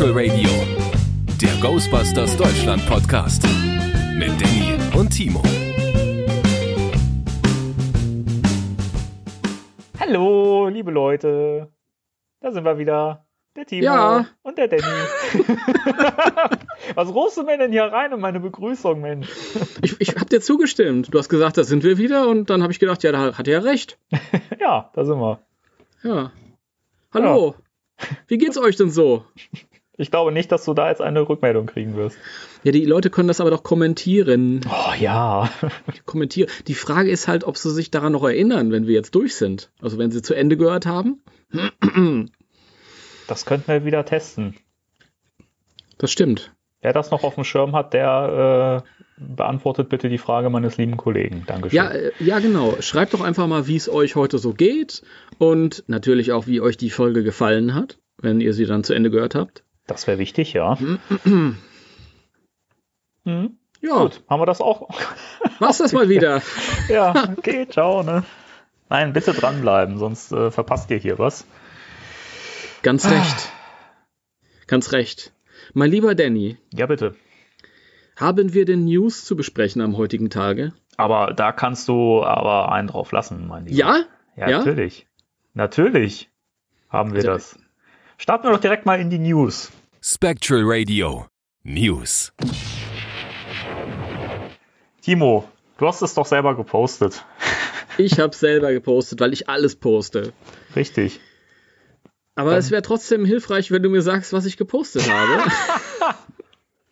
Spectral Radio, der Ghostbusters Deutschland Podcast mit Danny und Timo. Hallo, liebe Leute. Da sind wir wieder. Der Timo Ja. und der Danny. Was rufst du mir denn hier rein und meine Begrüßung, Mensch? Ich, ich habe dir zugestimmt. Du hast gesagt, da sind wir wieder und dann habe ich gedacht, ja, da hat er ja recht. Ja, da sind wir. Ja. Hallo. Wie geht's euch denn so? Ich glaube nicht, dass du da jetzt eine Rückmeldung kriegen wirst. Ja, die Leute können das aber doch kommentieren. Oh ja. Kommentieren. Die Frage ist halt, ob sie sich daran noch erinnern, wenn wir jetzt durch sind. Also wenn sie zu Ende gehört haben. Das könnten wir wieder testen. Das stimmt. Wer das noch auf dem Schirm hat, der äh, beantwortet bitte die Frage meines lieben Kollegen. Dankeschön. Ja, äh, ja, genau. Schreibt doch einfach mal, wie es euch heute so geht und natürlich auch, wie euch die Folge gefallen hat, wenn ihr sie dann zu Ende gehört habt. Das wäre wichtig, ja. Hm, Ja, gut, haben wir das auch. war's das mal wieder. ja, okay, ciao, ne? Nein, bitte dranbleiben, sonst äh, verpasst ihr hier was. Ganz recht. Ganz recht. Mein lieber Danny, Ja, bitte. haben wir denn News zu besprechen am heutigen Tage? Aber da kannst du aber einen drauf lassen, mein Lieber. Ja? Ja, Ja? natürlich. Natürlich haben wir Also- das. Starten wir doch direkt mal in die News. Spectral Radio News. Timo, du hast es doch selber gepostet. Ich habe selber gepostet, weil ich alles poste. Richtig. Aber es wäre trotzdem hilfreich, wenn du mir sagst, was ich gepostet habe.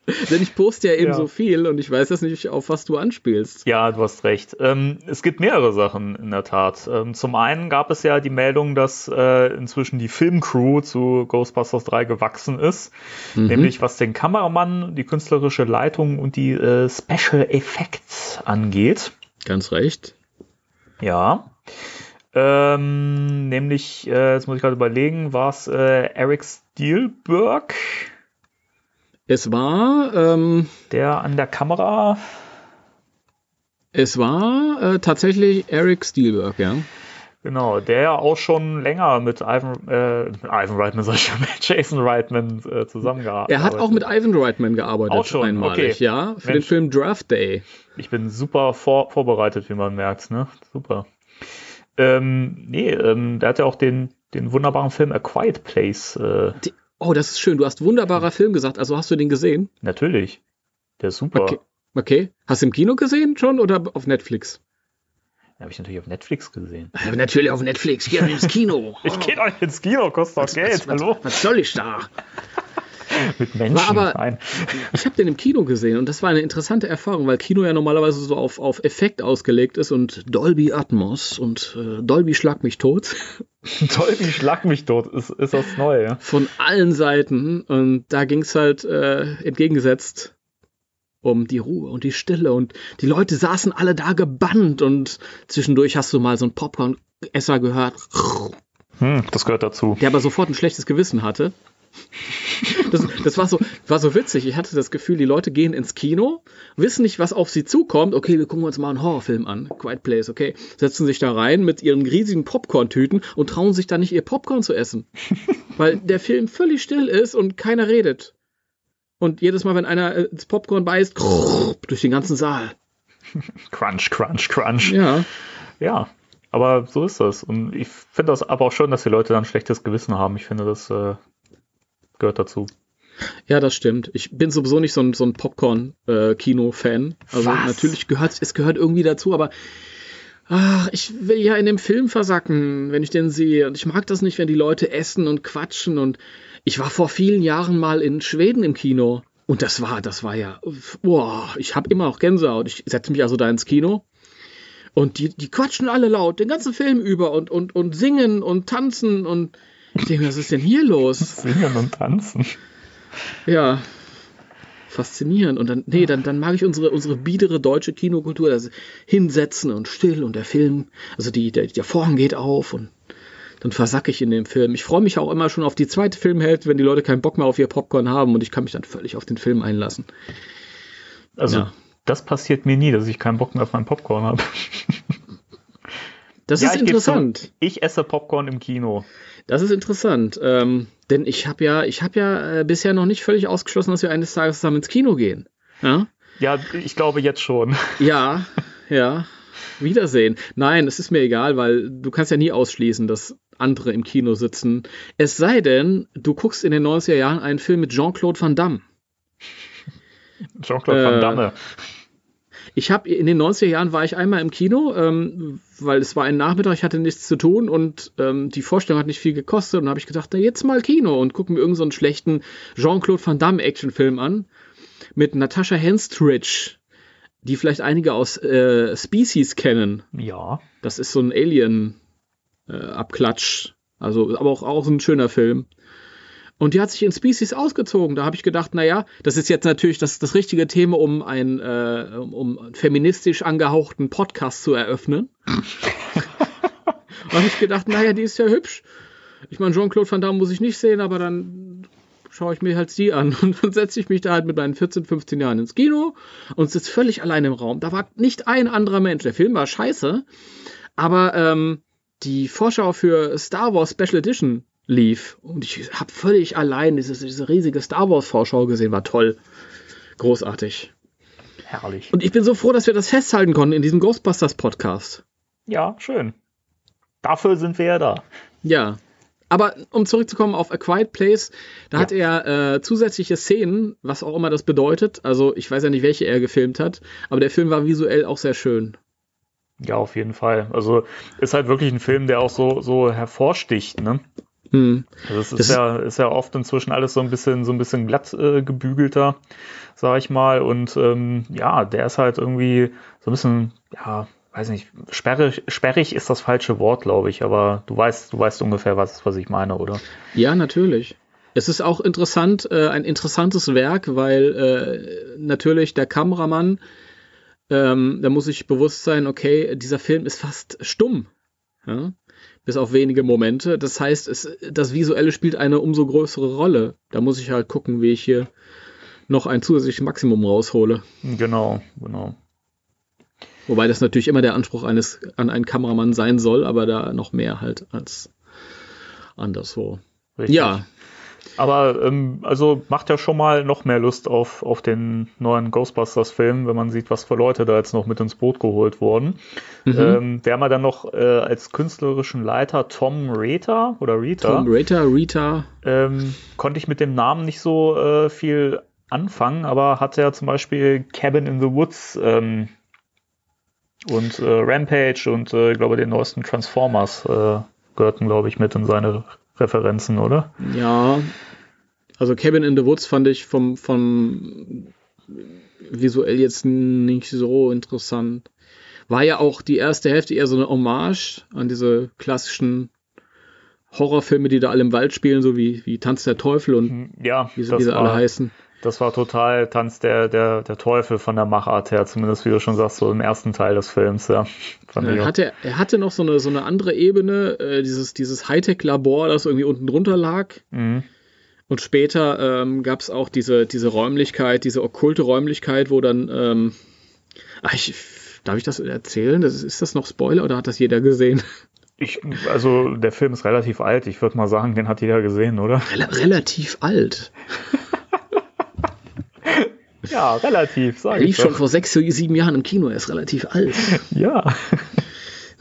Denn ich poste ja eben Ja. so viel und ich weiß jetzt nicht, auf was du anspielst. Ja, du hast recht. Ähm, es gibt mehrere Sachen in der Tat. Ähm, zum einen gab es ja die Meldung, dass äh, inzwischen die Filmcrew zu Ghostbusters 3 gewachsen ist. Nämlich was den Kameramann, die künstlerische Leitung und die äh, Special Effects angeht. Ganz recht. Ja. Ähm, nämlich, äh, jetzt muss ich gerade überlegen, war es äh, Eric Steelberg, Es war, ähm, der an der Kamera. es war äh, tatsächlich Eric Steelberg, ja. Genau, der ja auch schon länger mit Ivan, äh, mit Ivan Reitman, sag ich mit Jason Reitman äh, zusammengearbeitet. Er hat auch mit Ivan Reitman gearbeitet, Auch schon, einmalig, okay. ja, für den Mensch. Film Draft Day. Ich bin super vor, vorbereitet, wie man merkt, ne? Super. Ähm, nee, ähm, der hat ja auch den, den wunderbaren Film A Quiet Place, äh, Die, oh, das ist schön. Du hast wunderbarer Film gesagt. Also hast du den gesehen? natürlich. Der ist super. Okay. Okay. Hast du im Kino gesehen schon oder auf Netflix? Habe ich natürlich auf Netflix gesehen. Ja, natürlich auf Netflix. Hier ins Kino. Ich gehe doch nicht ins Kino, kostet doch Geld, was, hallo? Was, was soll ich da? Mit Menschen. War aber- Nein. Ich habe den im Kino gesehen und das war eine interessante Erfahrung, weil Kino ja normalerweise so auf, auf Effekt ausgelegt ist und Dolby Atmos und äh, Dolby Schlag mich tot Dolby Schlag mich tot, ist, ist das neu, ja? von allen Seiten und da ging es halt äh, entgegengesetzt um die Ruhe und die Stille und die Leute saßen alle da gebannt und zwischendurch hast du mal so einen Popcorn-Esser gehört, Hm, das gehört dazu. der aber sofort ein schlechtes Gewissen hatte. Das, das war, so, war so witzig. Ich hatte das Gefühl, die Leute gehen ins Kino, wissen nicht, was auf sie zukommt. Okay, wir gucken uns mal einen Horrorfilm an. Quiet Place, okay. Setzen sich da rein mit ihren riesigen Popcorn-Tüten und trauen sich da nicht ihr Popcorn zu essen. Weil der Film völlig still ist und keiner redet. Und jedes Mal, wenn einer äh, ins Popcorn beißt, durch den ganzen Saal. Crunch, crunch, crunch. Ja. Ja, aber so ist das. Und ich finde das aber auch schön, dass die Leute dann ein schlechtes Gewissen haben. Ich finde, das äh, gehört dazu. Ja, das stimmt. Ich bin sowieso nicht so ein, so ein Popcorn-Kino-Fan. also Was? natürlich gehört es gehört irgendwie dazu, aber ach, ich will ja in dem Film versacken, wenn ich den sehe. Und ich mag das nicht, wenn die Leute essen und quatschen. Und ich war vor vielen Jahren mal in Schweden im Kino. Und das war, das war ja, boah, ich habe immer noch Gänsehaut. Ich setze mich also da ins Kino. Und die, die quatschen alle laut, den ganzen Film über und, und, und singen und tanzen und ich denke, was ist denn hier los? Singen und tanzen. Ja. Faszinierend. Und dann, nee, dann, dann mag ich unsere, unsere biedere deutsche Kinokultur, das hinsetzen und still und der Film, also die, der, der Vorhang geht auf und dann versacke ich in dem Film. Ich freue mich auch immer schon auf die zweite Filmhälfte, wenn die Leute keinen Bock mehr auf ihr Popcorn haben und ich kann mich dann völlig auf den Film einlassen. Also, Ja. das passiert mir nie, dass ich keinen Bock mehr auf meinen Popcorn habe. Das Ja, ist ich interessant. zu, Ich esse Popcorn im Kino. Das ist interessant. Ähm, Denn ich habe ja, ich habe ja äh, bisher noch nicht völlig ausgeschlossen, dass wir eines Tages zusammen ins Kino gehen. Ja, ja ich glaube jetzt schon. Ja, ja. Wiedersehen. Nein, es ist mir egal, weil du kannst ja nie ausschließen, dass andere im Kino sitzen. Es sei denn, du guckst in den 90er Jahren einen Film mit Jean-Claude Van Damme. Jean-Claude äh, Van Damme. Ich habe in den 90er Jahren war ich einmal im Kino, ähm, weil es war ein Nachmittag, ich hatte nichts zu tun und ähm, die Vorstellung hat nicht viel gekostet und habe ich gedacht, na jetzt mal Kino und gucken mir irgendeinen so schlechten Jean-Claude Van Damme Actionfilm an mit Natascha Henstridge, die vielleicht einige aus äh, Species kennen. Ja. Das ist so ein Alien äh, Abklatsch, also aber auch, auch ein schöner Film. Und die hat sich in Species ausgezogen. Da habe ich gedacht, naja, das ist jetzt natürlich das, das richtige Thema, um einen, äh, um feministisch angehauchten Podcast zu eröffnen. habe ich gedacht, naja, die ist ja hübsch. Ich meine, Jean-Claude Van Damme muss ich nicht sehen, aber dann schaue ich mir halt die an. Und dann setze ich mich da halt mit meinen 14, 15 Jahren ins Kino und sitze völlig allein im Raum. Da war nicht ein anderer Mensch. Der Film war scheiße, aber ähm, die Vorschau für Star Wars Special Edition lief. Und ich habe völlig allein diese, diese riesige Star Wars-Vorschau gesehen. War toll. Großartig. Herrlich. Und ich bin so froh, dass wir das festhalten konnten in diesem Ghostbusters-Podcast. Ja, schön. Dafür sind wir ja da. Ja. Aber um zurückzukommen auf A Quiet Place, da ja. hat er äh, zusätzliche Szenen, was auch immer das bedeutet. Also ich weiß ja nicht, welche er gefilmt hat, aber der Film war visuell auch sehr schön. Ja, auf jeden Fall. Also ist halt wirklich ein Film, der auch so, so hervorsticht, ne? Hm. Also es ist das ja, ist ja oft inzwischen alles so ein bisschen, so ein bisschen glatt äh, gebügelter, sag ich mal. Und ähm, ja, der ist halt irgendwie so ein bisschen, ja, weiß nicht, sperrig, sperrig ist das falsche Wort, glaube ich, aber du weißt, du weißt ungefähr, was, was ich meine, oder? Ja, natürlich. Es ist auch interessant, äh, ein interessantes Werk, weil äh, natürlich der Kameramann, ähm, da muss ich bewusst sein, okay, dieser Film ist fast stumm. Ja? Bis auf wenige Momente. Das heißt, es, das Visuelle spielt eine umso größere Rolle. Da muss ich halt gucken, wie ich hier noch ein zusätzliches Maximum raushole. Genau, genau. Wobei das natürlich immer der Anspruch eines an einen Kameramann sein soll, aber da noch mehr halt als anderswo. Richtig. Ja, aber ähm, also macht ja schon mal noch mehr Lust auf, auf den neuen Ghostbusters-Film, wenn man sieht, was für Leute da jetzt noch mit ins Boot geholt wurden. Mhm. Ähm, wir haben ja dann noch äh, als künstlerischen Leiter Tom Reta oder Rita. Tom Reta, Rita. Ähm, konnte ich mit dem Namen nicht so äh, viel anfangen, aber hat ja zum Beispiel Cabin in the Woods ähm, und äh, Rampage und äh, glaube den neuesten Transformers äh, gehörten, glaube ich, mit in seine Referenzen, oder? Ja. Also Cabin in the Woods fand ich vom, vom visuell jetzt nicht so interessant. War ja auch die erste Hälfte eher so eine Hommage an diese klassischen Horrorfilme, die da alle im Wald spielen, so wie, wie Tanz der Teufel und ja, wie, wie sie alle heißen. Das war total Tanz der, der, der Teufel von der Machart her, zumindest wie du schon sagst, so im ersten Teil des Films, ja. Er hatte, er hatte noch so eine, so eine andere Ebene, äh, dieses, dieses Hightech-Labor, das irgendwie unten drunter lag. Mhm. Und später ähm, gab es auch diese, diese Räumlichkeit, diese okkulte Räumlichkeit, wo dann, ähm, ach, ich, darf ich das erzählen? Das, ist das noch Spoiler oder hat das jeder gesehen? Ich, also der Film ist relativ alt. Ich würde mal sagen, den hat jeder gesehen, oder? Rel relativ alt. Ja, relativ, sag ich. Lief schon vor sechs, sieben Jahren im Kino, er ist relativ alt. ja.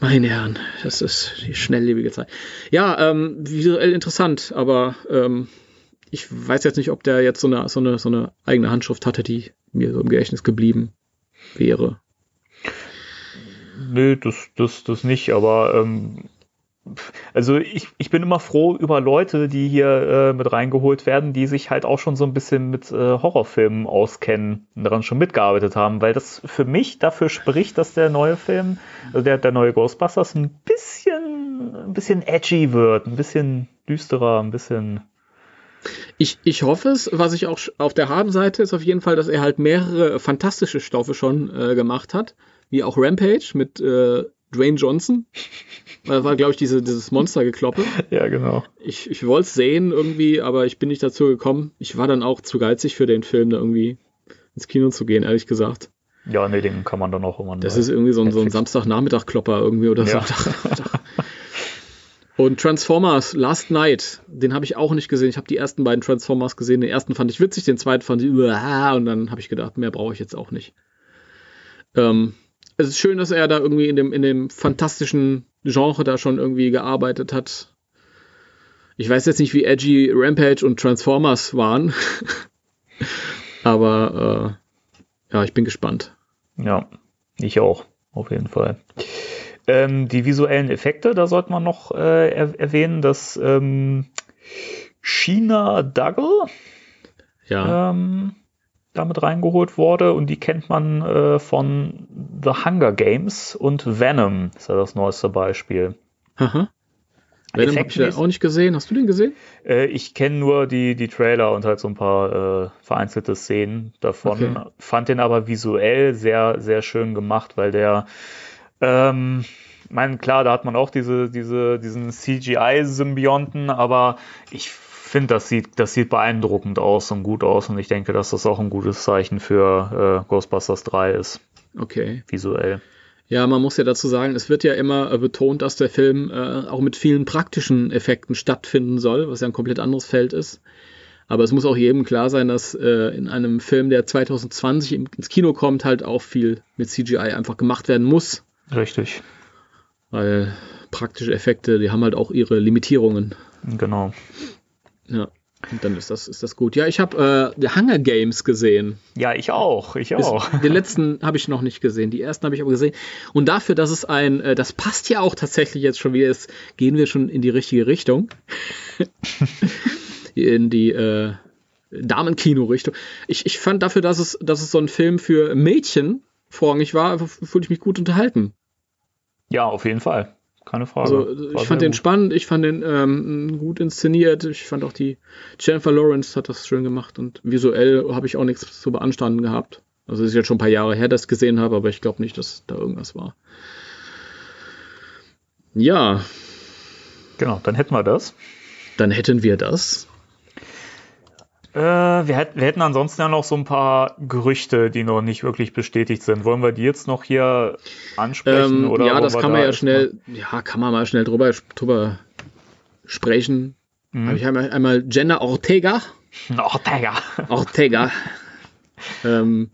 Meine Herren, das ist die schnelllebige Zeit. Ja, ähm, visuell interessant, aber ähm, ich weiß jetzt nicht, ob der jetzt so eine, so, eine, so eine eigene Handschrift hatte, die mir so im Gedächtnis geblieben wäre. Nö, das, das, das nicht, aber ähm, also ich, ich bin immer froh über Leute, die hier äh, mit reingeholt werden, die sich halt auch schon so ein bisschen mit äh, Horrorfilmen auskennen und daran schon mitgearbeitet haben, weil das für mich dafür spricht, dass der neue Film, also der, der neue Ghostbusters, ein bisschen, ein bisschen edgy wird, ein bisschen düsterer, ein bisschen. Ich, ich hoffe es, was ich auch auf der Habenseite ist auf jeden Fall, dass er halt mehrere fantastische Stoffe schon äh, gemacht hat, wie auch Rampage mit äh, Dwayne Johnson. Das war, glaube ich, diese, dieses Monstergekloppe. Ja, genau. Ich, ich wollte es sehen irgendwie, aber ich bin nicht dazu gekommen. Ich war dann auch zu geizig für den Film, da irgendwie ins Kino zu gehen, ehrlich gesagt. Ja, nee, den kann man dann auch immer. Das ist irgendwie so ein, so ein Samstagnachmittag-Klopper irgendwie oder ja. so. Und Transformers Last Night, den habe ich auch nicht gesehen. Ich habe die ersten beiden Transformers gesehen. Den ersten fand ich witzig, den zweiten fand ich uah, und dann habe ich gedacht, mehr brauche ich jetzt auch nicht. Ähm, es ist schön, dass er da irgendwie in dem, in dem fantastischen Genre da schon irgendwie gearbeitet hat. Ich weiß jetzt nicht, wie edgy Rampage und Transformers waren. Aber äh, ja, ich bin gespannt. Ja, ich auch, auf jeden Fall. Ähm, die visuellen Effekte, da sollte man noch äh, er erwähnen, dass ähm, China Duggle ja. ähm, damit reingeholt wurde und die kennt man äh, von The Hunger Games und Venom, ist ja das neueste Beispiel. Aha. Venom habe ich auch nicht gesehen. Hast du den gesehen? Äh, ich kenne nur die, die Trailer und halt so ein paar äh, vereinzelte Szenen davon. Okay. Fand den aber visuell sehr, sehr schön gemacht, weil der ähm, mein, klar, da hat man auch diese, diese, diesen CGI-Symbionten, aber ich finde, das sieht, das sieht beeindruckend aus und gut aus und ich denke, dass das auch ein gutes Zeichen für äh, Ghostbusters 3 ist. Okay. Visuell. Ja, man muss ja dazu sagen, es wird ja immer äh, betont, dass der Film äh, auch mit vielen praktischen Effekten stattfinden soll, was ja ein komplett anderes Feld ist. Aber es muss auch jedem klar sein, dass äh, in einem Film, der 2020 ins Kino kommt, halt auch viel mit CGI einfach gemacht werden muss. Richtig. Weil praktische Effekte, die haben halt auch ihre Limitierungen. Genau. Ja. Und dann ist das, ist das gut. Ja, ich habe äh, Hunger Games gesehen. Ja, ich auch. Ich auch. Den letzten habe ich noch nicht gesehen. Die ersten habe ich aber gesehen. Und dafür, dass es ein, äh, das passt ja auch tatsächlich jetzt schon wieder, ist, gehen wir schon in die richtige Richtung. in die äh, Damenkino-Richtung. Ich, ich fand dafür, dass es, dass es so ein Film für Mädchen vorrangig war, fühlte ich mich gut unterhalten. Ja, auf jeden Fall. Keine Frage. Also, ich fand den gut. spannend, ich fand den ähm, gut inszeniert. Ich fand auch die Jennifer Lawrence hat das schön gemacht und visuell habe ich auch nichts zu beanstanden gehabt. Also es ist jetzt schon ein paar Jahre her, dass ich gesehen habe, aber ich glaube nicht, dass da irgendwas war. Ja. Genau, dann hätten wir das. Dann hätten wir das. Äh, wir, hätt, wir, hätten ansonsten ja noch so ein paar Gerüchte, die noch nicht wirklich bestätigt sind. Wollen wir die jetzt noch hier ansprechen? Ähm, oder ja, das kann man ja schnell, ja, kann man mal schnell drüber, drüber sprechen. Mhm. Habe ich einmal, einmal Jenna Ortega. Ortega. Ortega. ähm,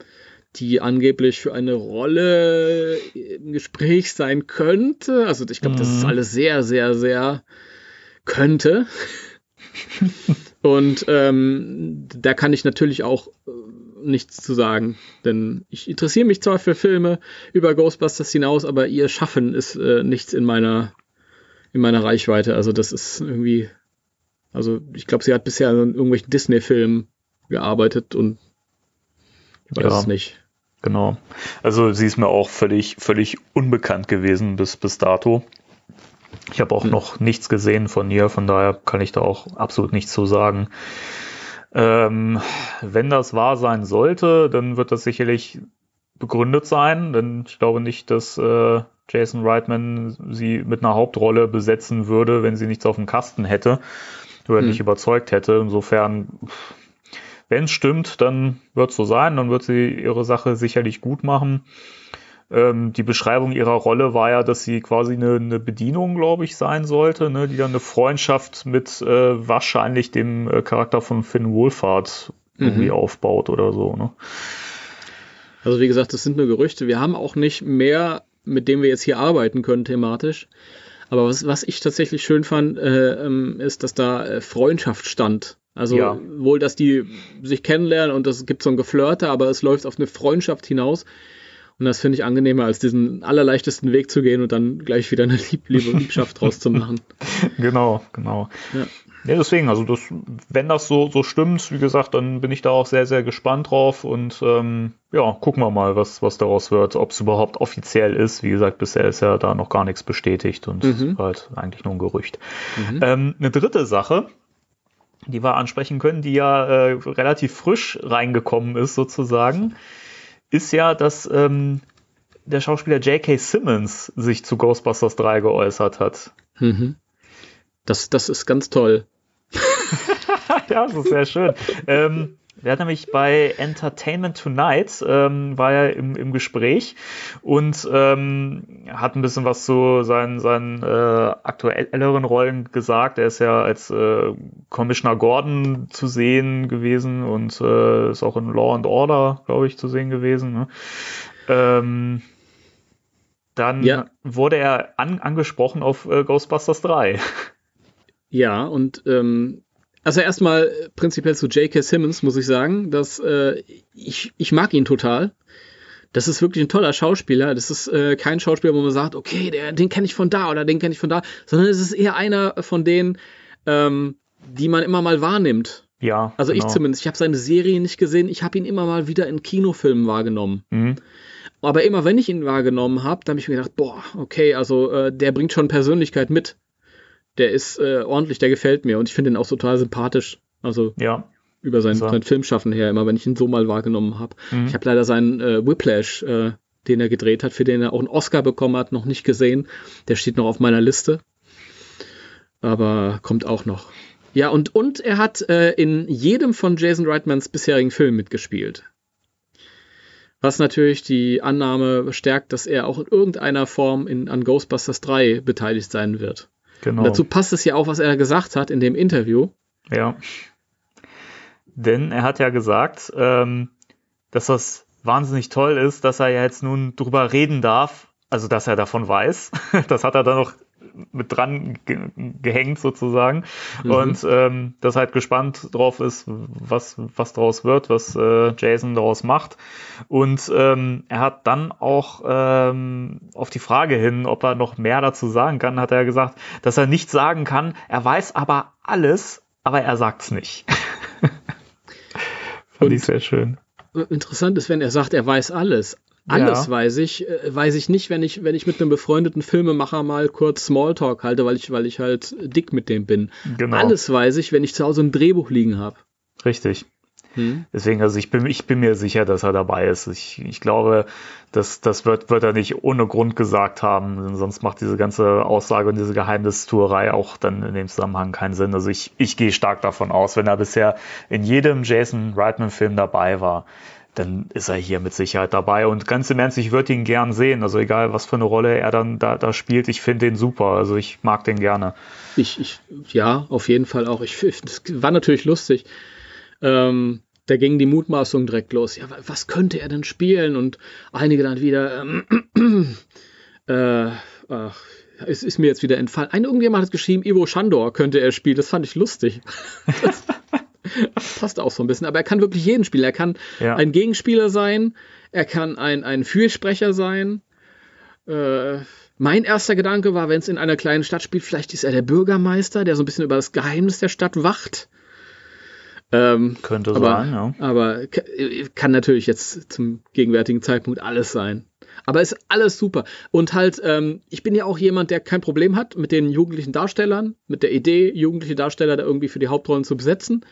die angeblich für eine Rolle im Gespräch sein könnte. Also ich glaube, mhm. das ist mhm. alles sehr, sehr, sehr könnte. Und ähm, da kann ich natürlich auch äh, nichts zu sagen, denn ich interessiere mich zwar für Filme über Ghostbusters hinaus, aber ihr Schaffen ist äh, nichts in meiner in meiner Reichweite. Also das ist irgendwie, also ich glaube, sie hat bisher an irgendwelchen Disney-Filmen gearbeitet und ich weiß ja, es nicht. Genau. Also sie ist mir auch völlig völlig unbekannt gewesen bis bis dato. Ich habe auch hm. noch nichts gesehen von ihr, von daher kann ich da auch absolut nichts zu sagen. Ähm, wenn das wahr sein sollte, dann wird das sicherlich begründet sein, denn ich glaube nicht, dass äh, Jason Reitman sie mit einer Hauptrolle besetzen würde, wenn sie nichts auf dem Kasten hätte oder hm. nicht überzeugt hätte. Insofern, wenn es stimmt, dann wird es so sein, dann wird sie ihre Sache sicherlich gut machen. Ähm, die Beschreibung ihrer Rolle war ja, dass sie quasi eine, eine Bedienung, glaube ich, sein sollte, ne, die dann eine Freundschaft mit äh, wahrscheinlich dem äh, Charakter von Finn Wohlfahrt irgendwie mhm. aufbaut oder so. Ne? Also wie gesagt, das sind nur Gerüchte. Wir haben auch nicht mehr, mit dem wir jetzt hier arbeiten können thematisch. Aber was, was ich tatsächlich schön fand, äh, ähm, ist, dass da äh, Freundschaft stand. Also ja. wohl, dass die sich kennenlernen und es gibt so ein Geflirte, aber es läuft auf eine Freundschaft hinaus. Und das finde ich angenehmer, als diesen allerleichtesten Weg zu gehen und dann gleich wieder eine Lieb Liebe Liebschaft draus zu machen. Genau, genau. Ja. ja, deswegen, also das, wenn das so, so stimmt, wie gesagt, dann bin ich da auch sehr, sehr gespannt drauf und ähm, ja, gucken wir mal, was, was daraus wird, ob es überhaupt offiziell ist. Wie gesagt, bisher ist ja da noch gar nichts bestätigt und mhm. halt eigentlich nur ein Gerücht. Mhm. Ähm, eine dritte Sache, die wir ansprechen können, die ja äh, relativ frisch reingekommen ist sozusagen, ist ja, dass ähm, der Schauspieler J.K. Simmons sich zu Ghostbusters 3 geäußert hat. Mhm. Das, das ist ganz toll. ja, das ist sehr schön. ähm, Der hat nämlich bei Entertainment Tonight, ähm, war er im, im Gespräch und ähm, hat ein bisschen was zu seinen, seinen äh, aktuelleren Rollen gesagt. Er ist ja als äh, Commissioner Gordon zu sehen gewesen und äh, ist auch in Law and Order, glaube ich, zu sehen gewesen. Ne? Ähm, dann ja. wurde er an, angesprochen auf äh, Ghostbusters 3. Ja, und ähm, also erstmal prinzipiell zu J.K. Simmons muss ich sagen, dass äh, ich, ich mag ihn total. Das ist wirklich ein toller Schauspieler. Das ist äh, kein Schauspieler, wo man sagt, okay, der, den kenne ich von da oder den kenne ich von da, sondern es ist eher einer von denen, ähm, die man immer mal wahrnimmt. Ja. Also genau. ich zumindest. Ich habe seine Serie nicht gesehen. Ich habe ihn immer mal wieder in Kinofilmen wahrgenommen. Mhm. Aber immer wenn ich ihn wahrgenommen habe, da habe ich mir gedacht, boah, okay, also äh, der bringt schon Persönlichkeit mit. Der ist äh, ordentlich, der gefällt mir und ich finde ihn auch total sympathisch. Also ja. über sein, so. sein Filmschaffen her, immer wenn ich ihn so mal wahrgenommen habe. Mhm. Ich habe leider seinen äh, Whiplash, äh, den er gedreht hat, für den er auch einen Oscar bekommen hat, noch nicht gesehen. Der steht noch auf meiner Liste. Aber kommt auch noch. Ja, und, und er hat äh, in jedem von Jason Reitmans bisherigen Filmen mitgespielt. Was natürlich die Annahme bestärkt, dass er auch in irgendeiner Form in, an Ghostbusters 3 beteiligt sein wird. Genau. Und dazu passt es ja auch, was er gesagt hat in dem Interview. Ja. Denn er hat ja gesagt, ähm, dass das wahnsinnig toll ist, dass er ja jetzt nun drüber reden darf, also dass er davon weiß. Das hat er dann noch mit dran ge gehängt sozusagen mhm. und ähm, das halt gespannt drauf ist, was, was daraus wird, was äh, Jason daraus macht. Und ähm, er hat dann auch ähm, auf die Frage hin, ob er noch mehr dazu sagen kann, hat er gesagt, dass er nicht sagen kann, er weiß aber alles, aber er sagt's nicht. Fand und ich sehr schön. Interessant ist, wenn er sagt, er weiß alles. Alles ja. weiß ich, äh, weiß ich nicht, wenn ich, wenn ich mit einem befreundeten Filmemacher mal kurz Smalltalk halte, weil ich, weil ich halt dick mit dem bin. Genau. Alles weiß ich, wenn ich zu Hause ein Drehbuch liegen habe. Richtig. Hm. Deswegen, also ich bin, ich bin mir sicher, dass er dabei ist. Ich, ich glaube, das, das wird, wird er nicht ohne Grund gesagt haben, sonst macht diese ganze Aussage und diese Geheimnistuerei auch dann in dem Zusammenhang keinen Sinn. Also ich, ich gehe stark davon aus, wenn er bisher in jedem Jason Reitman-Film dabei war, dann ist er hier mit Sicherheit dabei. Und ganz im Ernst, ich würde ihn gern sehen. Also egal, was für eine Rolle er dann da, da spielt, ich finde den super. Also ich mag den gerne. Ich, ich, ja, auf jeden Fall auch. Ich, das war natürlich lustig. Ähm, da ging die Mutmaßung direkt los. Ja, was könnte er denn spielen? Und einige dann wieder, ähm, äh, ach, es ist mir jetzt wieder entfallen. Ein irgendjemand hat geschrieben, Ivo Schandor könnte er spielen. Das fand ich lustig. Das, passt auch so ein bisschen. Aber er kann wirklich jeden spielen. Er kann ja. ein Gegenspieler sein, er kann ein, ein Fürsprecher sein. Äh, mein erster Gedanke war, wenn es in einer kleinen Stadt spielt, vielleicht ist er der Bürgermeister, der so ein bisschen über das Geheimnis der Stadt wacht. Ähm, Könnte aber, sein, ja. Aber kann natürlich jetzt zum gegenwärtigen Zeitpunkt alles sein. Aber ist alles super. Und halt, ähm, ich bin ja auch jemand, der kein Problem hat mit den jugendlichen Darstellern, mit der Idee, jugendliche Darsteller da irgendwie für die Hauptrollen zu besetzen.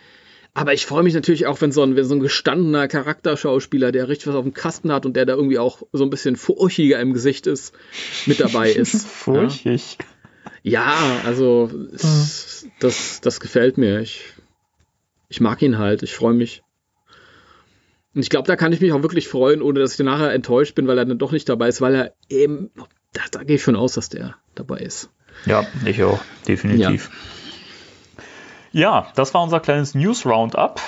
Aber ich freue mich natürlich auch, wenn so, ein, wenn so ein gestandener Charakterschauspieler, der richtig was auf dem Kasten hat und der da irgendwie auch so ein bisschen furchiger im Gesicht ist, mit dabei ist. Furchig. Ja, ja also es, das, das gefällt mir. Ich, ich mag ihn halt, ich freue mich. Und ich glaube, da kann ich mich auch wirklich freuen, ohne dass ich nachher enttäuscht bin, weil er dann doch nicht dabei ist, weil er eben, da, da gehe ich schon aus, dass der dabei ist. Ja, ich auch, definitiv. Ja. Ja, das war unser kleines News Roundup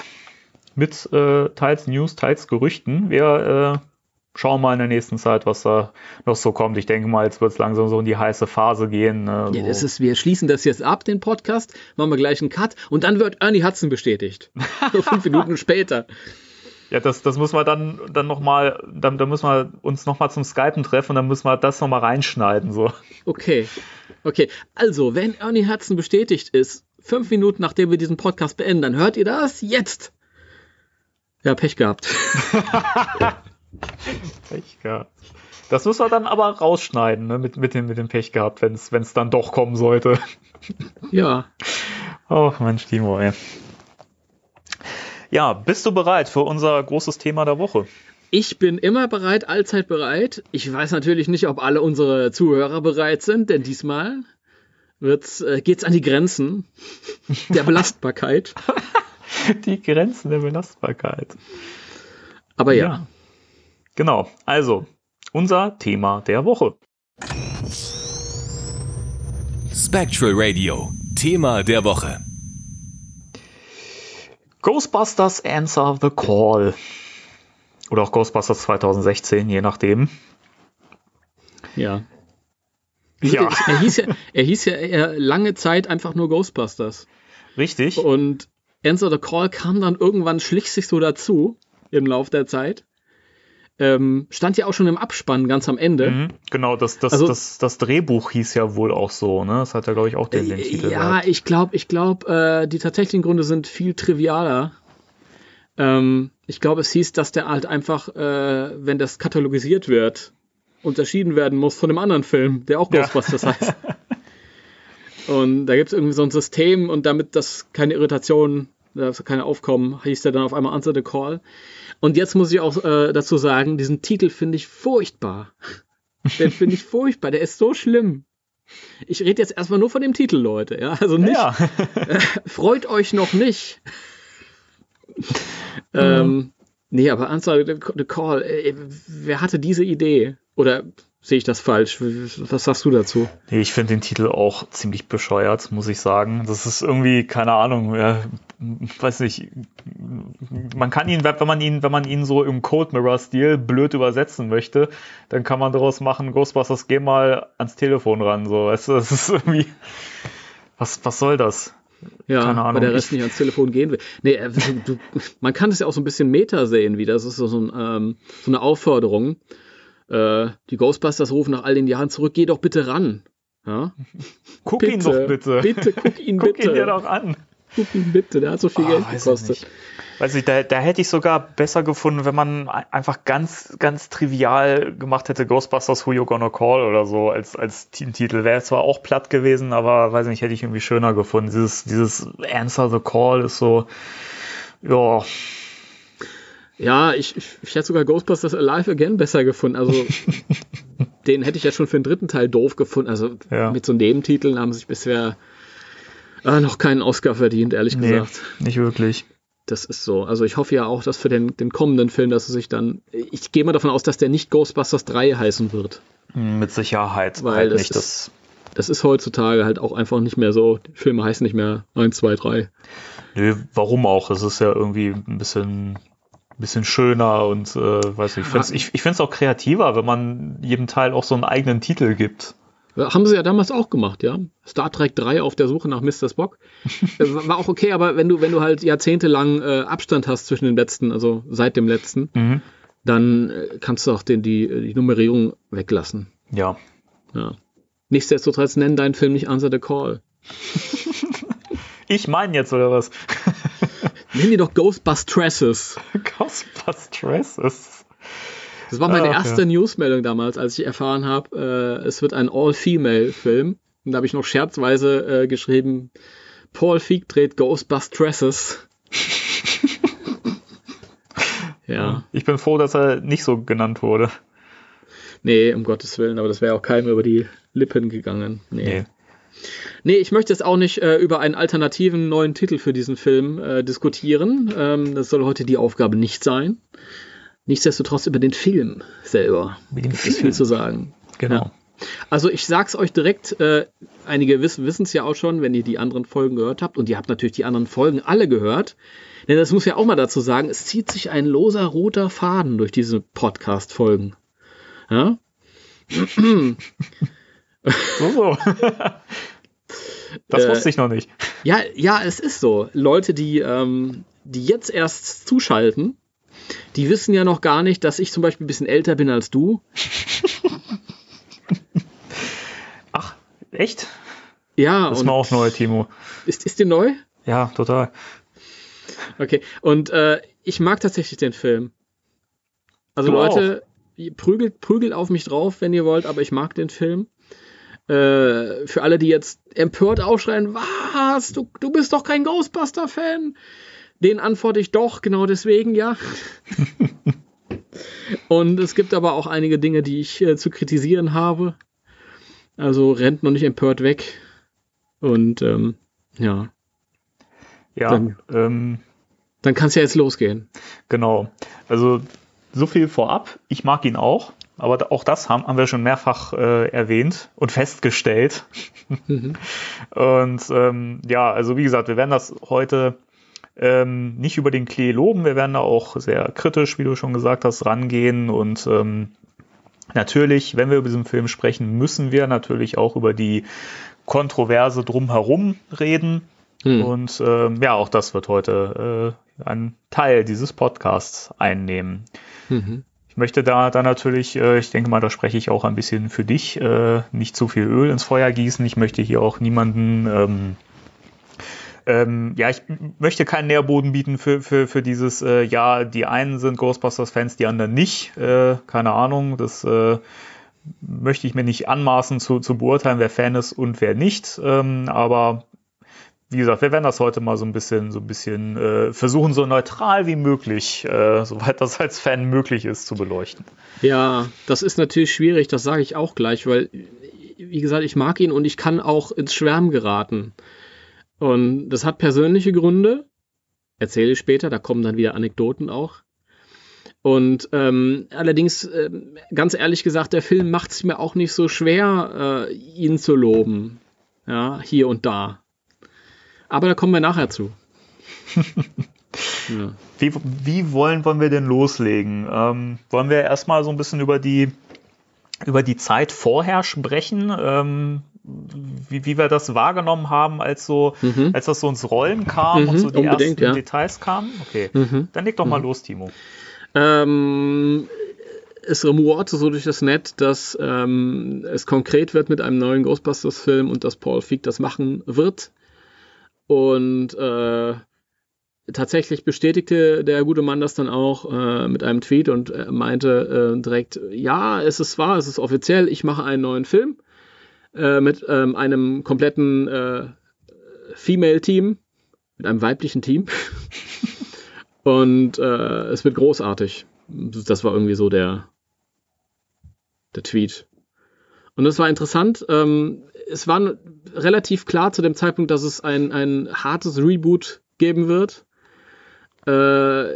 mit äh, teils News, teils Gerüchten. Wir äh, schauen mal in der nächsten Zeit, was da noch so kommt. Ich denke mal, jetzt wird es langsam so in die heiße Phase gehen. Ne, ja, das ist, wir schließen das jetzt ab, den Podcast, machen wir gleich einen Cut und dann wird Ernie Hudson bestätigt. so fünf Minuten später. Ja, das, das müssen wir dann, dann nochmal, dann, dann müssen wir uns nochmal zum Skypen treffen und dann müssen wir das nochmal reinschneiden. So. Okay. Okay. Also, wenn Ernie Hudson bestätigt ist, fünf Minuten nachdem wir diesen Podcast beenden, dann hört ihr das jetzt. Ja, Pech gehabt. Pech gehabt. Das müssen wir dann aber rausschneiden, ne? mit, mit, dem, mit dem Pech gehabt, wenn es dann doch kommen sollte. Ja. Oh, Mensch, Timo, ey. Ja, bist du bereit für unser großes Thema der Woche? Ich bin immer bereit, allzeit bereit. Ich weiß natürlich nicht, ob alle unsere Zuhörer bereit sind, denn diesmal wird's, äh, geht's an die Grenzen der Belastbarkeit. die Grenzen der Belastbarkeit. Aber ja. ja. Genau. Also, unser Thema der Woche. Spectral Radio. Thema der Woche. Ghostbusters Answer the Call. Oder auch Ghostbusters 2016, je nachdem. Ja. Ja. Er hieß ja, er hieß ja lange Zeit einfach nur Ghostbusters. Richtig. Und Answer the Call kam dann irgendwann, schlich sich so dazu im Lauf der Zeit. Ähm, stand ja auch schon im Abspann ganz am Ende. Mhm, genau, das, das, also, das, das Drehbuch hieß ja wohl auch so, ne? Das hat ja, glaube ich, auch den, den Titel. Ja, gehabt. ich glaube, ich glaube, äh, die tatsächlichen Gründe sind viel trivialer. Ähm, ich glaube, es hieß, dass der halt einfach, äh, wenn das katalogisiert wird, unterschieden werden muss von dem anderen Film, der auch Ghostbusters ja. heißt. Und da gibt es irgendwie so ein System und damit das keine Irritationen, keine aufkommen, hieß der dann auf einmal Answer the Call. Und jetzt muss ich auch äh, dazu sagen, diesen Titel finde ich furchtbar. Den finde ich furchtbar, der ist so schlimm. Ich rede jetzt erstmal nur von dem Titel, Leute. Ja, also nicht. Ja. äh, freut euch noch nicht. ähm, nee, aber Answer the Call, äh, wer hatte diese Idee? Oder sehe ich das falsch? Was sagst du dazu? Nee, ich finde den Titel auch ziemlich bescheuert, muss ich sagen. Das ist irgendwie, keine Ahnung, ja, weiß nicht, man kann ihn, wenn man ihn, wenn man ihn so im Code Mirror-Stil blöd übersetzen möchte, dann kann man daraus machen, Ghostbusters, geh mal ans Telefon ran. So, weißt du, das ist irgendwie. Was, was soll das? Ja, Keine Ahnung. weil der Rest nicht ans Telefon gehen will. Nee, äh, du, man kann es ja auch so ein bisschen Meta sehen, wie das ist so, ein, ähm, so eine Aufforderung. Äh, die Ghostbusters rufen nach all den Jahren zurück, geh doch bitte ran. Ja? Guck bitte, ihn doch bitte. Bitte, guck ihn guck bitte. Guck ihn dir doch an. Guck ihn bitte, der hat so viel oh, Geld gekostet. Weiß ich, da, da hätte ich sogar besser gefunden, wenn man einfach ganz, ganz trivial gemacht hätte, Ghostbusters Who You Gonna Call oder so als, als Teamtitel. Wäre zwar auch platt gewesen, aber weiß nicht, hätte ich irgendwie schöner gefunden. Dieses, dieses Answer the Call ist so, ja, ja, ich, ich, ich hätte sogar Ghostbusters Alive Again besser gefunden. Also, den hätte ich ja schon für den dritten Teil doof gefunden. Also, ja. mit so Nebentiteln haben sich bisher äh, noch keinen Oscar verdient, ehrlich nee, gesagt. Nicht wirklich. Das ist so. Also, ich hoffe ja auch, dass für den, den kommenden Film, dass es sich dann. Ich gehe mal davon aus, dass der nicht Ghostbusters 3 heißen wird. Mit Sicherheit. Weil halt das, nicht, ist, das, das ist heutzutage halt auch einfach nicht mehr so. Die Filme heißen nicht mehr 1, 2, 3. Nö, warum auch? Es ist ja irgendwie ein bisschen bisschen schöner und äh, weiß nicht, ich finde es auch kreativer, wenn man jedem Teil auch so einen eigenen Titel gibt. Haben sie ja damals auch gemacht, ja. Star Trek 3 auf der Suche nach Mr. Spock. Äh, war auch okay, aber wenn du, wenn du halt jahrzehntelang äh, Abstand hast zwischen den letzten, also seit dem letzten, mhm. dann äh, kannst du auch den, die, die Nummerierung weglassen. Ja. ja. Nichtsdestotrotz nenn deinen Film nicht Answer the Call. ich meine jetzt, oder was? Nenn die doch Ghostbustresses. Ghostbustresses. Das war meine Ach, erste ja. Newsmeldung damals, als ich erfahren habe, äh, es wird ein All-Female-Film. Und da habe ich noch scherzweise äh, geschrieben, Paul Feig dreht Ghostbustresses. ja. Ich bin froh, dass er nicht so genannt wurde. Nee, um Gottes Willen, aber das wäre auch keinem über die Lippen gegangen. Nee. nee. Nee, ich möchte jetzt auch nicht äh, über einen alternativen neuen Titel für diesen Film äh, diskutieren. Ähm, das soll heute die Aufgabe nicht sein. Nichtsdestotrotz über den Film selber. Mit dem Film. ist viel zu sagen. Genau. Ja. Also ich sag's euch direkt, äh, einige wissen es ja auch schon, wenn ihr die anderen Folgen gehört habt. Und ihr habt natürlich die anderen Folgen alle gehört. Denn das muss ja auch mal dazu sagen, es zieht sich ein loser roter Faden durch diese Podcast-Folgen. Ja? so, so. Das äh, wusste ich noch nicht. Ja, ja, es ist so. Leute, die, ähm, die jetzt erst zuschalten, die wissen ja noch gar nicht, dass ich zum Beispiel ein bisschen älter bin als du. Ach, echt? Ja. Das ist mir auch neu, Timo. Ist, ist dir neu? Ja, total. Okay, und äh, ich mag tatsächlich den Film. Also du Leute, auch. prügelt, prügelt auf mich drauf, wenn ihr wollt, aber ich mag den Film. Äh, für alle, die jetzt empört aufschreien, was? Du, du bist doch kein Ghostbuster-Fan. Den antworte ich doch, genau deswegen, ja. Und es gibt aber auch einige Dinge, die ich äh, zu kritisieren habe. Also rennt noch nicht empört weg. Und ähm, ja. Ja, ähm, Dann kann es ja jetzt losgehen. Genau. Also so viel vorab. Ich mag ihn auch. Aber auch das haben, haben wir schon mehrfach äh, erwähnt und festgestellt. Mhm. und ähm, ja, also wie gesagt, wir werden das heute ähm, nicht über den Klee loben. Wir werden da auch sehr kritisch, wie du schon gesagt hast, rangehen. Und ähm, natürlich, wenn wir über diesen Film sprechen, müssen wir natürlich auch über die Kontroverse drumherum reden. Hm. Und ähm, ja, auch das wird heute äh, einen Teil dieses Podcasts einnehmen. Mhm. Ich möchte da, da natürlich, äh, ich denke mal, da spreche ich auch ein bisschen für dich, äh, nicht zu viel Öl ins Feuer gießen. Ich möchte hier auch niemanden, ähm, ähm, ja, ich möchte keinen Nährboden bieten für, für, für dieses, äh, ja, die einen sind Ghostbusters-Fans, die anderen nicht. Äh, keine Ahnung, das äh, möchte ich mir nicht anmaßen zu, zu beurteilen, wer Fan ist und wer nicht. Ähm, aber wie gesagt, wir werden das heute mal so ein bisschen, so ein bisschen äh, versuchen, so neutral wie möglich, äh, soweit das als Fan möglich ist, zu beleuchten. Ja, das ist natürlich schwierig, das sage ich auch gleich, weil, wie gesagt, ich mag ihn und ich kann auch ins Schwärmen geraten. Und das hat persönliche Gründe, erzähle ich später, da kommen dann wieder Anekdoten auch. Und ähm, allerdings, äh, ganz ehrlich gesagt, der Film macht es mir auch nicht so schwer, äh, ihn zu loben. Ja, hier und da. Aber da kommen wir nachher zu. ja. wie, wie wollen, wollen wir denn loslegen? Ähm, wollen wir erstmal so ein bisschen über die, über die Zeit vorher sprechen? Ähm, wie, wie wir das wahrgenommen haben, als so, mhm. als das so ins Rollen kam mhm, und so die ersten ja. Details kamen? Okay, mhm. dann leg doch mal mhm. los, Timo. Ähm, es rumorte so durch das Netz, dass ähm, es konkret wird mit einem neuen Ghostbusters-Film und dass Paul Feig das machen wird. Und äh, tatsächlich bestätigte der gute Mann das dann auch äh, mit einem Tweet und äh, meinte äh, direkt, ja, es ist wahr, es ist offiziell, ich mache einen neuen Film äh, mit ähm, einem kompletten äh, Female-Team, mit einem weiblichen Team. und äh, es wird großartig. Das war irgendwie so der, der Tweet. Und das war interessant. Ähm, es war relativ klar zu dem Zeitpunkt, dass es ein, ein hartes Reboot geben wird. Äh,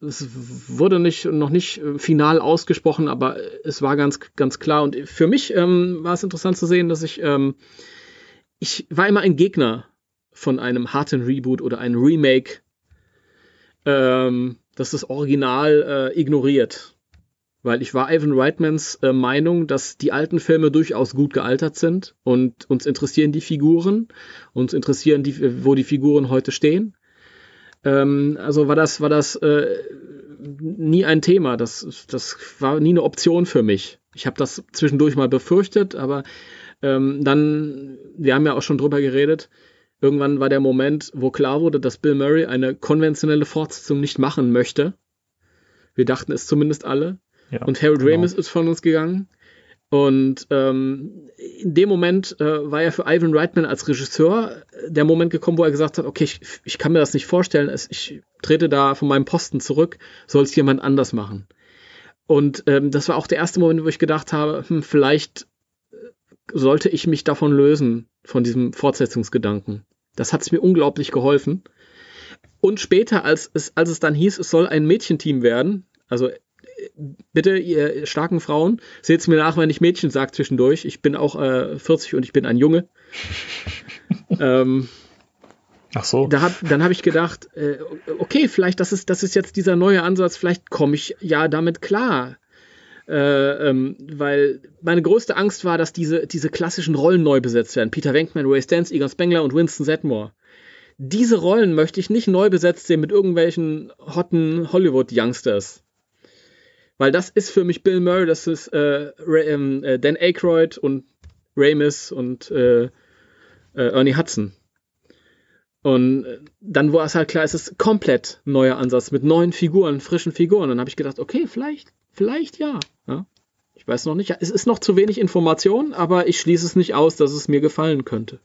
es wurde nicht, noch nicht final ausgesprochen, aber es war ganz, ganz klar. Und für mich ähm, war es interessant zu sehen, dass ich, ähm, ich war immer ein Gegner von einem harten Reboot oder einem Remake, ähm, das das Original äh, ignoriert weil ich war Ivan Reitmans äh, Meinung, dass die alten Filme durchaus gut gealtert sind und uns interessieren die Figuren, uns interessieren die, wo die Figuren heute stehen. Ähm, also war das, war das äh, nie ein Thema, das, das war nie eine Option für mich. Ich habe das zwischendurch mal befürchtet, aber ähm, dann, wir haben ja auch schon drüber geredet, irgendwann war der Moment, wo klar wurde, dass Bill Murray eine konventionelle Fortsetzung nicht machen möchte. Wir dachten es zumindest alle. Ja, und Harold genau. Ramis ist von uns gegangen. Und ähm, in dem Moment äh, war ja für Ivan Reitman als Regisseur der Moment gekommen, wo er gesagt hat, okay, ich, ich kann mir das nicht vorstellen, ich trete da von meinem Posten zurück, soll es jemand anders machen. Und ähm, das war auch der erste Moment, wo ich gedacht habe, hm, vielleicht äh, sollte ich mich davon lösen, von diesem Fortsetzungsgedanken. Das hat es mir unglaublich geholfen. Und später, als es, als es dann hieß, es soll ein Mädchenteam werden, also bitte, ihr starken Frauen, seht es mir nach, wenn ich Mädchen sage zwischendurch. Ich bin auch äh, 40 und ich bin ein Junge. ähm, Ach so. Da hab, dann habe ich gedacht, äh, okay, vielleicht das ist, das ist jetzt dieser neue Ansatz, vielleicht komme ich ja damit klar. Äh, ähm, weil meine größte Angst war, dass diese, diese klassischen Rollen neu besetzt werden. Peter Venkman, Ray Stantz, Egon Spengler und Winston Zedmore. Diese Rollen möchte ich nicht neu besetzt sehen mit irgendwelchen hotten Hollywood-Youngsters. Weil das ist für mich Bill Murray, das ist äh, ähm, äh, Dan Aykroyd und Ramis und äh, äh, Ernie Hudson. Und äh, dann war es halt klar, es ist komplett neuer Ansatz mit neuen Figuren, frischen Figuren. Dann habe ich gedacht, okay, vielleicht, vielleicht ja. ja. Ich weiß noch nicht. Es ist noch zu wenig Information, aber ich schließe es nicht aus, dass es mir gefallen könnte.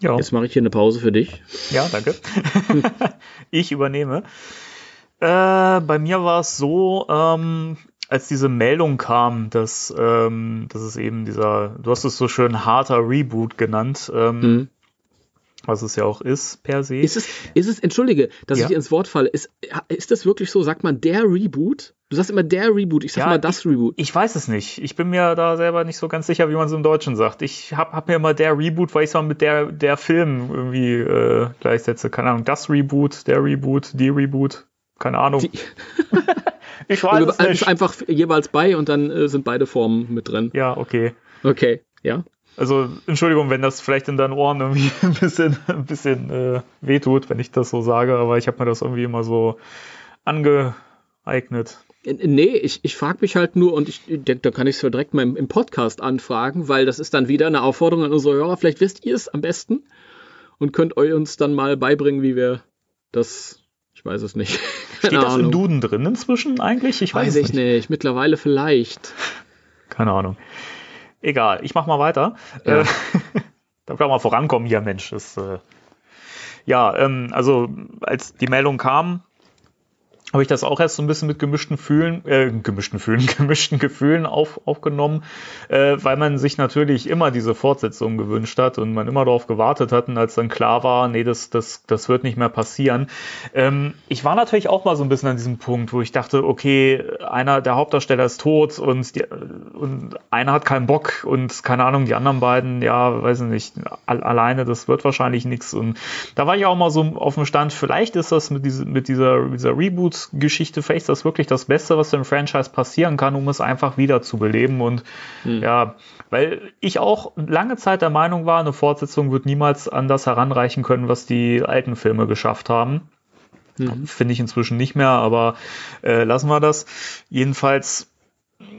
Ja. Jetzt mache ich hier eine Pause für dich. Ja, danke. ich übernehme. Äh, bei mir war es so, ähm, als diese Meldung kam, dass, ähm, dass es eben dieser, du hast es so schön harter Reboot genannt, ähm, mhm. was es ja auch ist per se. Ist es, ist es entschuldige, dass ja. ich dir ins Wort falle, ist, ist das wirklich so, sagt man der Reboot? Du sagst immer der Reboot, ich sag ja, mal das Reboot. Ich, ich, weiß es nicht. Ich bin mir da selber nicht so ganz sicher, wie man es im Deutschen sagt. Ich hab, hab mir immer der Reboot, weil ich es mal mit der, der Film irgendwie äh, gleichsetze. Keine Ahnung, das Reboot, der Reboot, die Reboot. Keine Ahnung. Die ich weiß es nicht. Einfach jeweils bei und dann äh, sind beide Formen mit drin. Ja, okay. Okay, ja. Also, Entschuldigung, wenn das vielleicht in deinen Ohren irgendwie ein bisschen, ein bisschen äh, wehtut, wenn ich das so sage, aber ich habe mir das irgendwie immer so angeeignet. Nee, ich, ich frage mich halt nur und ich, da kann ich es direkt mal im, im, Podcast anfragen, weil das ist dann wieder eine Aufforderung an unsere Hörer. Vielleicht wisst ihr es am besten und könnt euch uns dann mal beibringen, wie wir das. Ich weiß es nicht. Steht das Ahnung. im Duden drin inzwischen eigentlich? Ich weiß, weiß ich nicht. nicht. Mittlerweile vielleicht. Keine Ahnung. Egal, ich mach mal weiter. Ja. Äh, da kann man vorankommen hier, Mensch. Das, äh, ja, ähm, also als die Meldung kam, habe ich das auch erst so ein bisschen mit gemischten Fühlen, äh, gemischten Fühlen, gemischten Gefühlen auf, aufgenommen, äh, weil man sich natürlich immer diese Fortsetzung gewünscht hat und man immer darauf gewartet hat und als dann klar war, nee, das, das, das wird nicht mehr passieren. Ähm, ich war natürlich auch mal so ein bisschen an diesem Punkt, wo ich dachte, okay, einer der Hauptdarsteller ist tot und, die, und einer hat keinen Bock und keine Ahnung, die anderen beiden, ja, weiß ich nicht, alleine, das wird wahrscheinlich nichts und da war ich auch mal so auf dem Stand, vielleicht ist das mit, diese, mit dieser, dieser Reboot Geschichte vielleicht ist das wirklich das Beste, was dem Franchise passieren kann, um es einfach wieder zu beleben. Und mhm. ja, weil ich auch lange Zeit der Meinung war, eine Fortsetzung wird niemals an das heranreichen können, was die alten Filme geschafft haben. Mhm. Finde ich inzwischen nicht mehr, aber äh, lassen wir das. Jedenfalls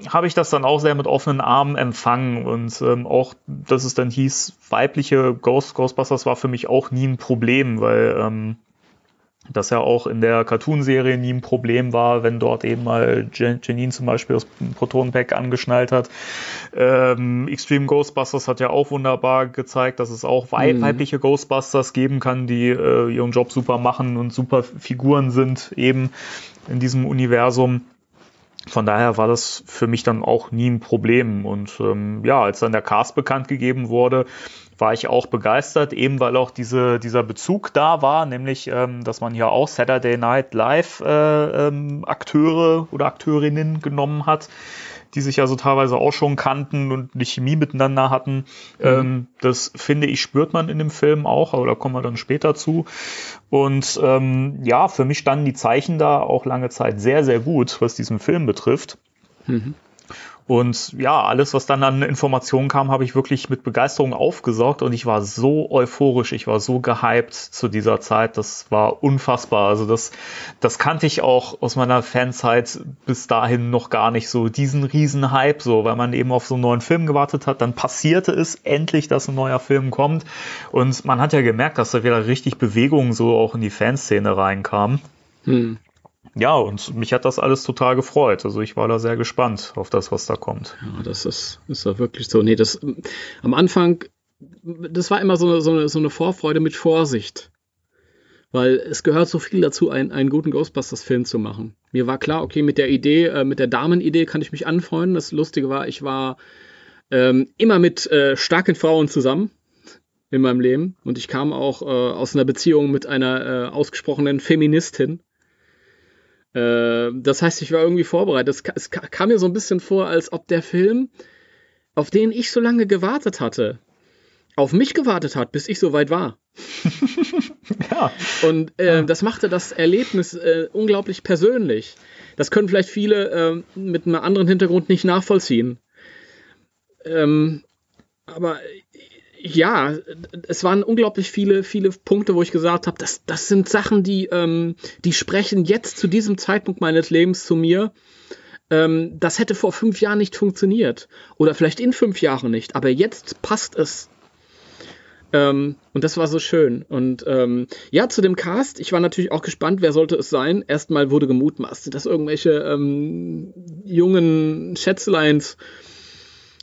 habe ich das dann auch sehr mit offenen Armen empfangen und ähm, auch, dass es dann hieß, weibliche Ghost, Ghostbusters war für mich auch nie ein Problem, weil ähm, das ja auch in der Cartoon-Serie nie ein Problem war, wenn dort eben mal Janine zum Beispiel das Proton-Pack angeschnallt hat. Ähm, Extreme Ghostbusters hat ja auch wunderbar gezeigt, dass es auch wei mhm. weibliche Ghostbusters geben kann, die äh, ihren Job super machen und super Figuren sind eben in diesem Universum. Von daher war das für mich dann auch nie ein Problem. Und ähm, ja, als dann der Cast bekannt gegeben wurde, war ich auch begeistert, eben weil auch diese, dieser Bezug da war, nämlich, ähm, dass man hier auch Saturday Night Live äh, ähm, Akteure oder Akteurinnen genommen hat, die sich also teilweise auch schon kannten und eine Chemie miteinander hatten. Mhm. Ähm, das finde ich, spürt man in dem Film auch, aber da kommen wir dann später zu. Und ähm, ja, für mich standen die Zeichen da auch lange Zeit sehr, sehr gut, was diesen Film betrifft. Mhm. Und ja, alles, was dann an Informationen kam, habe ich wirklich mit Begeisterung aufgesaugt und ich war so euphorisch, ich war so gehypt zu dieser Zeit, das war unfassbar. Also das, das kannte ich auch aus meiner Fanzeit bis dahin noch gar nicht so, diesen riesen Hype so, weil man eben auf so einen neuen Film gewartet hat, dann passierte es endlich, dass ein neuer Film kommt und man hat ja gemerkt, dass da wieder richtig Bewegung so auch in die Fanszene reinkam. Hm ja, und mich hat das alles total gefreut. Also ich war da sehr gespannt auf das, was da kommt. Ja, das ist, ist ja wirklich so. Nee, das am Anfang, das war immer so, so, eine, so eine Vorfreude mit Vorsicht. Weil es gehört so viel dazu, einen, einen guten Ghostbusters-Film zu machen. Mir war klar, okay, mit der Idee, äh, mit der Damenidee kann ich mich anfreunden. Das Lustige war, ich war ähm, immer mit äh, starken Frauen zusammen in meinem Leben. Und ich kam auch äh, aus einer Beziehung mit einer äh, ausgesprochenen Feministin. Äh, das heißt, ich war irgendwie vorbereitet. Es, es kam mir so ein bisschen vor, als ob der Film, auf den ich so lange gewartet hatte, auf mich gewartet hat, bis ich so weit war. ja. Und äh, ja. das machte das Erlebnis äh, unglaublich persönlich. Das können vielleicht viele äh, mit einem anderen Hintergrund nicht nachvollziehen. Ähm, aber ja, es waren unglaublich viele, viele Punkte, wo ich gesagt habe, das, das sind Sachen, die, ähm, die sprechen jetzt zu diesem Zeitpunkt meines Lebens zu mir. Ähm, das hätte vor fünf Jahren nicht funktioniert. Oder vielleicht in fünf Jahren nicht. Aber jetzt passt es. Ähm, und das war so schön. Und ähm, ja, zu dem Cast, ich war natürlich auch gespannt, wer sollte es sein. Erstmal wurde gemutmaßt, sind das irgendwelche ähm, jungen Schätzleins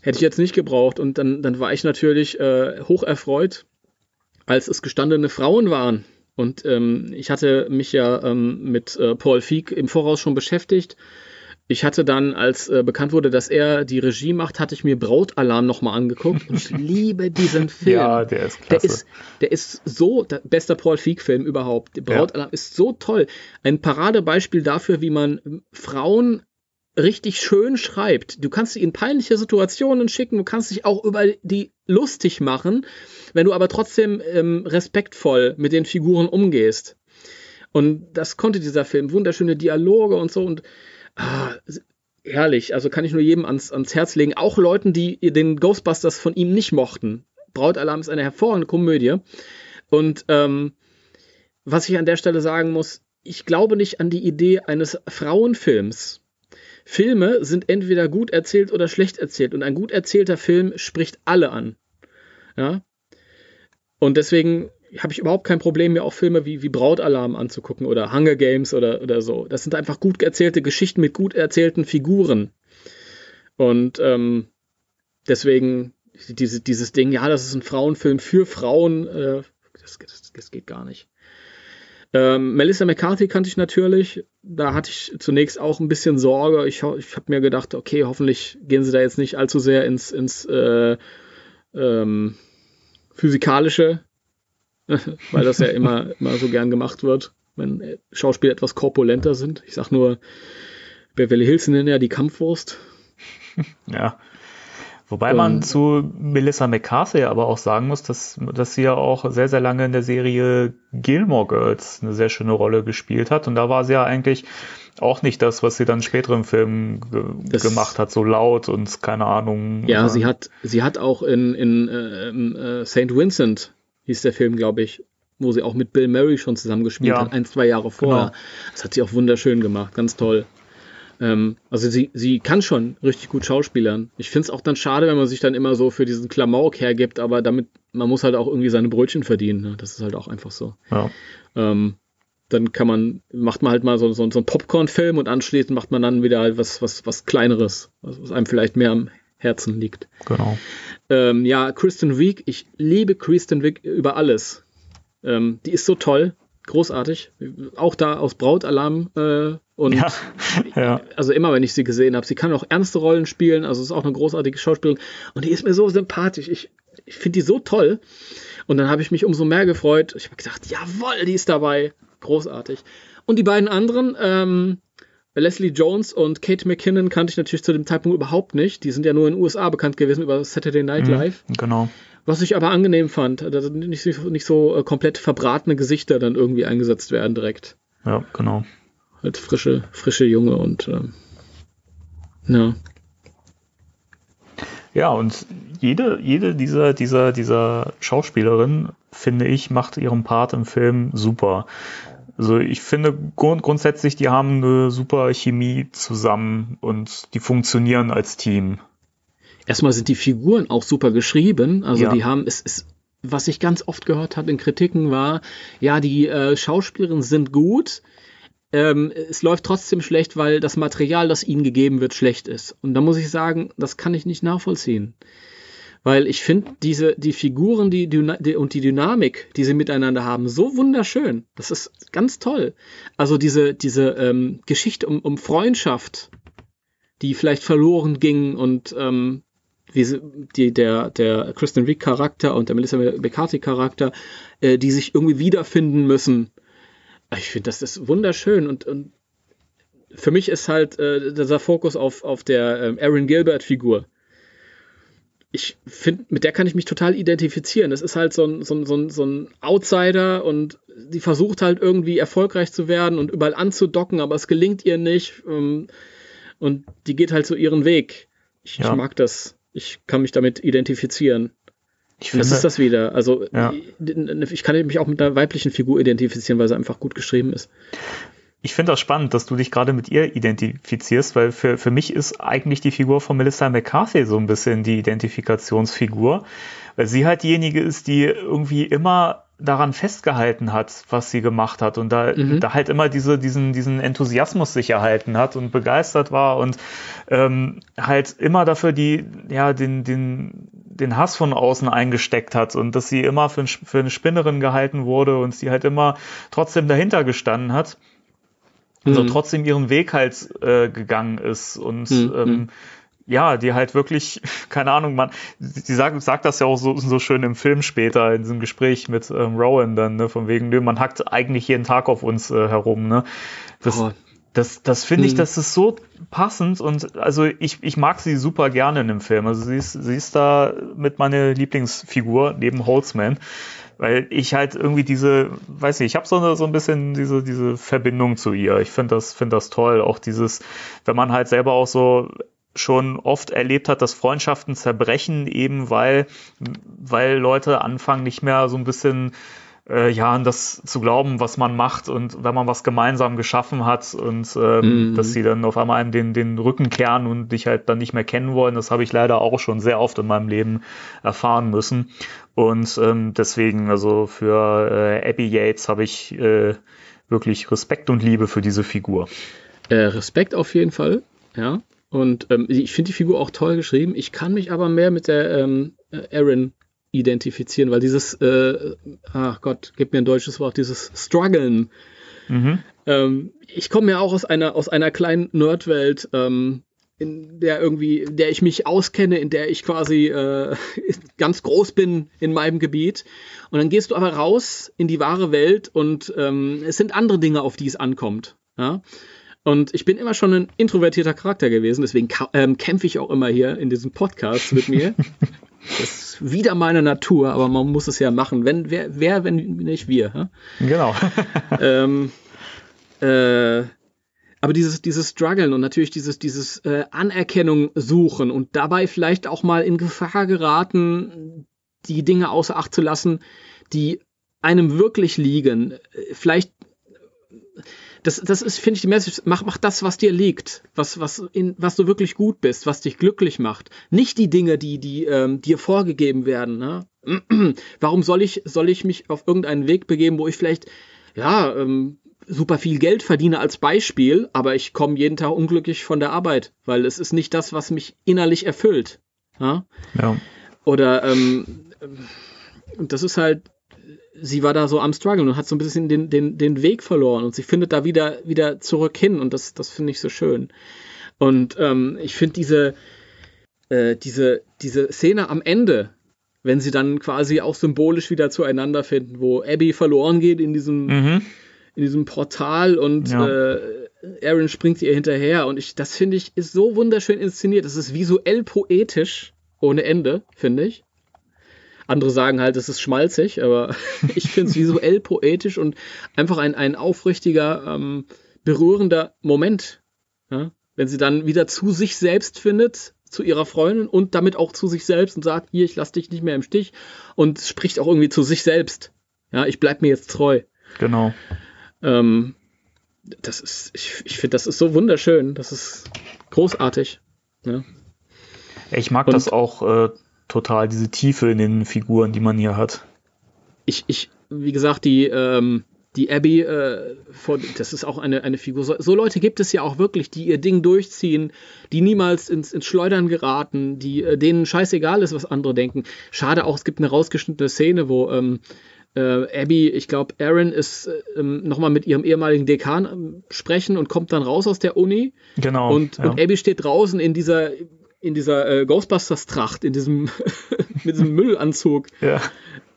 Hätte ich jetzt nicht gebraucht. Und dann, dann war ich natürlich äh, hoch erfreut, als es gestandene Frauen waren. Und ähm, ich hatte mich ja ähm, mit äh, Paul Feig im Voraus schon beschäftigt. ich hatte dann, als äh, bekannt wurde, dass er die Regie macht, hatte ich mir Brautalarm nochmal angeguckt und ich liebe diesen Film. Ja, der ist klasse. Der ist, der ist so, der, bester Paul Feig-Film überhaupt. Der Brautalarm ja. ist so toll. Ein Paradebeispiel dafür, wie man Frauen richtig schön schreibt. Du kannst sie in peinliche Situationen schicken, du kannst dich auch über die lustig machen, wenn du aber trotzdem ähm, respektvoll mit den Figuren umgehst. Und das konnte dieser Film. Wunderschöne Dialoge und so und ah, herrlich. Also kann ich nur jedem ans, ans Herz legen. Auch Leuten, die den Ghostbusters von ihm nicht mochten. Brautalarm ist eine hervorragende Komödie. Und ähm, was ich an der Stelle sagen muss, ich glaube nicht an die Idee eines Frauenfilms. Filme sind entweder gut erzählt oder schlecht erzählt und ein gut erzählter Film spricht alle an. Ja. Und deswegen habe ich überhaupt kein Problem, mir auch Filme wie, wie Brautalarm anzugucken oder Hunger Games oder, oder so. Das sind einfach gut erzählte Geschichten mit gut erzählten Figuren. Und ähm, deswegen diese, dieses Ding, ja, das ist ein Frauenfilm für Frauen, äh, das, das, das geht gar nicht. Ähm, Melissa McCarthy kannte ich natürlich. Da hatte ich zunächst auch ein bisschen Sorge. Ich, ich habe mir gedacht, okay, hoffentlich gehen sie da jetzt nicht allzu sehr ins, ins äh, ähm, Physikalische, weil das ja immer, immer so gern gemacht wird, wenn Schauspieler etwas korpulenter sind. Ich sag nur, Beverly Hills nennen ja die Kampfwurst. Ja. Wobei man zu Melissa McCarthy aber auch sagen muss, dass, dass sie ja auch sehr, sehr lange in der Serie Gilmore Girls eine sehr schöne Rolle gespielt hat. Und da war sie ja eigentlich auch nicht das, was sie dann später im Film ge das, gemacht hat, so laut und keine Ahnung. Ja, sie hat, sie hat auch in, in äh, äh, St. Vincent, hieß der Film, glaube ich, wo sie auch mit Bill Murray schon zusammengespielt ja. hat, ein, zwei Jahre vorher. Genau. Das hat sie auch wunderschön gemacht, ganz toll. Ähm, also sie, sie kann schon richtig gut schauspielern. Ich finde es auch dann schade, wenn man sich dann immer so für diesen Klamauk hergibt, aber damit, man muss halt auch irgendwie seine Brötchen verdienen. Ne? Das ist halt auch einfach so. Ja. Ähm, dann kann man, macht man halt mal so, so, so einen Popcorn-Film und anschließend macht man dann wieder halt was, was, was Kleineres, was einem vielleicht mehr am Herzen liegt. Genau. Ähm, ja, Kristen Wiig, ich liebe Kristen Wiig über alles. Ähm, die ist so toll, großartig. Auch da aus Brautalarm äh, und ja, ja. also immer, wenn ich sie gesehen habe, sie kann auch ernste Rollen spielen, also ist auch eine großartige Schauspielerin und die ist mir so sympathisch. Ich, ich finde die so toll. Und dann habe ich mich umso mehr gefreut. Ich habe gesagt, jawohl, die ist dabei. Großartig. Und die beiden anderen, ähm, Leslie Jones und Kate McKinnon kannte ich natürlich zu dem Zeitpunkt überhaupt nicht. Die sind ja nur in den USA bekannt gewesen über Saturday Night mhm, Live. Mhm, genau. Was ich aber angenehm fand, dass nicht, nicht so äh, komplett verbratene Gesichter dann irgendwie eingesetzt werden direkt. Ja, genau halt frische, frische Junge und äh, ja. Ja, und jede, jede dieser, dieser, dieser Schauspielerin, finde ich, macht ihren Part im Film super. Also ich finde grund grundsätzlich, die haben eine super Chemie zusammen und die funktionieren als Team. Erstmal sind die Figuren auch super geschrieben. Also ja. die haben, es ist, was ich ganz oft gehört habe in Kritiken war, ja, die äh, Schauspielerinnen sind gut, ähm, es läuft trotzdem schlecht, weil das Material, das ihnen gegeben wird, schlecht ist. Und da muss ich sagen, das kann ich nicht nachvollziehen. Weil ich finde diese, die Figuren die, die, und die Dynamik, die sie miteinander haben, so wunderschön. Das ist ganz toll. Also diese, diese ähm, Geschichte um, um Freundschaft, die vielleicht verloren ging und ähm, wie die, der, der Kristen Wiig Charakter und der Melissa McCarthy Charakter, äh, die sich irgendwie wiederfinden müssen ich finde, das ist wunderschön und, und für mich ist halt äh, dieser Fokus auf, auf der ähm, Aaron Gilbert-Figur. Ich finde, mit der kann ich mich total identifizieren. Das ist halt so ein, so, ein, so, ein, so ein Outsider und die versucht halt irgendwie erfolgreich zu werden und überall anzudocken, aber es gelingt ihr nicht. Ähm, und die geht halt so ihren Weg. Ich, ja. ich mag das. Ich kann mich damit identifizieren. Ich finde, das ist das wieder. Also ja. ich kann mich auch mit einer weiblichen Figur identifizieren, weil sie einfach gut geschrieben ist. Ich finde das spannend, dass du dich gerade mit ihr identifizierst, weil für, für mich ist eigentlich die Figur von Melissa McCarthy so ein bisschen die Identifikationsfigur, weil sie halt diejenige ist, die irgendwie immer daran festgehalten hat, was sie gemacht hat und da, mhm. da halt immer diese, diesen, diesen Enthusiasmus sich erhalten hat und begeistert war und ähm, halt immer dafür die, ja, den, den, den Hass von außen eingesteckt hat und dass sie immer für, für eine Spinnerin gehalten wurde und sie halt immer trotzdem dahinter gestanden hat. also mhm. trotzdem ihren Weg halt äh, gegangen ist und mhm. ähm, mhm. ja, die halt wirklich, keine Ahnung, man, die sagt, sagt das ja auch so, so schön im Film später, in diesem Gespräch mit ähm, Rowan dann, ne, von wegen, nö, man hackt eigentlich jeden Tag auf uns äh, herum, ne. Das, oh. Das, das finde ich, mhm. das ist so passend und also ich, ich mag sie super gerne in dem Film. Also sie ist, sie ist da mit meiner Lieblingsfigur neben Holtzman weil ich halt irgendwie diese, weiß nicht, ich habe so, so ein bisschen diese, diese Verbindung zu ihr. Ich finde das, finde das toll. Auch dieses, wenn man halt selber auch so schon oft erlebt hat, dass Freundschaften zerbrechen, eben weil, weil Leute anfangen nicht mehr so ein bisschen äh, ja, an das zu glauben, was man macht und wenn man was gemeinsam geschaffen hat und ähm, mhm. dass sie dann auf einmal einem den, den Rücken kehren und dich halt dann nicht mehr kennen wollen, das habe ich leider auch schon sehr oft in meinem Leben erfahren müssen. Und ähm, deswegen, also für äh, Abby Yates habe ich äh, wirklich Respekt und Liebe für diese Figur. Äh, Respekt auf jeden Fall, ja. Und ähm, ich finde die Figur auch toll geschrieben. Ich kann mich aber mehr mit der ähm, Erin identifizieren, weil dieses, äh, ach Gott, gib mir ein deutsches Wort, dieses Struggeln. Mhm. Ähm, ich komme ja auch aus einer, aus einer kleinen Nerdwelt, ähm, in der irgendwie, in der ich mich auskenne, in der ich quasi äh, ganz groß bin in meinem Gebiet. Und dann gehst du aber raus in die wahre Welt und ähm, es sind andere Dinge, auf die es ankommt. Ja? Und ich bin immer schon ein introvertierter Charakter gewesen, deswegen ähm, kämpfe ich auch immer hier in diesem Podcast mit mir. Das ist wieder meine Natur, aber man muss es ja machen. Wenn, wer, wer wenn nicht wir? Hä? Genau. ähm, äh, aber dieses, dieses Struggeln und natürlich dieses, dieses äh, Anerkennung suchen und dabei vielleicht auch mal in Gefahr geraten, die Dinge außer Acht zu lassen, die einem wirklich liegen. Vielleicht das, das ist, finde ich, die Message, mach, mach das, was dir liegt, was, was, in, was du wirklich gut bist, was dich glücklich macht. Nicht die Dinge, die, die ähm, dir vorgegeben werden. Ne? Warum soll ich, soll ich mich auf irgendeinen Weg begeben, wo ich vielleicht, ja, ähm, super viel Geld verdiene als Beispiel, aber ich komme jeden Tag unglücklich von der Arbeit, weil es ist nicht das, was mich innerlich erfüllt. Ja. ja. Oder ähm, und das ist halt sie war da so am Struggeln und hat so ein bisschen den, den, den Weg verloren und sie findet da wieder, wieder zurück hin und das, das finde ich so schön. Und ähm, ich finde diese, äh, diese, diese Szene am Ende, wenn sie dann quasi auch symbolisch wieder zueinander finden, wo Abby verloren geht in diesem, mhm. in diesem Portal und ja. äh, Aaron springt ihr hinterher und ich, das finde ich, ist so wunderschön inszeniert. Das ist visuell poetisch ohne Ende, finde ich. Andere sagen halt, es ist schmalzig, aber ich finde es visuell poetisch und einfach ein, ein aufrichtiger, ähm, berührender Moment. Ja? Wenn sie dann wieder zu sich selbst findet, zu ihrer Freundin und damit auch zu sich selbst und sagt, hier, ich lasse dich nicht mehr im Stich und spricht auch irgendwie zu sich selbst. Ja, ich bleib mir jetzt treu. Genau. Ähm, das ist, ich, ich finde, das ist so wunderschön. Das ist großartig. Ja. Ich mag und, das auch äh, total, diese Tiefe in den Figuren, die man hier hat. Ich, ich wie gesagt, die, ähm, die Abby, äh, vor, das ist auch eine, eine Figur. So, so, Leute gibt es ja auch wirklich, die ihr Ding durchziehen, die niemals ins, ins Schleudern geraten, die äh, denen scheißegal ist, was andere denken. Schade auch, es gibt eine rausgeschnittene Szene, wo ähm, äh, Abby, ich glaube, Aaron ist äh, ähm, nochmal mit ihrem ehemaligen Dekan ähm, sprechen und kommt dann raus aus der Uni. Genau. Und, ja. und Abby steht draußen in dieser in dieser äh, Ghostbusters-Tracht, in diesem, mit diesem Müllanzug. Ja.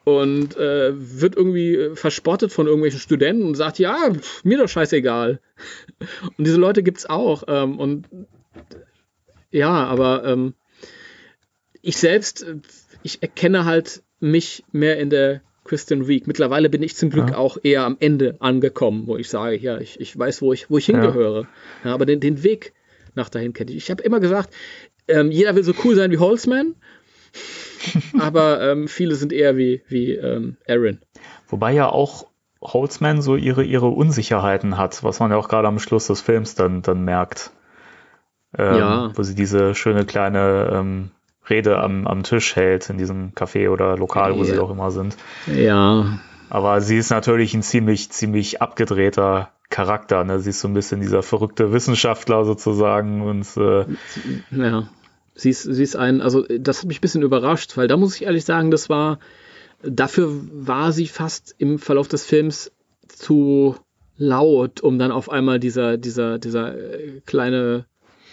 Und äh, wird irgendwie äh, verspottet von irgendwelchen Studenten und sagt, ja, pff, mir doch scheißegal. Und diese Leute gibt's auch. Ähm, und ja, aber ähm, ich selbst, äh, ich erkenne halt mich mehr in der Christian Week. Mittlerweile bin ich zum Glück ja. auch eher am Ende angekommen, wo ich sage, ja, ich, ich weiß, wo ich, wo ich hingehöre. Ja. Ja, aber den, den Weg nach dahin kenne ich. Ich habe immer gesagt, ähm, jeder will so cool sein wie Holzman, aber ähm, viele sind eher wie, wie ähm, Aaron. Wobei ja auch Holzman so ihre, ihre Unsicherheiten hat, was man ja auch gerade am Schluss des Films dann, dann merkt. Ähm, ja. Wo sie diese schöne kleine ähm, Rede am, am Tisch hält, in diesem Café oder Lokal, wo ja. sie auch immer sind. Ja. Aber sie ist natürlich ein ziemlich, ziemlich abgedrehter Charakter. Ne? Sie ist so ein bisschen dieser verrückte Wissenschaftler sozusagen und äh, ja. Sie ist, sie ist ein, also das hat mich ein bisschen überrascht, weil da muss ich ehrlich sagen, das war, dafür war sie fast im Verlauf des Films zu laut, um dann auf einmal dieser, dieser, dieser äh, kleine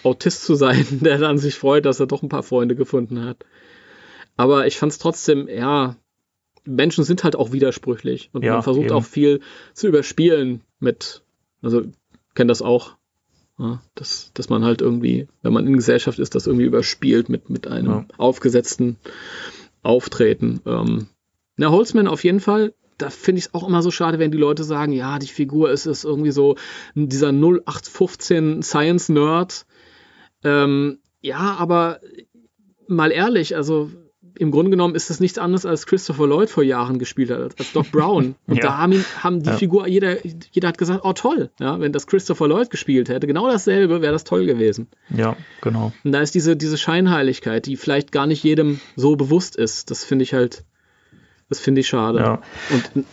Autist zu sein, der dann sich freut, dass er doch ein paar Freunde gefunden hat. Aber ich fand es trotzdem, ja, Menschen sind halt auch widersprüchlich und ja, man versucht eben. auch viel zu überspielen mit, also kenne das auch, ja, dass, dass man halt irgendwie, wenn man in Gesellschaft ist, das irgendwie überspielt mit, mit einem ja. aufgesetzten Auftreten. Ähm, na, Holzman auf jeden Fall, da finde ich es auch immer so schade, wenn die Leute sagen, ja, die Figur ist, ist irgendwie so dieser 0815 Science-Nerd. Ähm, ja, aber mal ehrlich, also im Grunde genommen ist das nichts anderes, als Christopher Lloyd vor Jahren gespielt hat, als Doc Brown. Und ja. da haben, ihn, haben die ja. Figur, jeder, jeder hat gesagt, oh toll, ja, wenn das Christopher Lloyd gespielt hätte, genau dasselbe, wäre das toll gewesen. Ja, genau. Und da ist diese, diese Scheinheiligkeit, die vielleicht gar nicht jedem so bewusst ist. Das finde ich halt, das finde ich schade. Ja. Und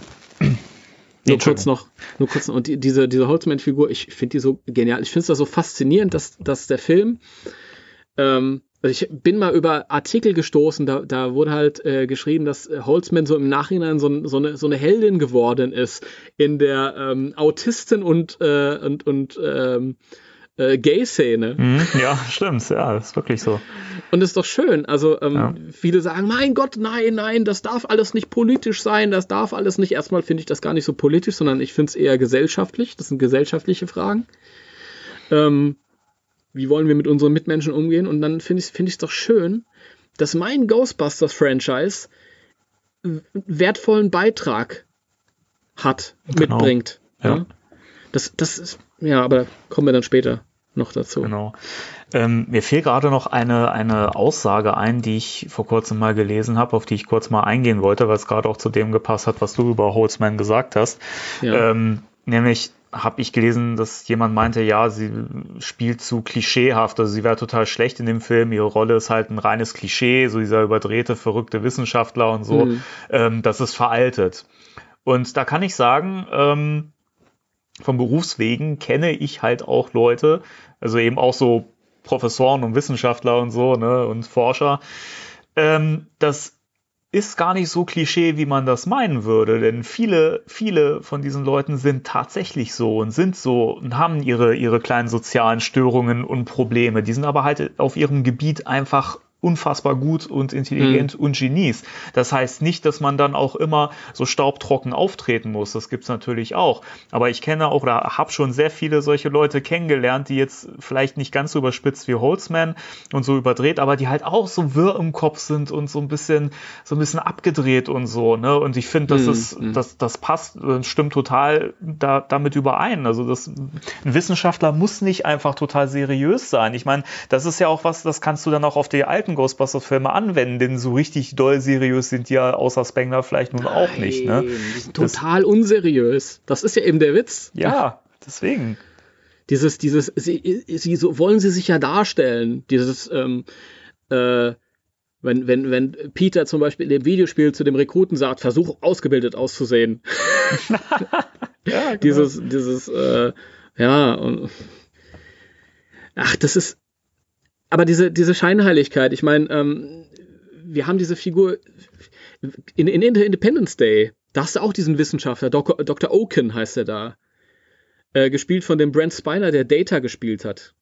nur kurz noch, nur kurz noch, und die, diese, diese Holzman-Figur, ich finde die so genial. Ich finde es da so faszinierend, dass, dass der Film ähm, also ich bin mal über Artikel gestoßen, da, da wurde halt äh, geschrieben, dass äh, Holzman so im Nachhinein so, so, eine, so eine Heldin geworden ist in der ähm, Autisten- und, äh, und, und ähm, äh, Gay-Szene. Mhm, ja, stimmt, ja, ist wirklich so. Und das ist doch schön. Also ähm, ja. viele sagen, mein Gott, nein, nein, das darf alles nicht politisch sein, das darf alles nicht. Erstmal finde ich das gar nicht so politisch, sondern ich finde es eher gesellschaftlich. Das sind gesellschaftliche Fragen. Ähm, wie wollen wir mit unseren Mitmenschen umgehen? Und dann finde ich es find doch schön, dass mein Ghostbusters-Franchise wertvollen Beitrag hat, genau. mitbringt. Ja. ja. Das, das ist, ja, aber kommen wir dann später noch dazu. Genau. Ähm, mir fehlt gerade noch eine, eine Aussage ein, die ich vor kurzem mal gelesen habe, auf die ich kurz mal eingehen wollte, weil es gerade auch zu dem gepasst hat, was du über Holzman gesagt hast. Ja. Ähm, nämlich, habe ich gelesen, dass jemand meinte, ja, sie spielt zu klischeehaft, also sie wäre total schlecht in dem Film, ihre Rolle ist halt ein reines Klischee, so dieser überdrehte, verrückte Wissenschaftler und so, mhm. ähm, das ist veraltet. Und da kann ich sagen, ähm, vom Berufswegen kenne ich halt auch Leute, also eben auch so Professoren und Wissenschaftler und so, ne, und Forscher, ähm, dass ist gar nicht so Klischee, wie man das meinen würde, denn viele, viele von diesen Leuten sind tatsächlich so und sind so und haben ihre, ihre kleinen sozialen Störungen und Probleme. Die sind aber halt auf ihrem Gebiet einfach unfassbar gut und intelligent mhm. und Genies. Das heißt nicht, dass man dann auch immer so staubtrocken auftreten muss. Das gibt's natürlich auch. Aber ich kenne auch oder habe schon sehr viele solche Leute kennengelernt, die jetzt vielleicht nicht ganz so überspitzt wie Holzman und so überdreht, aber die halt auch so wirr im Kopf sind und so ein bisschen, so ein bisschen abgedreht und so. Ne? Und ich finde, das mhm. ist, mhm. das, das passt, das stimmt total da, damit überein. Also das, ein Wissenschaftler muss nicht einfach total seriös sein. Ich meine, das ist ja auch was, das kannst du dann auch auf die alten alten Ghostbusters-Filme anwenden, denn so richtig doll seriös sind die ja außer Spengler vielleicht nun Nein, auch nicht. Ne? Total das, unseriös. Das ist ja eben der Witz. Ja, deswegen. Dieses, dieses, sie, sie so wollen sie sich ja darstellen. Dieses, ähm, äh, wenn, wenn, wenn Peter zum Beispiel in dem Videospiel zu dem Rekruten sagt, versuch ausgebildet auszusehen. ja, genau. Dieses, dieses, äh, ja, und, ach, das ist, aber diese, diese Scheinheiligkeit, ich meine, ähm, wir haben diese Figur in, in Independence Day, da hast du auch diesen Wissenschaftler, Dr. Dr. Oaken heißt er da, äh, gespielt von dem Brent Spiner, der Data gespielt hat.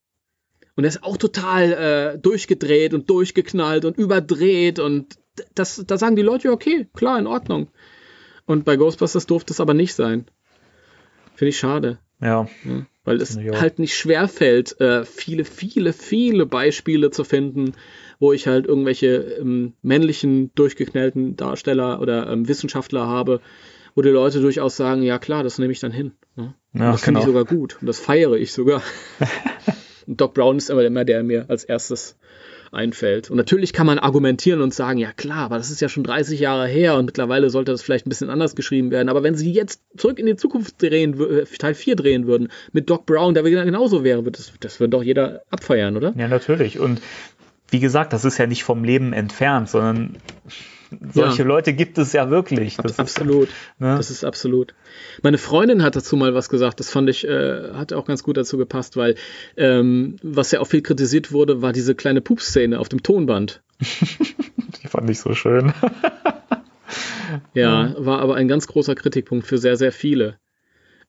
Und er ist auch total äh, durchgedreht und durchgeknallt und überdreht und das, da sagen die Leute, okay, klar, in Ordnung. Und bei Ghostbusters durfte es aber nicht sein. Finde ich schade. Ja. ja weil es halt nicht schwer fällt, äh, viele, viele, viele Beispiele zu finden, wo ich halt irgendwelche ähm, männlichen, durchgeknallten Darsteller oder ähm, Wissenschaftler habe, wo die Leute durchaus sagen, ja klar, das nehme ich dann hin. Ne? Ja, das finde genau. ich sogar gut und das feiere ich sogar. Doc Brown ist immer der, der mir als erstes einfällt. Und natürlich kann man argumentieren und sagen, ja klar, aber das ist ja schon 30 Jahre her und mittlerweile sollte das vielleicht ein bisschen anders geschrieben werden. Aber wenn sie jetzt zurück in die Zukunft drehen, äh, Teil 4 drehen würden, mit Doc Brown, der genauso wäre, das, das würde doch jeder abfeiern, oder? Ja, natürlich. Und wie gesagt, das ist ja nicht vom Leben entfernt, sondern solche ja. Leute gibt es ja wirklich. Das absolut. Ist, ne? Das ist absolut. Meine Freundin hat dazu mal was gesagt. Das fand ich, äh, hat auch ganz gut dazu gepasst, weil ähm, was ja auch viel kritisiert wurde, war diese kleine Pupsszene auf dem Tonband. Die fand ich so schön. ja, war aber ein ganz großer Kritikpunkt für sehr, sehr viele.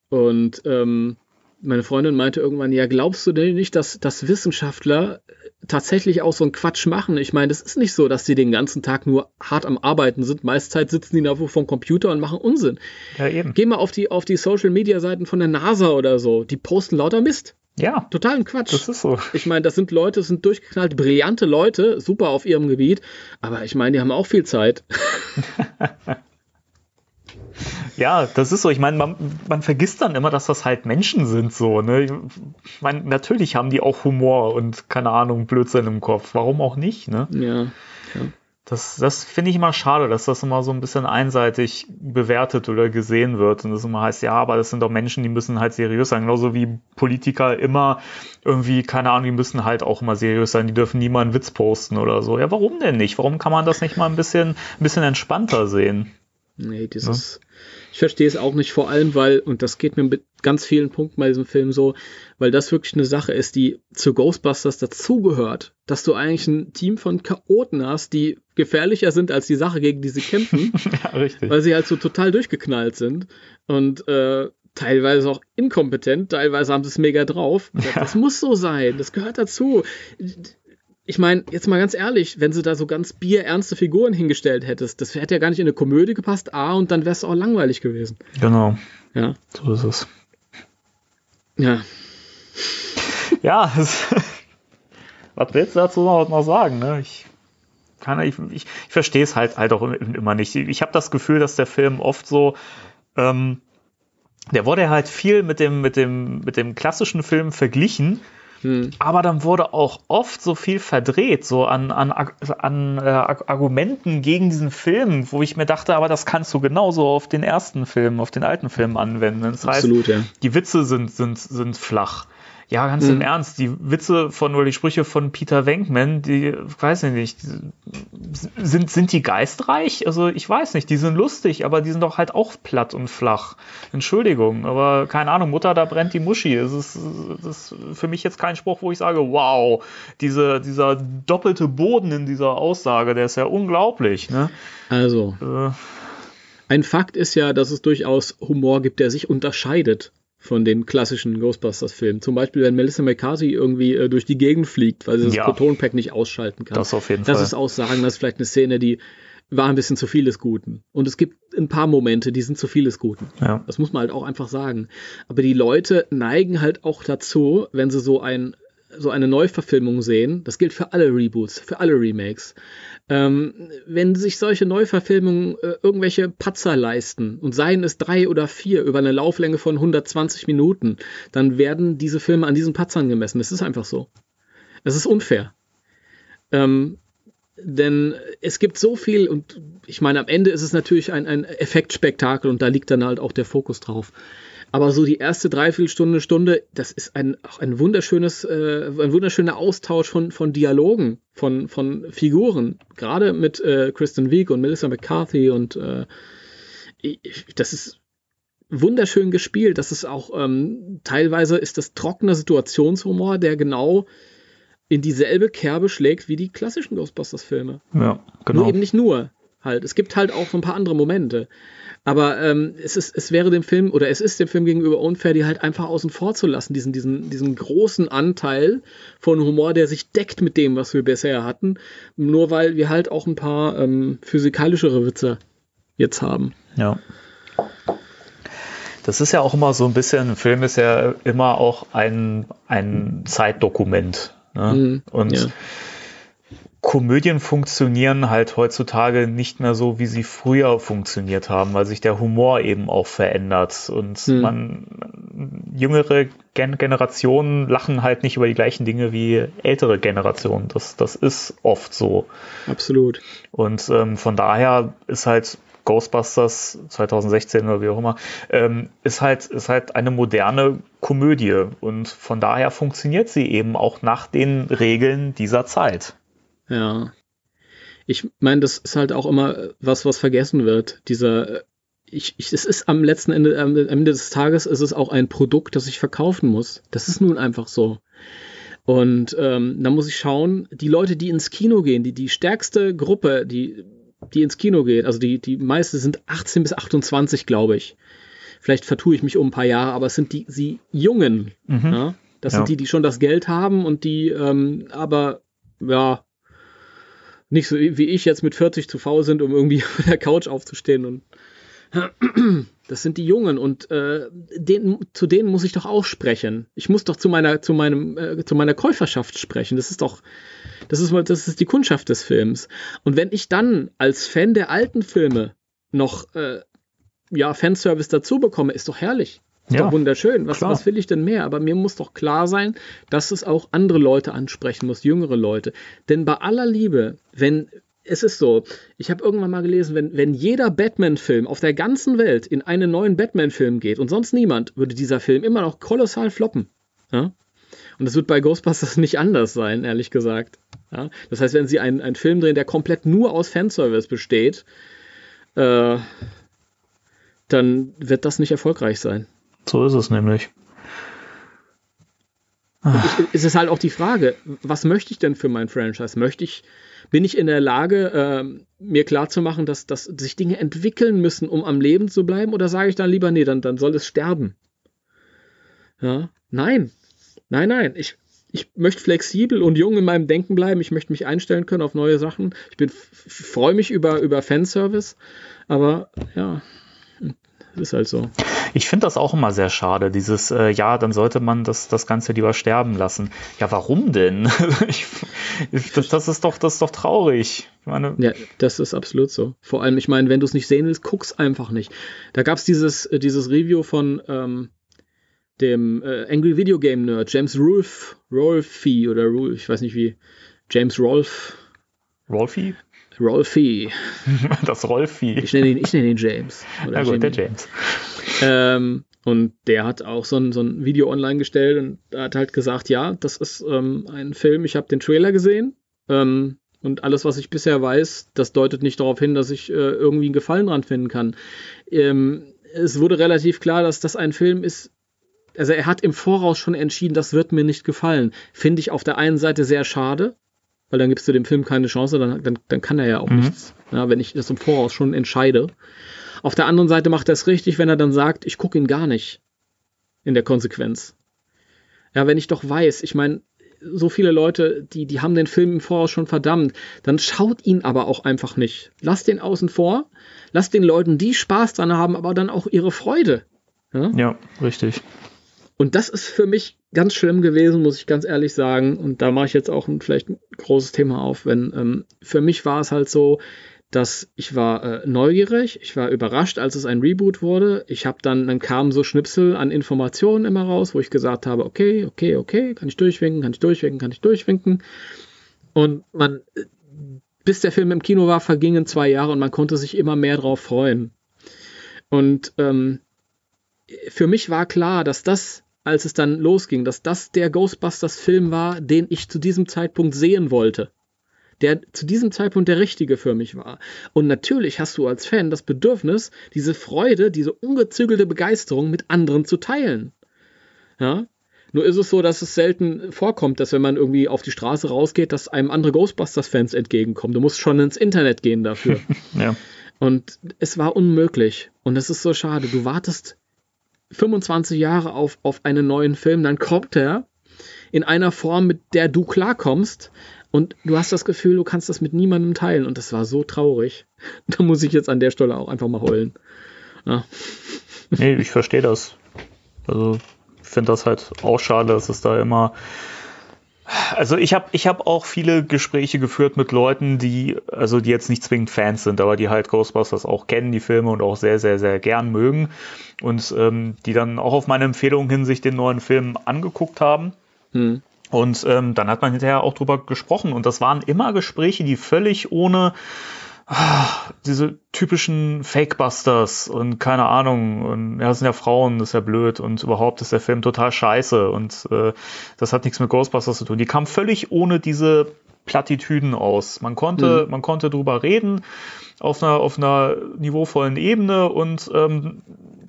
Und ähm, meine Freundin meinte irgendwann, ja, glaubst du denn nicht, dass, dass Wissenschaftler tatsächlich auch so einen Quatsch machen? Ich meine, es ist nicht so, dass sie den ganzen Tag nur hart am Arbeiten sind. Meist Zeit sitzen die da vor dem Computer und machen Unsinn. Ja, eben. Geh mal auf die, auf die Social-Media-Seiten von der NASA oder so. Die posten lauter Mist. Ja. Totalen Quatsch. Das ist so. Ich meine, das sind Leute, das sind durchgeknallte, brillante Leute, super auf ihrem Gebiet. Aber ich meine, die haben auch viel Zeit. Ja, das ist so. Ich meine, man, man vergisst dann immer, dass das halt Menschen sind, so. Ne? Ich meine, natürlich haben die auch Humor und keine Ahnung, Blödsinn im Kopf. Warum auch nicht, ne? Ja. ja. Das, das finde ich immer schade, dass das immer so ein bisschen einseitig bewertet oder gesehen wird. Und das immer heißt, ja, aber das sind doch Menschen, die müssen halt seriös sein. Genauso wie Politiker immer irgendwie, keine Ahnung, die müssen halt auch immer seriös sein. Die dürfen nie mal einen Witz posten oder so. Ja, warum denn nicht? Warum kann man das nicht mal ein bisschen, ein bisschen entspannter sehen? Nee, dieses. Ja? Ich verstehe es auch nicht, vor allem, weil, und das geht mir mit ganz vielen Punkten bei diesem Film so, weil das wirklich eine Sache ist, die zu Ghostbusters dazugehört, dass du eigentlich ein Team von Chaoten hast, die gefährlicher sind als die Sache, gegen die sie kämpfen. ja, richtig. Weil sie halt so total durchgeknallt sind und äh, teilweise auch inkompetent, teilweise haben sie es mega drauf. Ja. Das muss so sein, das gehört dazu ich meine, jetzt mal ganz ehrlich, wenn sie da so ganz bierernste Figuren hingestellt hättest, das hätte ja gar nicht in eine Komödie gepasst, A, und dann wäre es auch langweilig gewesen. Genau. Ja. So ist es. Ja. ja, was willst du dazu noch, noch sagen, ne? Ich kann, ich, ich, ich verstehe es halt, halt auch immer nicht. Ich habe das Gefühl, dass der Film oft so, ähm, der wurde halt viel mit dem, mit dem, mit dem klassischen Film verglichen hm. Aber dann wurde auch oft so viel verdreht, so an, an, an äh, Argumenten gegen diesen Film, wo ich mir dachte, aber das kannst du genauso auf den ersten Film, auf den alten Film anwenden. Das Absolut, heißt, ja. die Witze sind, sind, sind flach. Ja, ganz mhm. im Ernst, die Witze von oder die Sprüche von Peter Wenkman, die, weiß ich nicht, sind, sind die geistreich? Also ich weiß nicht, die sind lustig, aber die sind doch halt auch platt und flach. Entschuldigung, aber keine Ahnung, Mutter, da brennt die Muschi. Es ist, das ist für mich jetzt kein Spruch, wo ich sage, wow, diese, dieser doppelte Boden in dieser Aussage, der ist ja unglaublich. Ne? Also. Äh, ein Fakt ist ja, dass es durchaus Humor gibt, der sich unterscheidet von den klassischen Ghostbusters-Filmen. Zum Beispiel, wenn Melissa McCarthy irgendwie äh, durch die Gegend fliegt, weil sie das ja. Protonpack nicht ausschalten kann. Das auf jeden das Fall. Das ist Aussagen, das ist vielleicht eine Szene, die war ein bisschen zu viel des Guten. Und es gibt ein paar Momente, die sind zu viel des Guten. Ja. Das muss man halt auch einfach sagen. Aber die Leute neigen halt auch dazu, wenn sie so ein so eine Neuverfilmung sehen, das gilt für alle Reboots, für alle Remakes, ähm, wenn sich solche Neuverfilmungen äh, irgendwelche Patzer leisten und seien es drei oder vier über eine Lauflänge von 120 Minuten, dann werden diese Filme an diesen Patzern gemessen. Es ist einfach so. Es ist unfair. Ähm, denn es gibt so viel und ich meine, am Ende ist es natürlich ein, ein Effektspektakel und da liegt dann halt auch der Fokus drauf. Aber so die erste Dreiviertelstunde, Stunde, das ist ein, auch ein wunderschönes, äh, ein wunderschöner Austausch von, von Dialogen, von, von Figuren. Gerade mit äh, Kristen Wiig und Melissa McCarthy und äh, ich, das ist wunderschön gespielt. Das ist auch ähm, teilweise ist das trockener Situationshumor, der genau in dieselbe Kerbe schlägt wie die klassischen Ghostbusters-Filme. Ja, genau. Nur eben nicht nur halt. Es gibt halt auch so ein paar andere Momente. Aber ähm, es, ist, es wäre dem Film oder es ist dem Film gegenüber unfair, die halt einfach außen vor zu lassen, diesen, diesen, diesen großen Anteil von Humor, der sich deckt mit dem, was wir bisher hatten, nur weil wir halt auch ein paar ähm, physikalischere Witze jetzt haben. Ja. Das ist ja auch immer so ein bisschen, ein Film ist ja immer auch ein, ein Zeitdokument. Ne? Mhm, Und ja Komödien funktionieren halt heutzutage nicht mehr so, wie sie früher funktioniert haben, weil sich der Humor eben auch verändert und hm. man jüngere Gen Generationen lachen halt nicht über die gleichen Dinge wie ältere Generationen. Das, das ist oft so. Absolut. Und ähm, von daher ist halt Ghostbusters 2016 oder wie auch immer, ähm, ist halt, ist halt eine moderne Komödie und von daher funktioniert sie eben auch nach den Regeln dieser Zeit. Ja. Ich meine, das ist halt auch immer was, was vergessen wird. Dieser, ich, ich, es ist am letzten Ende, am Ende des Tages ist es auch ein Produkt, das ich verkaufen muss. Das ist nun einfach so. Und ähm, da muss ich schauen, die Leute, die ins Kino gehen, die, die stärkste Gruppe, die, die ins Kino geht, also die, die meiste sind 18 bis 28, glaube ich. vielleicht vertue ich mich um ein paar Jahre, aber es sind die, die Jungen. Mhm. Ja? Das ja. sind die, die schon das Geld haben und die ähm, aber, ja, nicht so wie ich jetzt mit 40 zu faul sind, um irgendwie von der Couch aufzustehen und das sind die Jungen und äh, den, zu denen muss ich doch auch sprechen. Ich muss doch zu meiner, zu meinem, äh, zu meiner Käuferschaft sprechen. Das ist doch, das ist, das ist die Kundschaft des Films. Und wenn ich dann als Fan der alten Filme noch äh, ja, Fanservice dazu bekomme, ist doch herrlich. Ist ja, doch wunderschön. Was, was will ich denn mehr? Aber mir muss doch klar sein, dass es auch andere Leute ansprechen muss, jüngere Leute. Denn bei aller Liebe, wenn es ist so, ich habe irgendwann mal gelesen, wenn, wenn jeder Batman-Film auf der ganzen Welt in einen neuen Batman-Film geht und sonst niemand, würde dieser Film immer noch kolossal floppen. Ja? Und das wird bei Ghostbusters nicht anders sein, ehrlich gesagt. Ja? Das heißt, wenn sie einen, einen Film drehen, der komplett nur aus Fanservice besteht, äh, dann wird das nicht erfolgreich sein. So ist es nämlich. Ich, es ist halt auch die Frage, was möchte ich denn für mein Franchise? Möchte ich bin ich in der Lage, äh, mir klarzumachen, dass, dass sich Dinge entwickeln müssen, um am Leben zu bleiben? Oder sage ich dann lieber, nee, dann, dann soll es sterben? Ja, nein, nein, nein. Ich, ich möchte flexibel und jung in meinem Denken bleiben. Ich möchte mich einstellen können auf neue Sachen. Ich freue mich über, über Fanservice. Aber ja, ist halt so. Ich finde das auch immer sehr schade, dieses, äh, ja, dann sollte man das, das Ganze lieber sterben lassen. Ja, warum denn? ich, das, das, ist doch, das ist doch traurig. Meine, ja, das ist absolut so. Vor allem, ich meine, wenn du es nicht sehen willst, guck's einfach nicht. Da gab es dieses, äh, dieses Review von ähm, dem äh, Angry Video Game Nerd, James Rolfe, Rolfe oder Rolfe, ich weiß nicht wie, James Rolfe. Rolfie? Rolfie. Das Rolfie. Ich nenne ihn, ich nenne ihn James. Oder ja gut, der James. Ähm, und der hat auch so ein, so ein Video online gestellt und hat halt gesagt, ja, das ist ähm, ein Film, ich habe den Trailer gesehen ähm, und alles, was ich bisher weiß, das deutet nicht darauf hin, dass ich äh, irgendwie einen Gefallen dran finden kann. Ähm, es wurde relativ klar, dass das ein Film ist, also er hat im Voraus schon entschieden, das wird mir nicht gefallen. Finde ich auf der einen Seite sehr schade, weil dann gibst du dem Film keine Chance, dann, dann, dann kann er ja auch mhm. nichts, ja, wenn ich das im Voraus schon entscheide. Auf der anderen Seite macht er es richtig, wenn er dann sagt, ich gucke ihn gar nicht. In der Konsequenz. Ja, wenn ich doch weiß, ich meine, so viele Leute, die, die haben den Film im Voraus schon verdammt, dann schaut ihn aber auch einfach nicht. Lasst den außen vor, lasst den Leuten, die Spaß dran haben, aber dann auch ihre Freude. Ja, ja richtig. Und das ist für mich ganz schlimm gewesen, muss ich ganz ehrlich sagen. Und da mache ich jetzt auch ein, vielleicht ein großes Thema auf, wenn ähm, für mich war es halt so, dass ich war äh, neugierig, ich war überrascht, als es ein Reboot wurde. Ich habe dann, dann kamen so Schnipsel an Informationen immer raus, wo ich gesagt habe, okay, okay, okay, kann ich durchwinken, kann ich durchwinken, kann ich durchwinken. Und man, bis der Film im Kino war, vergingen zwei Jahre und man konnte sich immer mehr drauf freuen. Und ähm, für mich war klar, dass das, als es dann losging, dass das der Ghostbusters-Film war, den ich zu diesem Zeitpunkt sehen wollte. Der zu diesem Zeitpunkt der richtige für mich war. Und natürlich hast du als Fan das Bedürfnis, diese Freude, diese ungezügelte Begeisterung mit anderen zu teilen. Ja? Nur ist es so, dass es selten vorkommt, dass wenn man irgendwie auf die Straße rausgeht, dass einem andere Ghostbusters-Fans entgegenkommen. Du musst schon ins Internet gehen dafür. ja. Und es war unmöglich. Und es ist so schade. Du wartest 25 Jahre auf, auf einen neuen Film, dann kommt er in einer Form, mit der du klarkommst. Und du hast das Gefühl, du kannst das mit niemandem teilen. Und das war so traurig. Da muss ich jetzt an der Stelle auch einfach mal heulen. Ja. Nee, ich verstehe das. Also, ich finde das halt auch schade, dass es da immer also ich habe ich hab auch viele Gespräche geführt mit Leuten, die, also die jetzt nicht zwingend Fans sind, aber die halt Ghostbusters auch kennen, die Filme und auch sehr, sehr, sehr gern mögen. Und ähm, die dann auch auf meine Empfehlung hin sich den neuen Film angeguckt haben. Hm. Und ähm, dann hat man hinterher auch drüber gesprochen. Und das waren immer Gespräche, die völlig ohne ach, diese typischen Fakebusters und keine Ahnung, und ja, das sind ja Frauen, das ist ja blöd und überhaupt ist der Film total scheiße und äh, das hat nichts mit Ghostbusters zu tun. Die kamen völlig ohne diese Plattitüden aus. Man konnte, mhm. man konnte drüber reden auf einer, auf einer niveauvollen Ebene und ähm,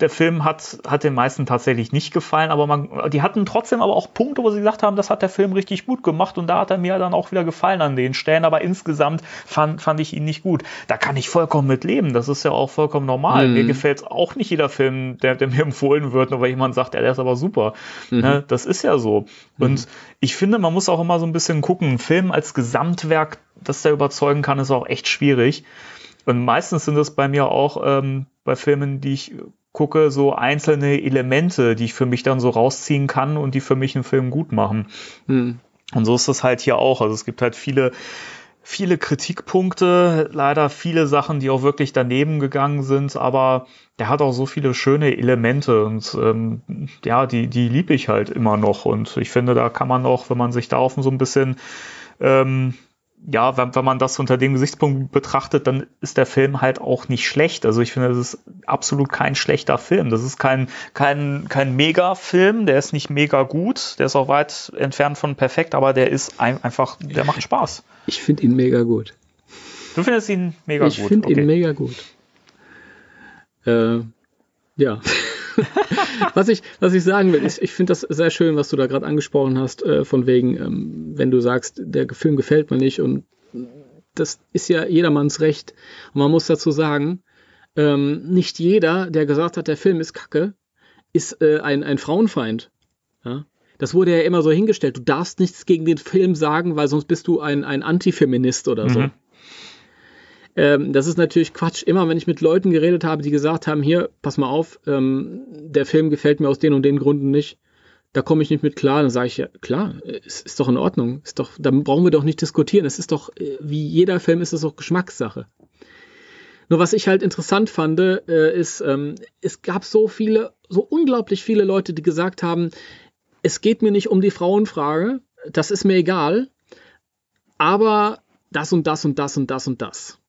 der Film hat, hat den meisten tatsächlich nicht gefallen, aber man, die hatten trotzdem aber auch Punkte, wo sie gesagt haben, das hat der Film richtig gut gemacht und da hat er mir dann auch wieder gefallen an den Stellen, aber insgesamt fand, fand ich ihn nicht gut. Da kann ich vollkommen mit leben, das ist ja auch vollkommen normal. Mhm. Mir gefällt auch nicht jeder Film, der, der mir empfohlen wird, nur weil jemand sagt, ja, der ist aber super. Mhm. Ne, das ist ja so. Mhm. Und ich finde, man muss auch immer so ein bisschen gucken, Film als Gesamtwerk, das der überzeugen kann, ist auch echt schwierig. Und meistens sind es bei mir auch ähm, bei Filmen, die ich gucke, so einzelne Elemente, die ich für mich dann so rausziehen kann und die für mich einen Film gut machen. Hm. Und so ist das halt hier auch. Also es gibt halt viele, viele Kritikpunkte, leider viele Sachen, die auch wirklich daneben gegangen sind, aber der hat auch so viele schöne Elemente und ähm, ja, die, die liebe ich halt immer noch. Und ich finde, da kann man auch, wenn man sich da auf so ein bisschen ähm, ja, wenn, wenn man das unter dem Gesichtspunkt betrachtet, dann ist der Film halt auch nicht schlecht. Also ich finde, das ist absolut kein schlechter Film. Das ist kein, kein, kein Mega-Film, der ist nicht mega gut, der ist auch weit entfernt von perfekt, aber der ist ein, einfach, der macht Spaß. Ich finde ihn mega gut. Du findest ihn mega ich gut? Ich finde okay. ihn mega gut. Äh, ja. was, ich, was ich sagen will, ist, ich finde das sehr schön, was du da gerade angesprochen hast, äh, von wegen, ähm, wenn du sagst, der Film gefällt mir nicht und das ist ja jedermanns Recht. Und man muss dazu sagen, ähm, nicht jeder, der gesagt hat, der Film ist kacke, ist äh, ein, ein Frauenfeind. Ja? Das wurde ja immer so hingestellt. Du darfst nichts gegen den Film sagen, weil sonst bist du ein, ein Antifeminist oder so. Mhm. Ähm, das ist natürlich Quatsch. Immer wenn ich mit Leuten geredet habe, die gesagt haben, hier, pass mal auf, ähm, der Film gefällt mir aus den und den Gründen nicht, da komme ich nicht mit klar, dann sage ich ja, klar, es ist doch in Ordnung. Ist doch, da brauchen wir doch nicht diskutieren. Es ist doch, äh, wie jeder Film ist es doch Geschmackssache. Nur was ich halt interessant fand, äh, ist, ähm, es gab so viele, so unglaublich viele Leute, die gesagt haben, es geht mir nicht um die Frauenfrage, das ist mir egal, aber das und das und das und das und das.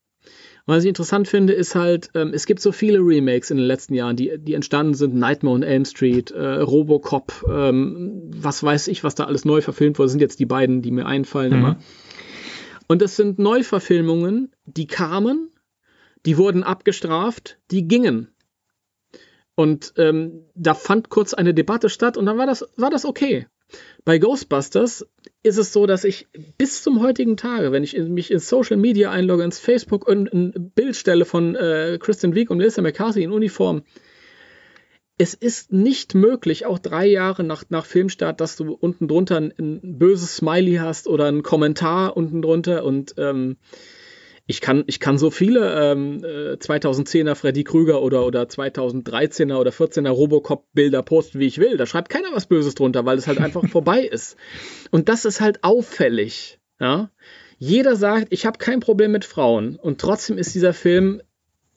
Was ich interessant finde, ist halt, ähm, es gibt so viele Remakes in den letzten Jahren, die, die entstanden sind. Nightmare on Elm Street, äh, Robocop, ähm, was weiß ich, was da alles neu verfilmt wurde, sind jetzt die beiden, die mir einfallen mhm. immer. Und das sind Neuverfilmungen, die kamen, die wurden abgestraft, die gingen. Und ähm, da fand kurz eine Debatte statt und dann war das, war das okay. Bei Ghostbusters ist es so, dass ich bis zum heutigen Tage, wenn ich mich in Social Media einlogge, ins Facebook und ein Bild stelle von äh, Kristen Wiig und Melissa McCarthy in Uniform, es ist nicht möglich, auch drei Jahre nach, nach Filmstart, dass du unten drunter ein, ein böses Smiley hast oder einen Kommentar unten drunter und ähm, ich kann, ich kann so viele ähm, 2010er äh, Freddy Krüger oder, oder 2013er oder 14er Robocop-Bilder posten, wie ich will. Da schreibt keiner was Böses drunter, weil es halt einfach vorbei ist. Und das ist halt auffällig. Ja? Jeder sagt, ich habe kein Problem mit Frauen. Und trotzdem ist dieser Film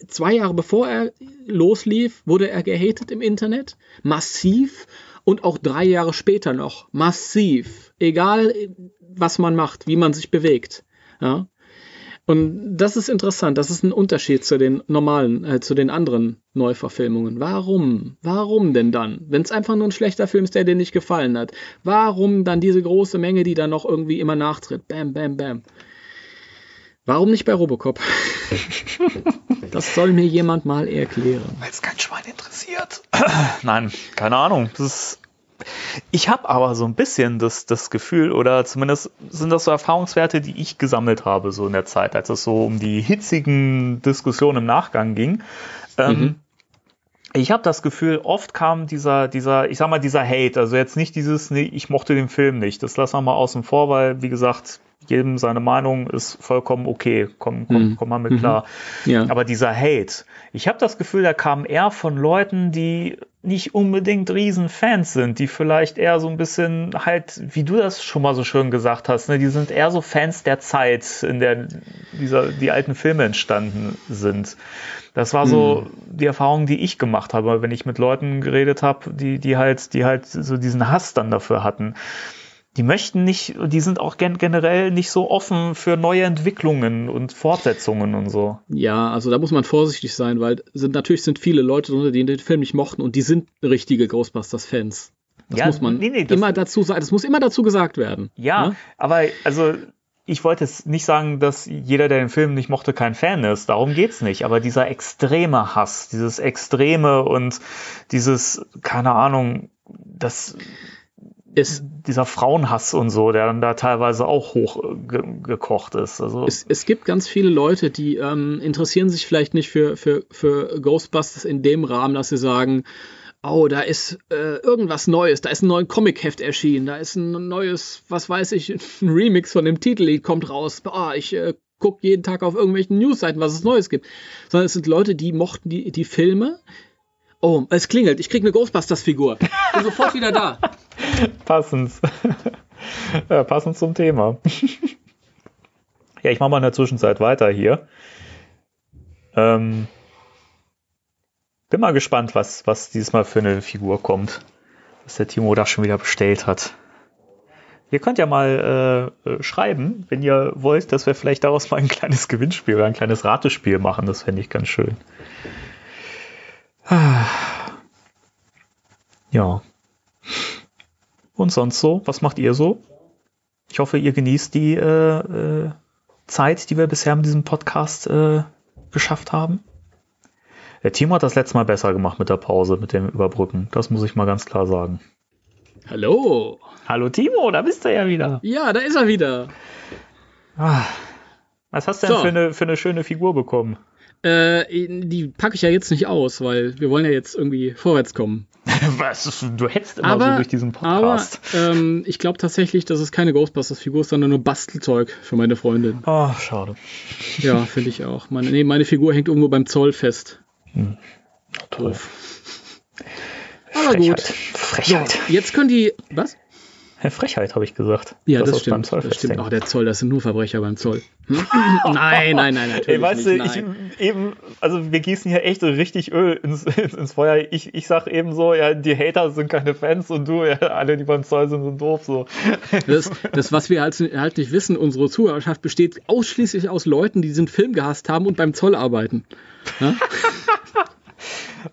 zwei Jahre bevor er loslief, wurde er gehatet im Internet. Massiv. Und auch drei Jahre später noch. Massiv. Egal, was man macht, wie man sich bewegt. Ja? Und das ist interessant. Das ist ein Unterschied zu den normalen, äh, zu den anderen Neuverfilmungen. Warum? Warum denn dann? Wenn es einfach nur ein schlechter Film ist, der dir nicht gefallen hat. Warum dann diese große Menge, die dann noch irgendwie immer nachtritt? Bam, bam, bam. Warum nicht bei Robocop? das soll mir jemand mal erklären. Weil es kein Schwein interessiert. Nein, keine Ahnung. Das ist ich habe aber so ein bisschen das, das Gefühl, oder zumindest sind das so Erfahrungswerte, die ich gesammelt habe, so in der Zeit, als es so um die hitzigen Diskussionen im Nachgang ging. Ähm, mhm. ich habe das Gefühl, oft kam dieser, dieser, ich sag mal, dieser Hate, also jetzt nicht dieses, nee, ich mochte den Film nicht, das lassen wir mal außen vor, weil, wie gesagt, jedem seine Meinung ist vollkommen okay, komm, komm, mhm. komm mal mit mhm. klar. Ja. Aber dieser Hate, ich habe das Gefühl, der kam eher von Leuten, die nicht unbedingt Riesenfans sind, die vielleicht eher so ein bisschen halt, wie du das schon mal so schön gesagt hast, ne, die sind eher so Fans der Zeit, in der dieser, die alten Filme entstanden sind. Das war so hm. die Erfahrung, die ich gemacht habe, wenn ich mit Leuten geredet habe, die, die halt, die halt so diesen Hass dann dafür hatten die möchten nicht, die sind auch gen generell nicht so offen für neue Entwicklungen und Fortsetzungen und so. Ja, also da muss man vorsichtig sein, weil sind, natürlich sind viele Leute drunter, die den Film nicht mochten und die sind richtige Ghostbusters-Fans. Das ja, muss man nee, nee, immer dazu sagen, das muss immer dazu gesagt werden. Ja, ja? Ne? aber also ich wollte jetzt nicht sagen, dass jeder, der den Film nicht mochte, kein Fan ist. Darum geht's nicht. Aber dieser extreme Hass, dieses extreme und dieses, keine Ahnung, das, es, dieser Frauenhass und so, der dann da teilweise auch hochgekocht ist. Also es, es gibt ganz viele Leute, die ähm, interessieren sich vielleicht nicht für, für, für Ghostbusters in dem Rahmen, dass sie sagen, oh, da ist äh, irgendwas Neues, da ist ein neues Comic-Heft erschienen, da ist ein neues, was weiß ich, ein Remix von dem Titellied kommt raus. Oh, ich äh, gucke jeden Tag auf irgendwelchen Newsseiten, was es Neues gibt. Sondern es sind Leute, die mochten die, die Filme. Oh, es klingelt, ich kriege eine Ghostbusters-Figur. Bin sofort wieder da. Passend. ja, passend zum Thema. ja, ich mache mal in der Zwischenzeit weiter hier. Ähm, bin mal gespannt, was, was dieses Mal für eine Figur kommt. Was der Timo da schon wieder bestellt hat. Ihr könnt ja mal äh, äh schreiben, wenn ihr wollt, dass wir vielleicht daraus mal ein kleines Gewinnspiel oder ein kleines Ratespiel machen. Das fände ich ganz schön. Ja. Und sonst so? Was macht ihr so? Ich hoffe, ihr genießt die äh, äh, Zeit, die wir bisher mit diesem Podcast äh, geschafft haben. Der Timo hat das letzte Mal besser gemacht mit der Pause, mit dem Überbrücken. Das muss ich mal ganz klar sagen. Hallo. Hallo Timo, da bist du ja wieder. Ja, da ist er wieder. Ah, was hast du denn so. für, eine, für eine schöne Figur bekommen? Äh, die packe ich ja jetzt nicht aus, weil wir wollen ja jetzt irgendwie vorwärts kommen. Was? Du hättest immer aber, so durch diesen Podcast. Aber ähm, ich glaube tatsächlich, dass es keine Ghostbusters-Figur ist, sondern nur Bastelzeug für meine Freundin. Oh, schade. Ja, finde ich auch. Meine, nee, meine Figur hängt irgendwo beim Zoll fest. Hm. Toll. Aber Frechheit. gut. Frechheit. So, jetzt können die. Was? Frechheit, habe ich gesagt. Ja, das, das stimmt. Das stimmt. Oh, der Zoll, das sind nur Verbrecher beim Zoll. Hm? nein, nein, nein, natürlich. Ey, weißt nicht, du, ich eben, also wir gießen hier echt richtig Öl ins, ins, ins, Feuer. Ich, ich sag eben so, ja, die Hater sind keine Fans und du, ja, alle, die beim Zoll sind, sind doof. So. Das, das was wir halt, halt nicht wissen, unsere Zuhörerschaft besteht ausschließlich aus Leuten, die diesen Film gehasst haben und beim Zoll arbeiten. Ja?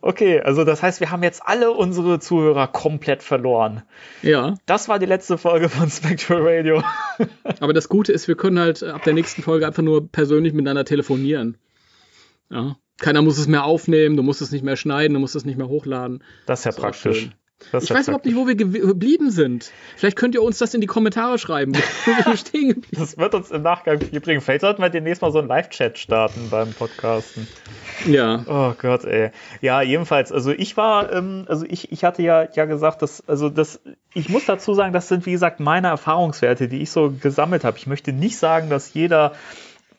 Okay, also das heißt, wir haben jetzt alle unsere Zuhörer komplett verloren. Ja. Das war die letzte Folge von Spectral Radio. Aber das Gute ist, wir können halt ab der nächsten Folge einfach nur persönlich miteinander telefonieren. Ja. Keiner muss es mehr aufnehmen, du musst es nicht mehr schneiden, du musst es nicht mehr hochladen. Das ist ja das praktisch. Das ich weiß überhaupt nicht, wo wir geblieben sind. Vielleicht könnt ihr uns das in die Kommentare schreiben, wo wir stehen Das wird uns im Nachgang viel bringen. Vielleicht sollten wir demnächst mal so einen Live-Chat starten beim Podcasten. Ja. Oh Gott, ey. Ja, jedenfalls, also ich war, ähm, also ich, ich hatte ja, ja gesagt, dass, also das, ich muss dazu sagen, das sind wie gesagt meine Erfahrungswerte, die ich so gesammelt habe. Ich möchte nicht sagen, dass jeder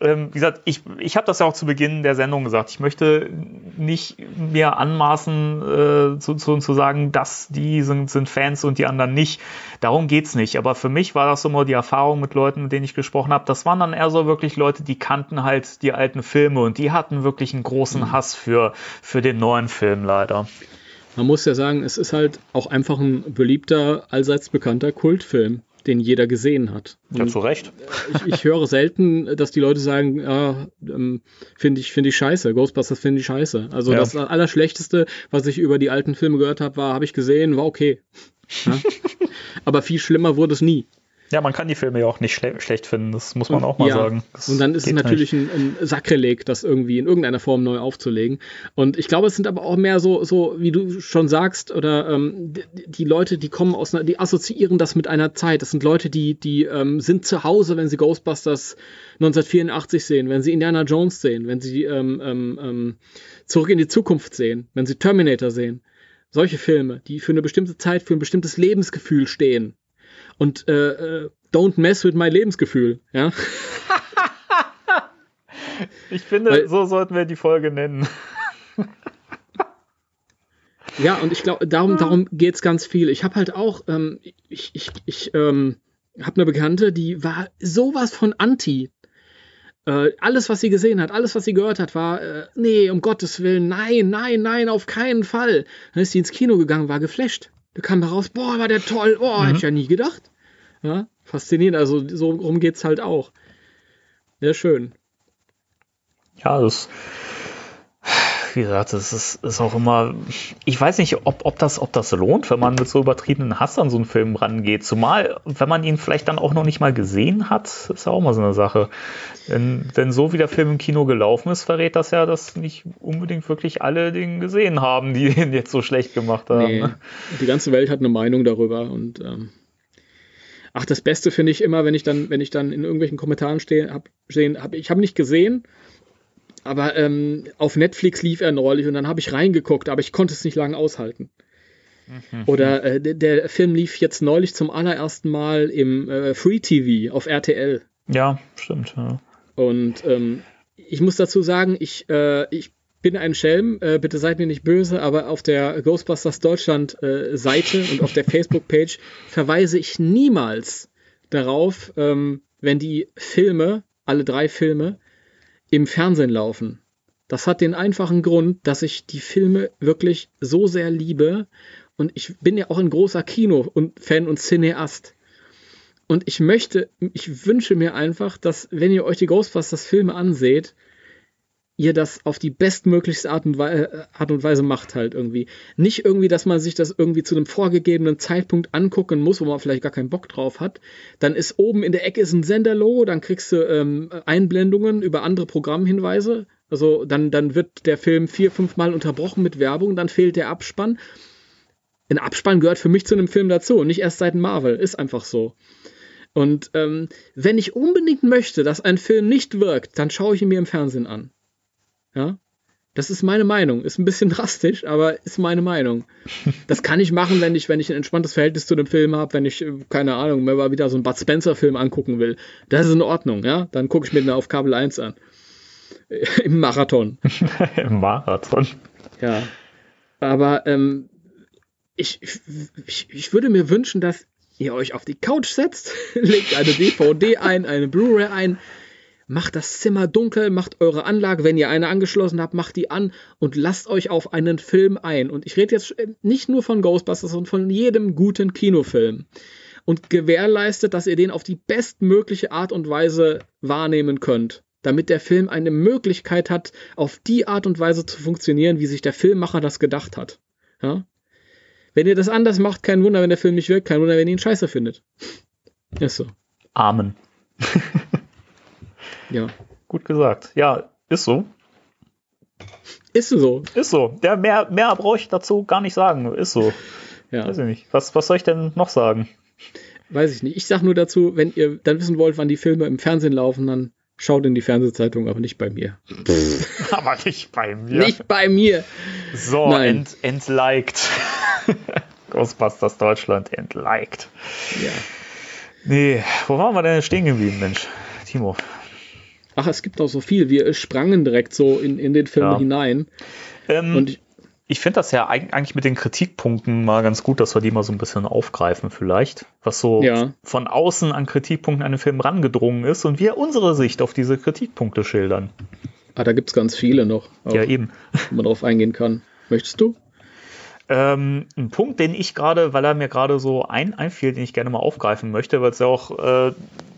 ähm, wie gesagt, ich, ich habe das ja auch zu Beginn der Sendung gesagt. Ich möchte nicht mir anmaßen, äh, zu, zu, zu sagen, dass die sind, sind Fans und die anderen nicht. Darum geht's nicht. Aber für mich war das mal die Erfahrung mit Leuten, mit denen ich gesprochen habe. Das waren dann eher so wirklich Leute, die kannten halt die alten Filme und die hatten wirklich einen großen mhm. Hass für, für den neuen Film leider. Man muss ja sagen, es ist halt auch einfach ein beliebter, allseits bekannter Kultfilm den jeder gesehen hat. Und ja, zu Recht. Ich, ich, höre selten, dass die Leute sagen, ah, ähm, finde ich, finde ich scheiße, Ghostbusters finde ich scheiße. Also ja. das Allerschlechteste, was ich über die alten Filme gehört habe, war, habe ich gesehen, war okay. Ja? Aber viel schlimmer wurde es nie. Ja, man kann die Filme ja auch nicht schle schlecht finden, das muss man auch mal ja. sagen. Das und dann ist es natürlich ein, ein, Sakrileg, das irgendwie in irgendeiner Form neu aufzulegen. Und ich glaube, es sind aber auch mehr so, so wie du schon sagst, oder ähm, die, die, Leute, die kommen aus einer, die assoziieren das mit einer Zeit. Das sind Leute, die, die ähm, sind zu Hause, wenn sie Ghostbusters 1984 sehen, wenn sie Indiana Jones sehen, wenn sie ähm, ähm, ähm, zurück in die Zukunft sehen, wenn sie Terminator sehen. Solche Filme, die für eine bestimmte Zeit, für ein bestimmtes Lebensgefühl stehen und äh, äh, don't mess with my Lebensgefühl, ja. ich finde, Weil, so sollten wir die Folge nennen. ja, und ich glaube, darum, darum geht es ganz viel. Ich habe halt auch, ähm, ich, ich, ich ähm, habe eine Bekannte, die war sowas von anti. Äh, alles, was sie gesehen hat, alles, was sie gehört hat, war, äh, nee, um Gottes Willen, nein, nein, nein, auf keinen Fall. Dann ist sie ins Kino gegangen, war geflasht. Da kam da raus, boah, war der toll, boah, mhm. hätte ich ja nie gedacht. Ja, faszinierend, also so rum geht es halt auch. Sehr schön. Ja, das wie gesagt, es ist, ist auch immer, ich weiß nicht, ob, ob, das, ob das lohnt, wenn man mit so übertriebenen Hass an so einen Film rangeht. Zumal, wenn man ihn vielleicht dann auch noch nicht mal gesehen hat, ist ja auch mal so eine Sache. Denn, wenn so wie der Film im Kino gelaufen ist, verrät das ja, dass nicht unbedingt wirklich alle den gesehen haben, die den jetzt so schlecht gemacht haben. Nee, die ganze Welt hat eine Meinung darüber und ähm, ach, das Beste finde ich immer, wenn ich dann, wenn ich dann in irgendwelchen Kommentaren stehe, hab, stehen, hab, ich habe nicht gesehen, aber ähm, auf Netflix lief er neulich und dann habe ich reingeguckt, aber ich konnte es nicht lange aushalten. Mhm. Oder äh, der, Film lief jetzt neulich zum allerersten Mal im äh, Free TV auf RTL. Ja, stimmt. Ja. Und ähm, ich muss dazu sagen, ich, äh, ich bin ein Schelm, äh, bitte seid mir nicht böse, aber auf der Ghostbusters Deutschland äh, Seite und auf der Facebook-Page verweise ich niemals darauf, ähm, wenn die Filme, alle drei Filme, im Fernsehen laufen. Das hat den einfachen Grund, dass ich die Filme wirklich so sehr liebe und ich bin ja auch ein großer Kino- und Cineast. Und ich möchte, ich wünsche mir einfach, dass wenn ihr euch die Ghostbusters Filme anseht, ihr das auf die bestmöglichste Art und, Weise, äh, Art und Weise macht halt irgendwie. Nicht irgendwie, dass man sich das irgendwie zu einem vorgegebenen Zeitpunkt angucken muss, wo man vielleicht gar keinen Bock drauf hat. Dann ist oben in der Ecke ist ein Senderlogo, dann kriegst du ähm, Einblendungen über andere Programmhinweise. Also dann, dann wird der Film vier, fünf Mal unterbrochen mit Werbung, dann fehlt der Abspann. Ein Abspann gehört für mich zu einem Film dazu, nicht erst seit Marvel, ist einfach so. Und ähm, wenn ich unbedingt möchte, dass ein Film nicht wirkt, dann schaue ich ihn mir im Fernsehen an. Ja. Das ist meine Meinung. Ist ein bisschen drastisch, aber ist meine Meinung. Das kann ich machen, wenn ich, wenn ich ein entspanntes Verhältnis zu dem Film habe, wenn ich, äh, keine Ahnung, mir mal wieder so einen Bud Spencer-Film angucken will. Das ist in Ordnung, ja. Dann gucke ich mir den auf Kabel 1 an. Im Marathon. Im Marathon. Ja. Aber ähm, ich, ich, ich würde mir wünschen, dass ihr euch auf die Couch setzt, legt eine DVD ein, eine Blu-ray ein, Macht das Zimmer dunkel, macht eure Anlage, wenn ihr eine angeschlossen habt, macht die an und lasst euch auf einen Film ein. Und ich rede jetzt äh, nicht nur von Ghostbusters, sondern von jedem guten Kinofilm. Und gewährleistet, dass ihr den auf die bestmögliche Art und Weise wahrnehmen könnt. Damit der Film eine Möglichkeit hat, auf die Art und Weise zu funktionieren, wie sich der Filmmacher das gedacht hat. Ja? Wenn ihr das anders macht, kein Wunder, wenn der Film nicht wirkt, kein Wunder, wenn ihr ihn scheiße findet. Ist so. Amen. Ja. Gut gesagt. Ja, ist so. Ist so. Ist so. Ja, mehr, mehr brauche ich dazu gar nicht sagen. Ist so. Ja. Weiß ich nicht. Was, was soll ich denn noch sagen? Weiß ich nicht. Ich sag nur dazu, wenn ihr dann wissen wollt, wann die Filme im Fernsehen laufen, dann schaut in die Fernsehzeitung, aber nicht bei mir. aber nicht bei mir. Nicht bei mir. So, ent, entliked. Ghostbusters Deutschland entliked. Ja. Nee, wo waren wir denn stehen geblieben, Mensch? Timo ach, es gibt auch so viel. Wir sprangen direkt so in, in den Film ja. hinein. Ähm, und ich, ich finde das ja eigentlich mit den Kritikpunkten mal ganz gut, dass wir die mal so ein bisschen aufgreifen vielleicht, was so ja. von außen an Kritikpunkten an den Film rangedrungen ist und wir unsere Sicht auf diese Kritikpunkte schildern. Ah, da gibt es ganz viele noch. Auch, ja, eben. Wo man drauf eingehen kann. Möchtest du? Ähm, ein Punkt, den ich gerade, weil er mir gerade so ein, einfiel, den ich gerne mal aufgreifen möchte, weil es ja auch äh,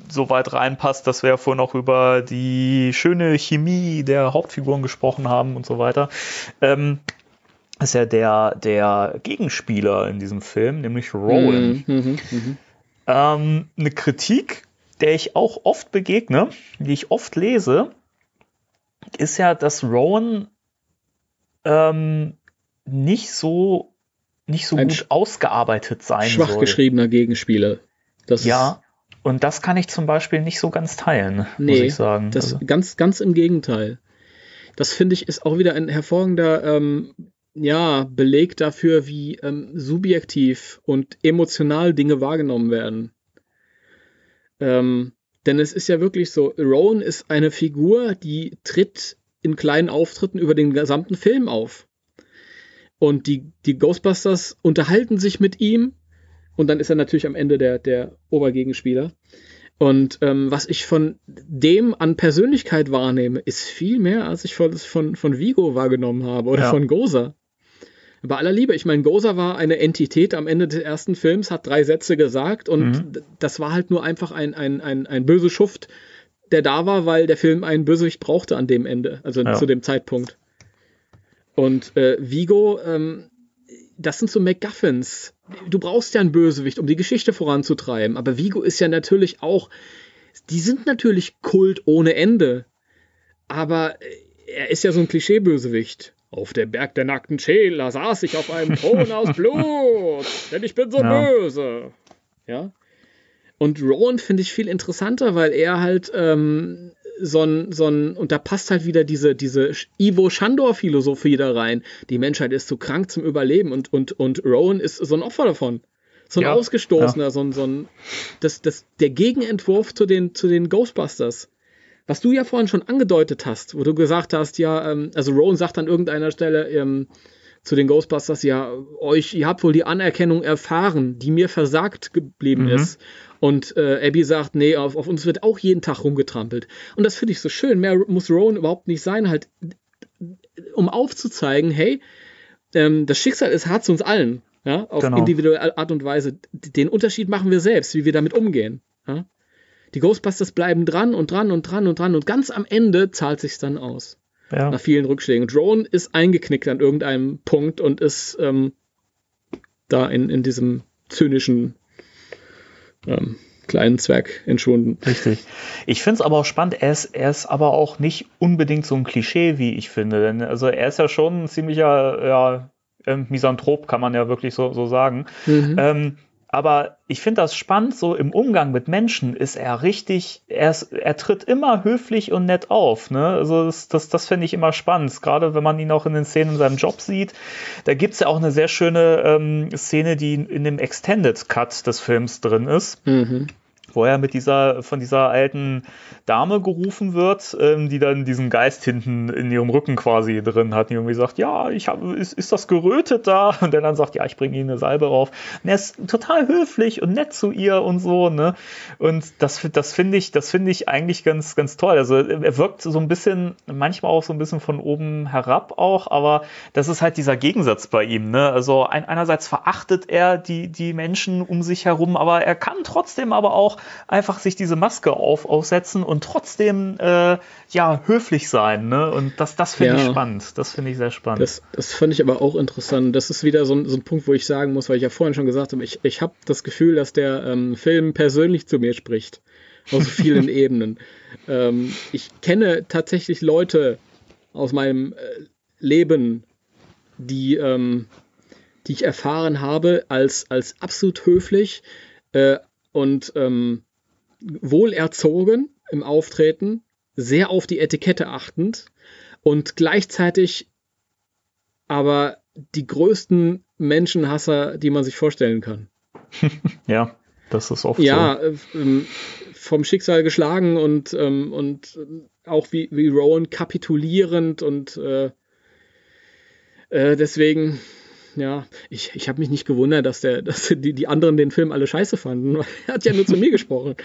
so weit reinpasst, dass wir ja vorhin auch über die schöne Chemie der Hauptfiguren gesprochen haben und so weiter. Ähm, ist ja der, der Gegenspieler in diesem Film, nämlich Rowan. Mhm, mh, mh. Ähm, eine Kritik, der ich auch oft begegne, die ich oft lese, ist ja, dass Rowan ähm, nicht so nicht so Ein gut ausgearbeitet sein schwach soll. geschriebener Gegenspieler. Das ja, und das kann ich zum Beispiel nicht so ganz teilen, nee, muss ich sagen. Das also. ganz, ganz im Gegenteil. Das finde ich ist auch wieder ein hervorragender ähm, ja, Beleg dafür, wie ähm, subjektiv und emotional Dinge wahrgenommen werden. Ähm, denn es ist ja wirklich so, Rowan ist eine Figur, die tritt in kleinen Auftritten über den gesamten Film auf. Und die, die Ghostbusters unterhalten sich mit ihm, und dann ist er natürlich am Ende der, der Obergegenspieler. Und ähm, was ich von dem an Persönlichkeit wahrnehme, ist viel mehr, als ich von, von, von Vigo wahrgenommen habe oder ja. von Goza. Bei aller Liebe, ich meine, Goza war eine Entität am Ende des ersten Films, hat drei Sätze gesagt und mhm. das war halt nur einfach ein, ein, ein, ein böse Schuft, der da war, weil der Film einen Bösewicht brauchte an dem Ende, also ja. zu dem Zeitpunkt. Und äh, Vigo, ähm, das sind so MacGuffins. Du brauchst ja einen Bösewicht, um die Geschichte voranzutreiben. Aber Vigo ist ja natürlich auch, die sind natürlich Kult ohne Ende. Aber äh, er ist ja so ein Klischee-Bösewicht. Auf dem Berg der nackten Schäler saß ich auf einem Thron aus Blut, denn ich bin so ja. böse. Ja. Und Rowan finde ich viel interessanter, weil er halt ähm, so ein, so ein, und da passt halt wieder diese, diese Ivo Shandor-Philosophie da rein. Die Menschheit ist zu krank zum Überleben und, und, und Rowan ist so ein Opfer davon. So ein ja, Ausgestoßener, ja. so ein, so ein, das, das, der Gegenentwurf zu den, zu den Ghostbusters. Was du ja vorhin schon angedeutet hast, wo du gesagt hast, ja, ähm, also Rowan sagt an irgendeiner Stelle, ähm, zu den Ghostbusters, ja, euch, ihr habt wohl die Anerkennung erfahren, die mir versagt geblieben mhm. ist. Und äh, Abby sagt, nee, auf, auf, uns wird auch jeden Tag rumgetrampelt. Und das finde ich so schön. Mehr muss Rowan überhaupt nicht sein, halt, um aufzuzeigen, hey, ähm, das Schicksal ist hart zu uns allen. Ja, auf genau. individuelle Art und Weise. Den Unterschied machen wir selbst, wie wir damit umgehen. Ja? Die Ghostbusters bleiben dran und dran und dran und dran und ganz am Ende zahlt sich dann aus. Ja. Nach vielen Rückschlägen. Drone ist eingeknickt an irgendeinem Punkt und ist ähm, da in, in diesem zynischen ähm, kleinen Zwerg entschwunden. Richtig. Ich finde es aber auch spannend, er ist, er ist aber auch nicht unbedingt so ein Klischee, wie ich finde. Denn also er ist ja schon ein ziemlicher ja, ähm, Misanthrop, kann man ja wirklich so, so sagen. Mhm. Ähm, aber ich finde das spannend, so im Umgang mit Menschen ist er richtig, er, ist, er tritt immer höflich und nett auf. Ne? Also das, das, das finde ich immer spannend, gerade wenn man ihn auch in den Szenen in seinem Job sieht. Da gibt es ja auch eine sehr schöne ähm, Szene, die in dem Extended Cut des Films drin ist. Mhm wo er mit dieser, von dieser alten Dame gerufen wird, ähm, die dann diesen Geist hinten in ihrem Rücken quasi drin hat, die irgendwie sagt, ja, ich habe, ist, ist das gerötet da? Und der dann sagt, ja, ich bringe Ihnen eine Salbe rauf. Und er ist total höflich und nett zu ihr und so, ne? Und das, das finde ich, das finde ich eigentlich ganz, ganz toll. Also er wirkt so ein bisschen, manchmal auch so ein bisschen von oben herab auch, aber das ist halt dieser Gegensatz bei ihm, ne? Also ein, einerseits verachtet er die, die Menschen um sich herum, aber er kann trotzdem aber auch einfach sich diese Maske auf, aufsetzen und trotzdem äh, ja höflich sein. Ne? Und das, das finde ja. ich spannend. Das finde ich sehr spannend. Das, das fand ich aber auch interessant. Das ist wieder so ein, so ein Punkt, wo ich sagen muss, weil ich ja vorhin schon gesagt habe, ich, ich habe das Gefühl, dass der ähm, Film persönlich zu mir spricht. Aus vielen Ebenen. Ähm, ich kenne tatsächlich Leute aus meinem äh, Leben, die, ähm, die ich erfahren habe als, als absolut höflich, äh, und ähm, wohlerzogen im Auftreten, sehr auf die Etikette achtend und gleichzeitig aber die größten Menschenhasser, die man sich vorstellen kann. ja, das ist oft ja, so. Ja, äh, vom Schicksal geschlagen und, ähm, und auch wie, wie Rowan kapitulierend und äh, äh, deswegen ja, ich, ich habe mich nicht gewundert, dass, der, dass die, die anderen den Film alle scheiße fanden. Er hat ja nur zu mir gesprochen.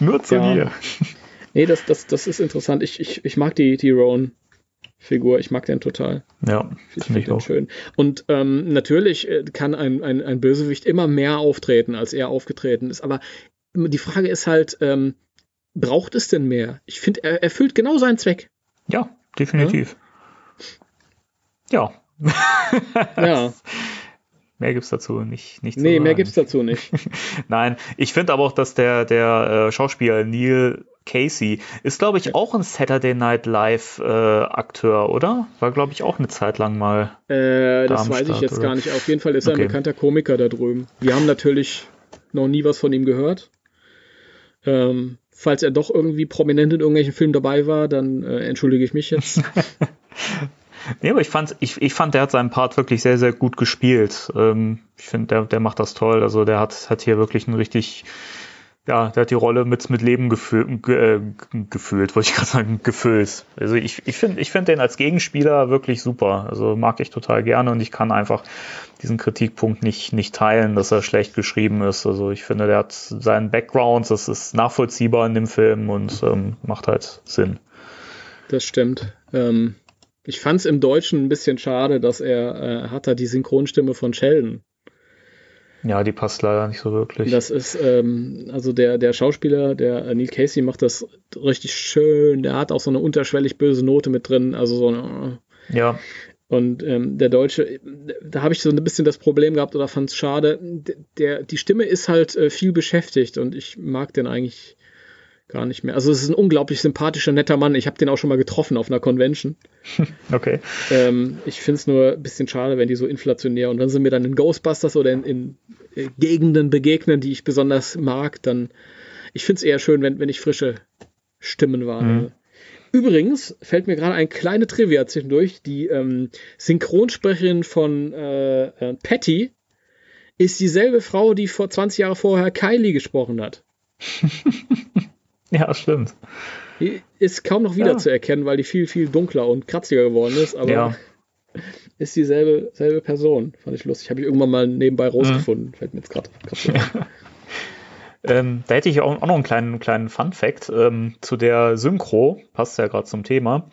nur zu ja. dir. Nee, das, das, das ist interessant. Ich, ich, ich mag die, die Rowan. Figur. Ich mag den total. Ja, ich finde ich auch schön. Und ähm, natürlich äh, kann ein, ein, ein Bösewicht immer mehr auftreten, als er aufgetreten ist. Aber die Frage ist halt, ähm, braucht es denn mehr? Ich finde, er erfüllt genau seinen Zweck. Ja, definitiv. Ja, ja ja. Mehr gibt's dazu nicht. nicht nee, mehr gibt's dazu nicht. Nein, ich finde aber auch, dass der, der äh, Schauspieler Neil Casey ist, glaube ich, auch ein Saturday Night Live äh, Akteur, oder? War, glaube ich, auch eine Zeit lang mal. Äh, das weiß ich jetzt oder? gar nicht. Auf jeden Fall ist er okay. ein bekannter Komiker da drüben. Wir haben natürlich noch nie was von ihm gehört. Ähm, falls er doch irgendwie prominent in irgendwelchen Filmen dabei war, dann äh, entschuldige ich mich jetzt. Nee, aber ich fand, ich, ich fand, der hat seinen Part wirklich sehr, sehr gut gespielt. Ähm, ich finde, der, der macht das toll. Also der hat, hat hier wirklich einen richtig, ja, der hat die Rolle mit, mit Leben gefühlt, äh, gefühlt, wollte ich gerade sagen, gefüllt. Also ich, ich finde ich find den als Gegenspieler wirklich super. Also mag ich total gerne und ich kann einfach diesen Kritikpunkt nicht, nicht teilen, dass er schlecht geschrieben ist. Also ich finde, der hat seinen Background, das ist nachvollziehbar in dem Film und ähm, macht halt Sinn. Das stimmt. Ähm, ich fand es im Deutschen ein bisschen schade, dass er äh, hat da die Synchronstimme von Sheldon. Ja, die passt leider nicht so wirklich. Das ist, ähm, also der, der Schauspieler, der äh, Neil Casey macht das richtig schön. Der hat auch so eine unterschwellig böse Note mit drin. Also so eine, Ja. Und ähm, der Deutsche, da habe ich so ein bisschen das Problem gehabt oder fand es schade. Der, die Stimme ist halt äh, viel beschäftigt und ich mag den eigentlich gar nicht mehr. Also es ist ein unglaublich sympathischer, netter Mann. Ich habe den auch schon mal getroffen auf einer Convention. Okay. Ähm, ich finde es nur ein bisschen schade, wenn die so inflationär und wenn sie mir dann in Ghostbusters oder in, in äh, Gegenden begegnen, die ich besonders mag, dann ich finde es eher schön, wenn, wenn ich frische Stimmen wahrnehme. Mhm. Übrigens fällt mir gerade ein kleine Trivia zwischendurch. Die ähm, Synchronsprecherin von äh, äh, Patty ist dieselbe Frau, die vor 20 Jahre vorher Kylie gesprochen hat. ja, stimmt. Die ist kaum noch wiederzuerkennen, ja. weil die viel, viel dunkler und kratziger geworden ist, aber ja. ist dieselbe selbe Person. Fand ich lustig. Habe ich irgendwann mal nebenbei rausgefunden. Mhm. Fällt mir jetzt gerade so ähm, da hätte ich auch, auch, noch einen kleinen, kleinen Fun-Fact ähm, zu der Synchro, passt ja gerade zum Thema.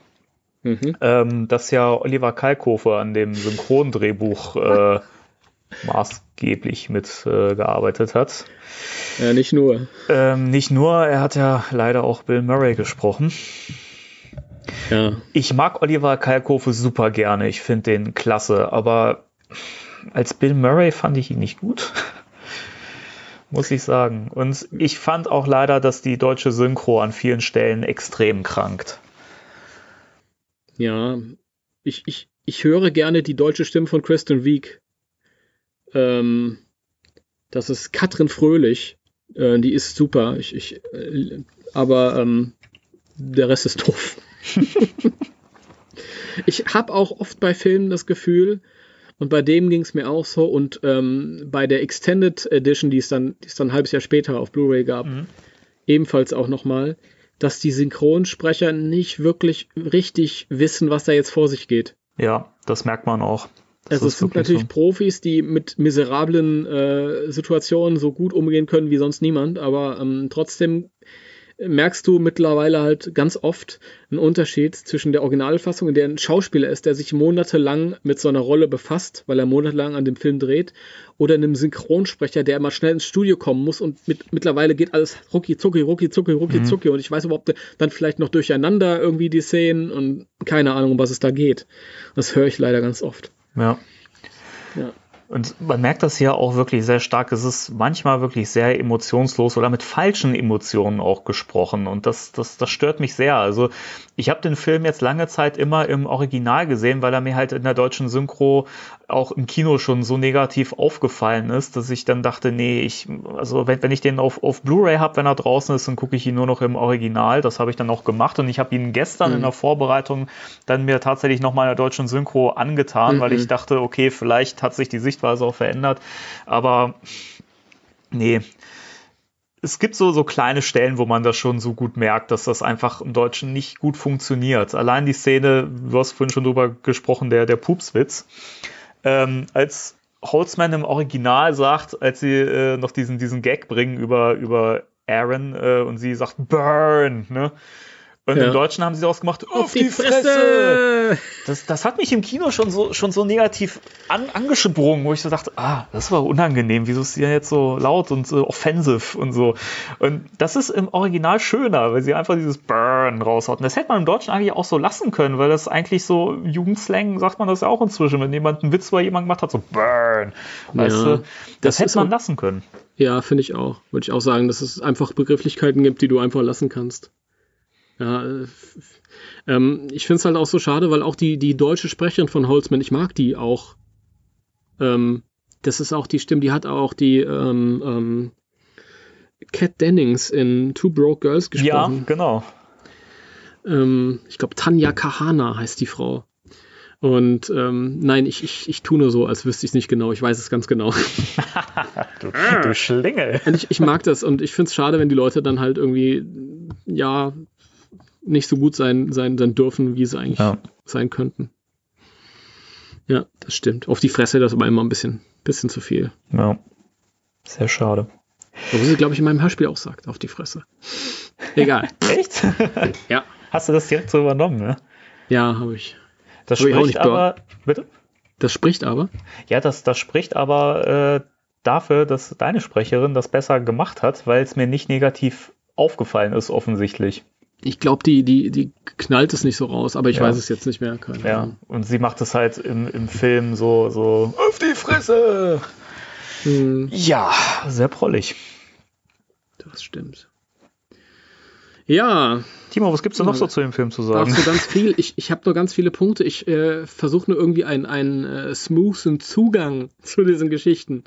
Mhm. Ähm, dass ja Oliver Kalkofe an dem Synchrondrehbuch äh, maßgeblich mitgearbeitet äh, hat. Ja, nicht nur. Ähm, nicht nur, er hat ja leider auch Bill Murray gesprochen. Ja. Ich mag Oliver Kalkofe super gerne, ich finde den klasse, aber als Bill Murray fand ich ihn nicht gut muss ich sagen. Und ich fand auch leider, dass die deutsche Synchro an vielen Stellen extrem krankt. Ja, ich, ich, ich höre gerne die deutsche Stimme von Kristen Wiig. Ähm, das ist Katrin Fröhlich. Äh, die ist super. Ich, ich, äh, aber ähm, der Rest ist doof. ich habe auch oft bei Filmen das Gefühl, und bei dem ging es mir auch so. Und ähm, bei der Extended Edition, die es dann, die es dann ein halbes Jahr später auf Blu-ray gab, mhm. ebenfalls auch nochmal, dass die Synchronsprecher nicht wirklich richtig wissen, was da jetzt vor sich geht. Ja, das merkt man auch. Das also es sind natürlich so. Profis, die mit miserablen äh, Situationen so gut umgehen können wie sonst niemand, aber ähm, trotzdem merkst du mittlerweile halt ganz oft einen Unterschied zwischen der Originalfassung, in der ein Schauspieler ist, der sich monatelang mit so einer Rolle befasst, weil er monatelang an dem Film dreht, oder einem Synchronsprecher, der immer schnell ins Studio kommen muss und mit, mittlerweile geht alles rucki zucki, rucki zucki, rucki mhm. zucki und ich weiß überhaupt dann vielleicht noch durcheinander irgendwie die Szenen und keine Ahnung, um was es da geht. Das höre ich leider ganz oft. Ja. Und man merkt das hier auch wirklich sehr stark. Es ist manchmal wirklich sehr emotionslos oder mit falschen Emotionen auch gesprochen. Und das, das, das stört mich sehr. Also ich habe den Film jetzt lange Zeit immer im Original gesehen, weil er mir halt in der deutschen Synchro auch im Kino schon so negativ aufgefallen ist, dass ich dann dachte, nee, ich, also wenn, wenn ich den auf, auf Blu-ray habe, wenn er draußen ist, dann gucke ich ihn nur noch im Original. Das habe ich dann auch gemacht. Und ich habe ihn gestern mhm. in der Vorbereitung dann mir tatsächlich nochmal in der deutschen Synchro angetan, mhm. weil ich dachte, okay, vielleicht hat sich die Sicht Sichtweise auch verändert. Aber nee, es gibt so, so kleine Stellen, wo man das schon so gut merkt, dass das einfach im Deutschen nicht gut funktioniert. Allein die Szene, du hast vorhin schon drüber gesprochen, der, der Pupswitz. Ähm, als Holzman im Original sagt, als sie äh, noch diesen, diesen Gag bringen über, über Aaron äh, und sie sagt Burn, ne? Und ja. im Deutschen haben sie daraus gemacht, auf, auf die, die Fresse! Fresse! Das, das hat mich im Kino schon so, schon so negativ an, angesprungen, wo ich so dachte, ah, das war unangenehm, wieso ist sie ja jetzt so laut und so offensive und so. Und das ist im Original schöner, weil sie einfach dieses Burn raushaut. Und das hätte man im Deutschen eigentlich auch so lassen können, weil das eigentlich so Jugendslang sagt man das ja auch inzwischen, wenn jemand einen Witz über jemanden gemacht hat, so Burn. Weißt ja, du, das, das hätte man lassen können. Ja, finde ich auch. Würde ich auch sagen, dass es einfach Begrifflichkeiten gibt, die du einfach lassen kannst. Ja, äh, ähm, ich finde es halt auch so schade, weil auch die, die deutsche Sprecherin von Holzman, ich mag die auch. Ähm, das ist auch die Stimme, die hat auch die ähm, ähm, Cat Dennings in Two Broke Girls gesprochen. Ja, genau. Ähm, ich glaube, Tanja Kahana heißt die Frau. Und ähm, nein, ich, ich, ich tue nur so, als wüsste ich es nicht genau. Ich weiß es ganz genau. du, du Schlingel. Und ich, ich mag das und ich finde es schade, wenn die Leute dann halt irgendwie, ja, nicht so gut sein, sein, sein dürfen, wie sie eigentlich ja. sein könnten. Ja, das stimmt. Auf die Fresse das aber immer ein bisschen, bisschen zu viel. Ja. Sehr schade. Obwohl sie, glaube ich, in meinem Hörspiel auch sagt, auf die Fresse. Egal. Echt? ja. Hast du das direkt so übernommen, ne? Ja, habe ich. Das hab spricht ich aber. Bitte? Das spricht aber? Ja, das, das spricht aber äh, dafür, dass deine Sprecherin das besser gemacht hat, weil es mir nicht negativ aufgefallen ist, offensichtlich. Ich glaube, die, die, die knallt es nicht so raus, aber ich Ja. weiß es jetzt nicht mehr. Keine Ja, Ahnung. und sie macht es halt im, im Film so, so auf die Fresse. Hm, Ja, sehr prollig. das stimmt. Ja, Timo, was gibt's denn noch so zu dem Film zu sagen? Dazu ganz viel. Ich, ich habe nur ganz viele Punkte. Ich äh, versuche nur irgendwie einen, einen äh, smoothen Zugang zu diesen Geschichten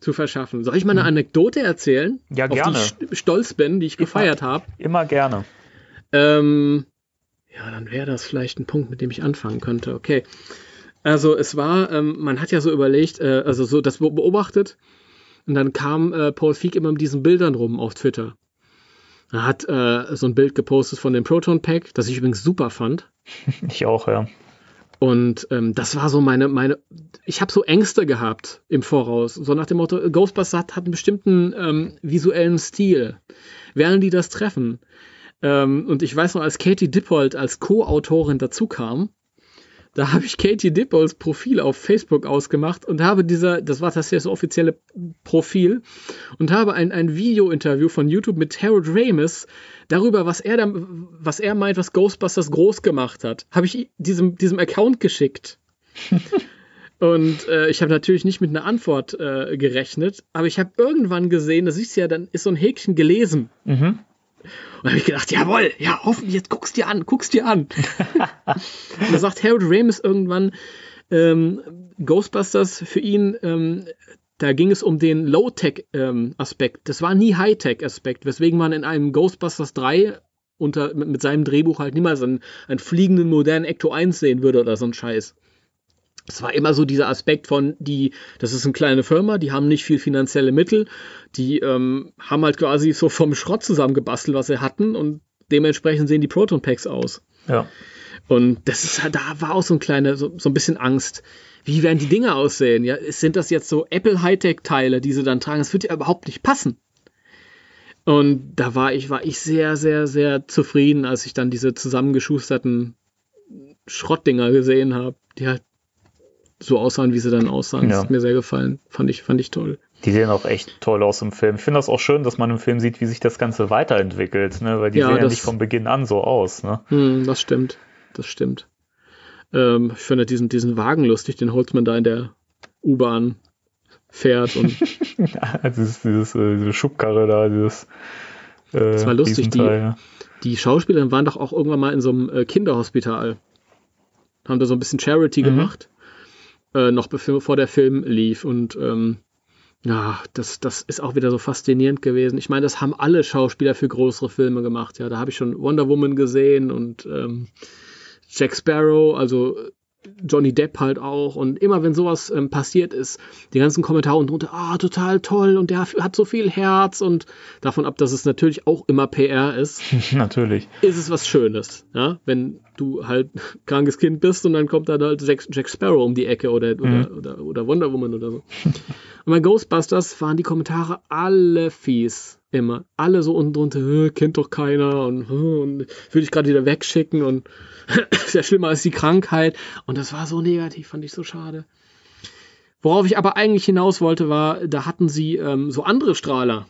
zu verschaffen. Soll ich mal eine Anekdote erzählen? Mhm. Ja, auf gerne. die ich st- stolz bin, die ich gefeiert habe. Immer gerne. Ähm, ja, dann wäre das vielleicht ein Punkt, mit dem ich anfangen könnte. Okay. Also es war, ähm, man hat ja so überlegt, äh, also so das be- beobachtet und dann kam äh, Paul Feig immer mit diesen Bildern rum auf Twitter. Er hat äh, so ein Bild gepostet von dem Proton Pack, das ich übrigens super fand. Ich auch, ja. Und ähm, das war so meine, meine, ich habe so Ängste gehabt im Voraus. So nach dem Motto, Ghostbusters hat, hat einen bestimmten ähm, visuellen Stil. Werden die das treffen? Ähm, und ich weiß noch, als Katie Dippold als Co-Autorin dazu kam, da habe ich Katie Dippolds Profil auf Facebook ausgemacht und habe dieser, das war tatsächlich das offizielle Profil, und habe ein, ein Video-Interview von YouTube mit Harold Ramis darüber, was er, dann, was er meint, was Ghostbusters groß gemacht hat, habe ich diesem, diesem Account geschickt. Und äh, ich habe natürlich nicht mit einer Antwort äh, gerechnet, aber ich habe irgendwann gesehen, da siehst du ja, dann ist so ein Häkchen gelesen. Mhm. Und habe ich gedacht, jawohl, ja, hoffentlich, jetzt guck's dir an, guck's dir an. und da sagt Harold Ramis irgendwann, ähm, Ghostbusters für ihn, ähm, da ging es um den Low-Tech-Aspekt. das war nie High-Tech-Aspekt, weswegen man in einem Ghostbusters 3 unter, mit, mit seinem Drehbuch halt niemals einen, einen fliegenden modernen Ecto 1 sehen würde oder so ein Scheiß. Es war immer so dieser Aspekt von, die, das ist eine kleine Firma, die haben nicht viel finanzielle Mittel, die ähm, haben halt quasi so vom Schrott zusammengebastelt, was sie hatten und dementsprechend sehen die Proton Packs aus. Ja. Und das ist halt, da war auch so ein kleiner, so, so ein bisschen Angst. Wie werden die Dinge aussehen? Ja, sind das jetzt so Apple Hightech-Teile, die sie dann tragen? Das wird ja überhaupt nicht passen. Und da war ich, war ich sehr, sehr, sehr zufrieden, als ich dann diese zusammengeschusterten Schrottdinger gesehen habe, die halt so aussahen, wie sie dann aussahen. Das Ja. hat mir sehr gefallen. Fand ich, fand ich toll. Die sehen auch echt toll aus im Film. Ich finde das auch schön, dass man im Film sieht, wie sich das Ganze weiterentwickelt, ne? Weil die Ja, sehen ja das- nicht von Beginn an so aus, ne? Hm, das stimmt. Das stimmt. Ähm, ich finde diesen, diesen Wagen lustig, den Holzmann da in der U-Bahn fährt und dieses, dieses, äh, diese Schubkarre da, dieses. Äh, Das war lustig, die- ja. die Schauspieler waren doch auch irgendwann mal in so einem äh, Kinderhospital. Haben da so ein bisschen Charity Mhm. gemacht, äh, noch bevor der Film lief. Und ähm, ja, das, das ist auch wieder so faszinierend gewesen. Ich meine, das haben alle Schauspieler für größere Filme gemacht. Ja, da habe ich schon Wonder Woman gesehen und ähm, Jack Sparrow, also Johnny Depp halt auch. Und immer wenn sowas ähm, passiert ist, die ganzen Kommentare unten drunter, ah, total toll und der hat so viel Herz und davon ab, dass es natürlich auch immer PR ist, Natürlich. ist es was Schönes, ja, wenn du halt krankes Kind bist und dann kommt da halt Jack, Jack Sparrow um die Ecke oder, oder, oder, oder Wonder Woman oder so. Und bei Ghostbusters waren die Kommentare alle fies. Immer. Alle so unten drunter, "Äh, kennt doch keiner und, und würde ich gerade wieder wegschicken und ist ja schlimmer als die Krankheit. Und das war so negativ, fand ich so schade. Worauf ich aber eigentlich hinaus wollte, war, da hatten sie ähm, so andere Strahler.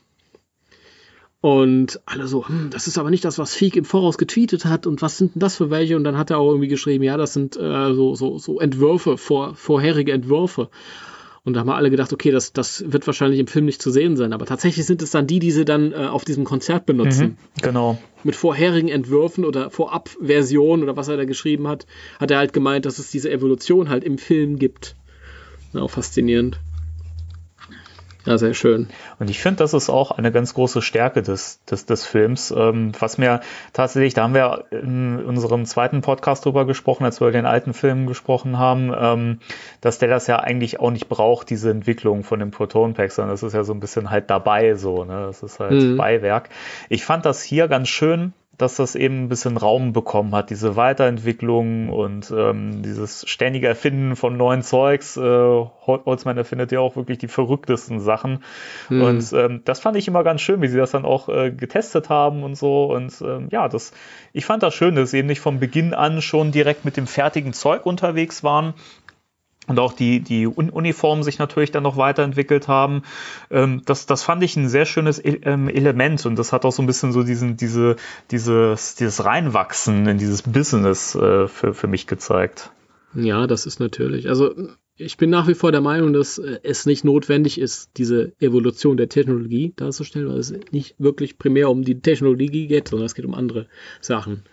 Und alle so, hm, das ist aber nicht das, was Feek im Voraus getweetet hat und was sind denn das für welche? Und dann hat er auch irgendwie geschrieben, ja, das sind äh, so, so, so Entwürfe, vor, vorherige Entwürfe. Und da haben wir alle gedacht, okay, das, das wird wahrscheinlich im Film nicht zu sehen sein. Aber tatsächlich sind es dann die, die sie dann äh, auf diesem Konzert benutzen. Mhm. Genau. Mit vorherigen Entwürfen oder Vorab-Versionen oder was er da geschrieben hat, hat er halt gemeint, dass es diese Evolution halt im Film gibt. Ja, auch faszinierend. Ja, sehr schön. Und ich finde, das ist auch eine ganz große Stärke des, des, des Films. Ähm, was mir tatsächlich, da haben wir in unserem zweiten Podcast drüber gesprochen, als wir über den alten Film gesprochen haben, ähm, dass der das ja eigentlich auch nicht braucht, diese Entwicklung von dem Proton Pack, sondern das ist ja so ein bisschen halt dabei so, ne? Das ist halt Mhm. Beiwerk. Ich fand das hier ganz schön, dass das eben ein bisschen Raum bekommen hat, diese Weiterentwicklung und ähm, dieses ständige Erfinden von neuen Zeugs. Äh, Hol- Holzmann erfindet ja auch wirklich die verrücktesten Sachen. Mhm. Und ähm, das fand ich immer ganz schön, wie sie das dann auch äh, getestet haben und so. Und ähm, ja, das, ich fand das schön, dass sie eben nicht von Beginn an schon direkt mit dem fertigen Zeug unterwegs waren, und auch die, die Uniformen sich natürlich dann noch weiterentwickelt haben. Ähm, das, das fand ich ein sehr schönes e ähm, Element und das hat auch so ein bisschen so diesen, diese, dieses, dieses Reinwachsen in dieses Business äh, für, für mich gezeigt. Ja, das ist natürlich. Also ich bin nach wie vor der Meinung, dass äh, es nicht notwendig ist, diese Evolution der Technologie darzustellen, weil es nicht wirklich primär um die Technologie geht, sondern es geht um andere Sachen.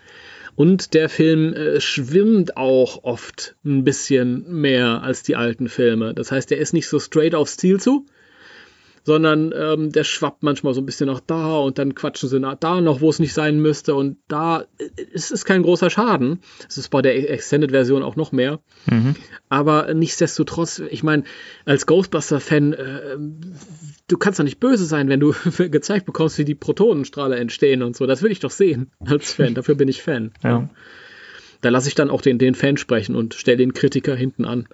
Und der Film äh, schwimmt auch oft ein bisschen mehr als die alten Filme. Das heißt, der ist nicht so straight aufs Ziel zu, sondern ähm, der schwappt manchmal so ein bisschen nach da und dann quatschen sie da noch, wo es nicht sein müsste und da äh, ist es kein großer Schaden. Es ist bei der Extended-Version auch noch mehr. Mhm. Aber nichtsdestotrotz, ich meine, als Ghostbuster-Fan, äh, du kannst doch nicht böse sein, wenn du gezeigt bekommst, wie die Protonenstrahler entstehen und so. Das will ich doch sehen als Fan. Dafür bin ich Fan. Ja. Da lasse ich dann auch den, den Fan sprechen und stelle den Kritiker hinten an.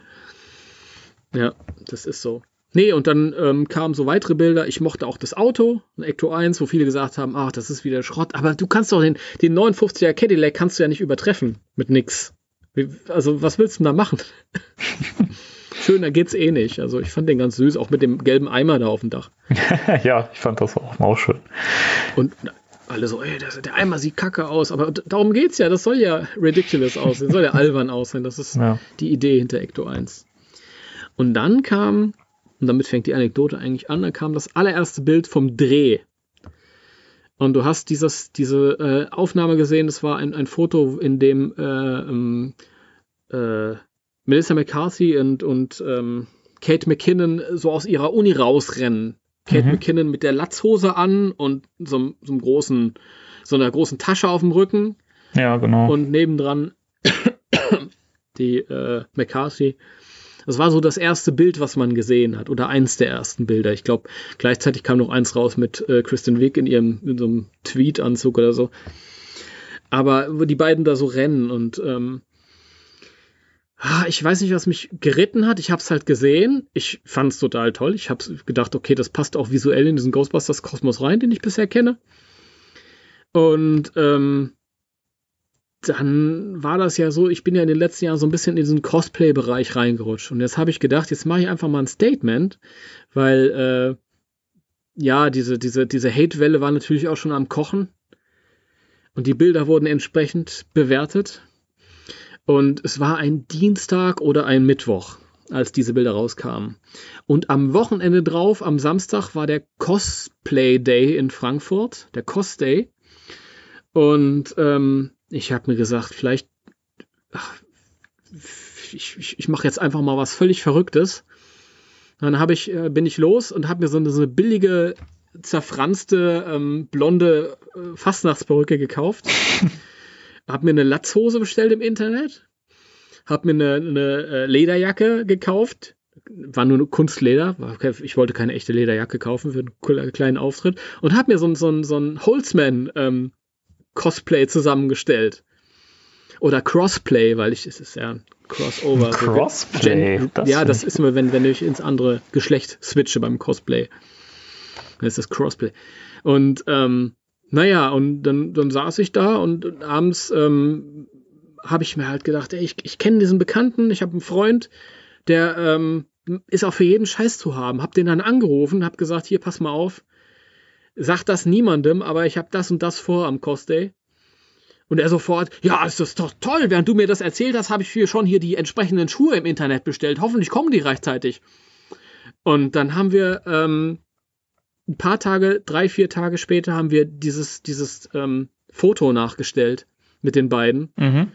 Ja, das ist so. Nee, und dann ähm, kamen so weitere Bilder. Ich mochte auch das Auto, ein Ecto 1, wo viele gesagt haben, ach, das ist wieder Schrott. Aber du kannst doch den, den 59er Cadillac kannst du ja nicht übertreffen mit nix. Also, was willst du denn da machen? Schöner geht's eh nicht. Also, ich fand den ganz süß, auch mit dem gelben Eimer da auf dem Dach. ja, ich fand das auch, auch schön. Und alle so, ey, der, der Eimer sieht kacke aus. Aber darum geht's ja. Das soll ja ridiculous aussehen. soll ja albern aussehen. Das ist ja. die Idee hinter Ecto 1. Und dann kam und damit fängt die Anekdote eigentlich an, da kam das allererste Bild vom Dreh. Und du hast dieses, diese äh, Aufnahme gesehen, das war ein, ein Foto, in dem äh, ähm, äh, Melissa McCarthy und, und ähm, Kate McKinnon so aus ihrer Uni rausrennen. Kate mhm. McKinnon mit der Latzhose an und so, so einem großen, so einer großen Tasche auf dem Rücken. Ja, genau. Und nebendran die äh, McCarthy das war so das erste Bild, was man gesehen hat, oder eins der ersten Bilder. Ich glaube, gleichzeitig kam noch eins raus mit äh, Kristen Wick in ihrem in so einem Tweet-Anzug oder so. Aber die beiden da so rennen und ähm, ich weiß nicht, was mich geritten hat. Ich habe es halt gesehen. Ich fand es total toll. Ich habe gedacht, okay, das passt auch visuell in diesen Ghostbusters-Kosmos rein, den ich bisher kenne. Und ähm, dann war das ja so, ich bin ja in den letzten Jahren so ein bisschen in diesen Cosplay-Bereich reingerutscht. Und jetzt habe ich gedacht, jetzt mache ich einfach mal ein Statement, weil äh, ja, diese, diese, diese Hate-Welle war natürlich auch schon am Kochen. Und die Bilder wurden entsprechend bewertet. Und es war ein Dienstag oder ein Mittwoch, als diese Bilder rauskamen. Und am Wochenende drauf, am Samstag, war der Cosplay Day in Frankfurt, der Cos Day. Und ähm, ich habe mir gesagt, vielleicht, ach, ich, ich, ich mache jetzt einfach mal was völlig Verrücktes. Dann habe ich, äh, bin ich los und habe mir so eine, so eine billige, zerfranste, ähm, blonde äh, Fastnachtsperücke gekauft. habe mir eine Latzhose bestellt im Internet. Habe mir eine, eine äh, Lederjacke gekauft. War nur Kunstleder. Ich wollte keine echte Lederjacke kaufen für einen kleinen Auftritt. Und habe mir so, so, so ein Holzman ähm, Cosplay zusammengestellt. Oder Crossplay, weil ich, es ist ja ein Crossover. Crossplay? So, das ja, das ist immer, wenn, wenn ich ins andere Geschlecht switche beim Cosplay. Dann ist das Crossplay. Und ähm, naja, und dann, dann saß ich da und abends ähm, habe ich mir halt gedacht, ey, ich, ich kenne diesen Bekannten, ich habe einen Freund, der ähm, ist auch für jeden Scheiß zu haben. Hab den dann angerufen, hab gesagt, hier, pass mal auf, Sag das niemandem, aber ich habe das und das vor am Cosday. Und er sofort, ja, ist das doch toll. Während du mir das erzählt hast, habe ich hier schon hier die entsprechenden Schuhe im Internet bestellt. Hoffentlich kommen die rechtzeitig. Und dann haben wir ähm, ein paar Tage, drei, vier Tage später, haben wir dieses, dieses ähm, Foto nachgestellt mit den beiden. Mhm.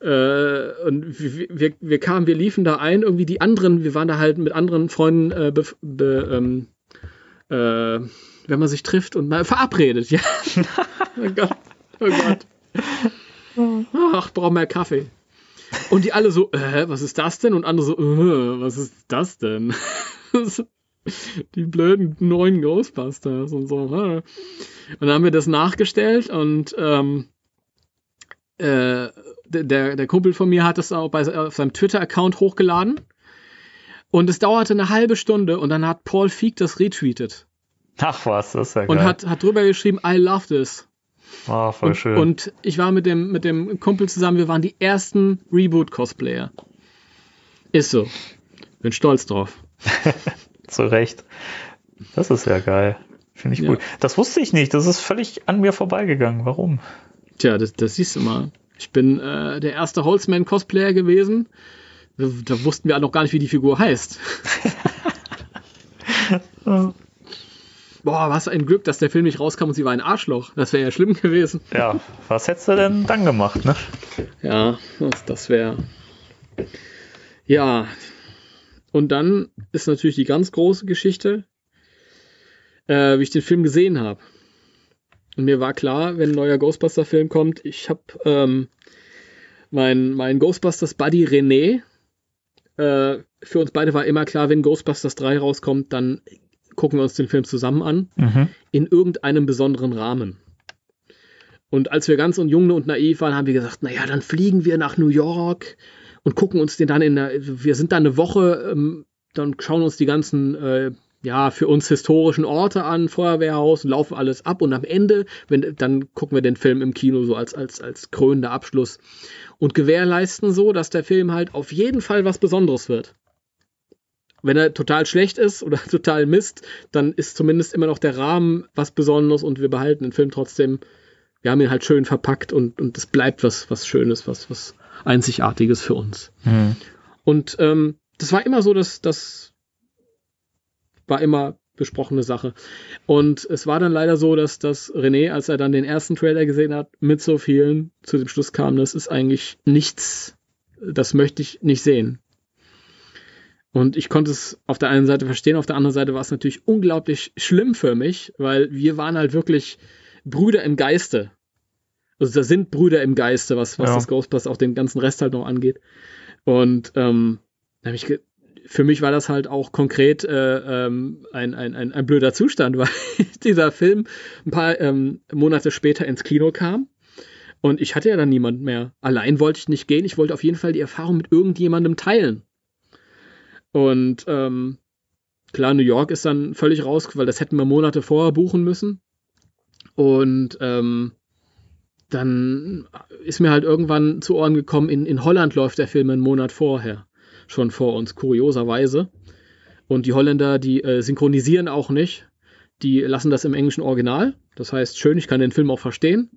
Äh, und wir, wir, wir, kamen, wir liefen da ein, irgendwie die anderen, wir waren da halt mit anderen Freunden äh, be, be, ähm, äh, wenn man sich trifft und mal verabredet, ja. oh Gott, oh Gott. Ach, brauch mehr Kaffee. Und die alle so, äh, was ist das denn? Und andere so, äh, was ist das denn? die blöden neuen Ghostbusters und so. Äh. Und dann haben wir das nachgestellt und ähm, äh, der, der Kumpel von mir hat das auch bei, auf seinem Twitter-Account hochgeladen. Und es dauerte eine halbe Stunde und dann hat Paul Feig das retweetet. Ach was, das ist ja geil. Und hat, hat drüber geschrieben, I love this. Oh, voll und, schön. Und ich war mit dem, mit dem Kumpel zusammen, wir waren die ersten Reboot-Cosplayer. Ist so. Bin stolz drauf. Zu Recht. Das ist ja geil. Finde ich ja. gut. Das wusste ich nicht. Das ist völlig an mir vorbeigegangen. Warum? Tja, das, das siehst du mal. Ich bin äh, der erste Holzman-Cosplayer gewesen. Da, da, wussten wir noch gar nicht, wie die Figur heißt. Boah, was ein Glück, dass der Film nicht rauskam und sie war ein Arschloch. Das wäre ja schlimm gewesen. Ja, was hättest du denn dann gemacht, ne? Ja, das wäre. Ja. Und dann ist natürlich die ganz große Geschichte, äh, wie ich den Film gesehen habe. Und mir war klar, wenn ein neuer Ghostbuster-Film kommt, ich habe ähm, mein, mein Ghostbusters-Buddy René. Äh, für uns beide war immer klar, wenn Ghostbusters 3 rauskommt, dann gucken wir uns den Film zusammen an. Mhm. In irgendeinem besonderen Rahmen. Und als wir ganz und jung und naiv waren, haben wir gesagt, naja, dann fliegen wir nach New York und gucken uns den dann in der, wir sind da eine Woche, ähm, dann schauen uns die ganzen äh, ja, für uns historischen Orte an, Feuerwehrhaus, laufen alles ab und am Ende, wenn, dann gucken wir den Film im Kino so als, als, als krönender Abschluss und gewährleisten so, dass der Film halt auf jeden Fall was Besonderes wird. Wenn er total schlecht ist oder total Mist, dann ist zumindest immer noch der Rahmen was Besonderes und wir behalten den Film trotzdem, wir haben ihn halt schön verpackt und, und es bleibt was, was Schönes, was, was Einzigartiges für uns. Mhm. Und ähm, das war immer so, dass, dass war immer besprochene Sache. Und es war dann leider so, dass, dass René, als er dann den ersten Trailer gesehen hat, mit so vielen zu dem Schluss kam, das ist eigentlich nichts, das möchte ich nicht sehen. Und ich konnte es auf der einen Seite verstehen, auf der anderen Seite war es natürlich unglaublich schlimm für mich, weil wir waren halt wirklich Brüder im Geiste. Also da sind Brüder im Geiste, was, was ja. das Ghostbusters auch den ganzen Rest halt noch angeht. Und ähm, ich für mich war das halt auch konkret äh, ähm, ein, ein, ein, ein blöder Zustand, weil dieser Film ein paar ähm, Monate später ins Kino kam. Und ich hatte ja dann niemand mehr. Allein wollte ich nicht gehen. Ich wollte auf jeden Fall die Erfahrung mit irgendjemandem teilen. Und ähm, klar, New York ist dann völlig raus, weil das hätten wir Monate vorher buchen müssen. Und ähm, dann ist mir halt irgendwann zu Ohren gekommen, in, in Holland läuft der Film einen Monat vorher schon vor uns, kurioserweise. Und die Holländer, die äh, synchronisieren auch nicht. Die lassen das im englischen Original. Das heißt, schön, ich kann den Film auch verstehen.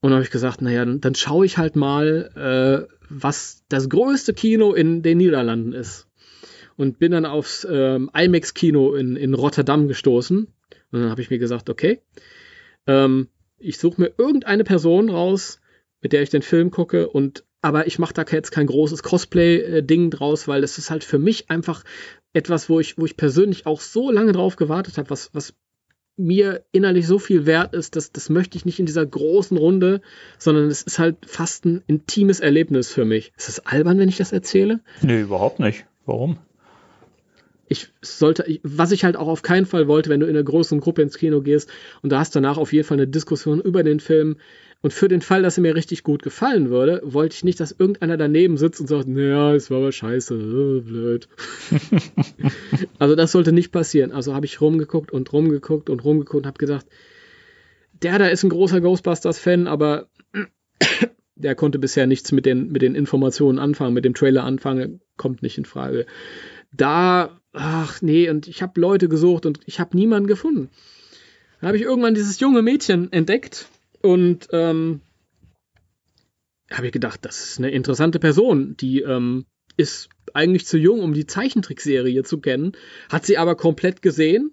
Und dann habe ich gesagt, naja, dann, dann schaue ich halt mal, äh, was das größte Kino in den Niederlanden ist. Und bin dann aufs ähm, IMAX-Kino in, in Rotterdam gestoßen. Und dann habe ich mir gesagt, okay, ähm, ich suche mir irgendeine Person raus, mit der ich den Film gucke und aber ich mache da jetzt kein großes Cosplay-Ding draus, weil es ist halt für mich einfach etwas, wo ich, wo ich persönlich auch so lange drauf gewartet habe, was, was mir innerlich so viel wert ist, dass das möchte ich nicht in dieser großen Runde, sondern es ist halt fast ein intimes Erlebnis für mich. Ist das albern, wenn ich das erzähle? Nee, überhaupt nicht. Warum? Ich sollte, was ich halt auch auf keinen Fall wollte, wenn du in einer großen Gruppe ins Kino gehst und da hast danach auf jeden Fall eine Diskussion über den Film, und für den Fall, dass er mir richtig gut gefallen würde, wollte ich nicht, dass irgendeiner daneben sitzt und sagt, naja, es war aber scheiße, oh, blöd. also das sollte nicht passieren. Also habe ich rumgeguckt und rumgeguckt und rumgeguckt und habe gedacht, der da ist ein großer Ghostbusters-Fan, aber der konnte bisher nichts mit den, mit den Informationen anfangen, mit dem Trailer anfangen, kommt nicht in Frage. Da, ach nee, und ich habe Leute gesucht und ich habe niemanden gefunden. Da habe ich irgendwann dieses junge Mädchen entdeckt, und ähm, habe ich gedacht, das ist eine interessante Person, die ähm, ist eigentlich zu jung, um die Zeichentrickserie zu kennen, hat sie aber komplett gesehen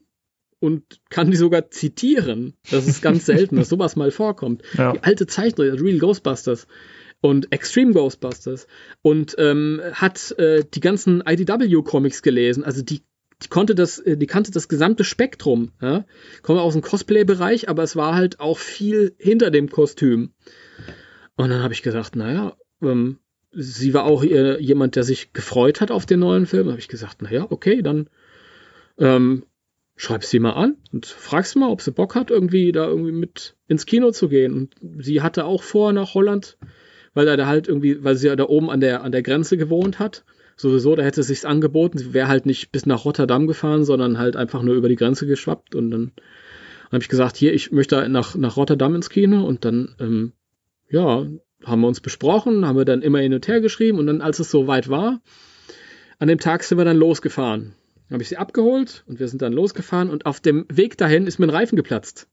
und kann die sogar zitieren. Das ist ganz selten, dass sowas mal vorkommt. Ja. Die alte Zeichentrick, Real Ghostbusters und Extreme Ghostbusters und ähm, hat äh, die ganzen IDW-Comics gelesen. Also die die konnte das, äh, die kannte das gesamte Spektrum. Ja? Kommt aus dem Cosplay-Bereich, aber es war halt auch viel hinter dem Kostüm. Und dann habe ich gesagt, naja, ähm, sie war auch äh, jemand, der sich gefreut hat auf den neuen Film. Habe ich gesagt, naja, okay, dann ähm, schreib sie mal an und fragst mal, ob sie Bock hat, irgendwie da irgendwie mit ins Kino zu gehen. Und sie hatte auch vor nach Holland, weil er da halt irgendwie, weil sie ja da oben an der, an der Grenze gewohnt hat sowieso, da hätte es sich angeboten. Sie wäre halt nicht bis nach Rotterdam gefahren, sondern halt einfach nur über die Grenze geschwappt. Und dann habe ich gesagt, hier, ich möchte nach, nach Rotterdam ins Kino. Und dann, ähm, ja, haben wir uns besprochen, haben wir dann immer hin und her geschrieben. Und dann, als es so weit war, an dem Tag sind wir dann losgefahren. Dann habe ich sie abgeholt und wir sind dann losgefahren und auf dem Weg dahin ist mir ein Reifen geplatzt.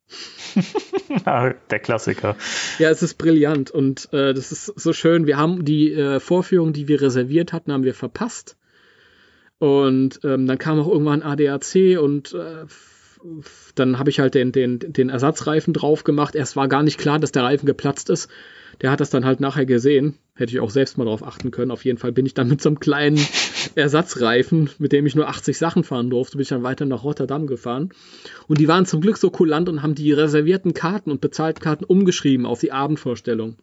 Der Klassiker. Ja, es ist brillant und äh, das ist so schön. Wir haben die äh, Vorführung, die wir reserviert hatten, haben wir verpasst. Und ähm, dann kam auch irgendwann ADAC und äh, dann habe ich halt den, den, den Ersatzreifen drauf gemacht. Erst war gar nicht klar, dass der Reifen geplatzt ist. Der hat das dann halt nachher gesehen. Hätte ich auch selbst mal drauf achten können. Auf jeden Fall bin ich dann mit so einem kleinen Ersatzreifen, mit dem ich nur 80 Sachen fahren durfte, bin ich dann weiter nach Rotterdam gefahren. Und die waren zum Glück so kulant und haben die reservierten Karten und bezahlten Karten umgeschrieben auf die Abendvorstellung.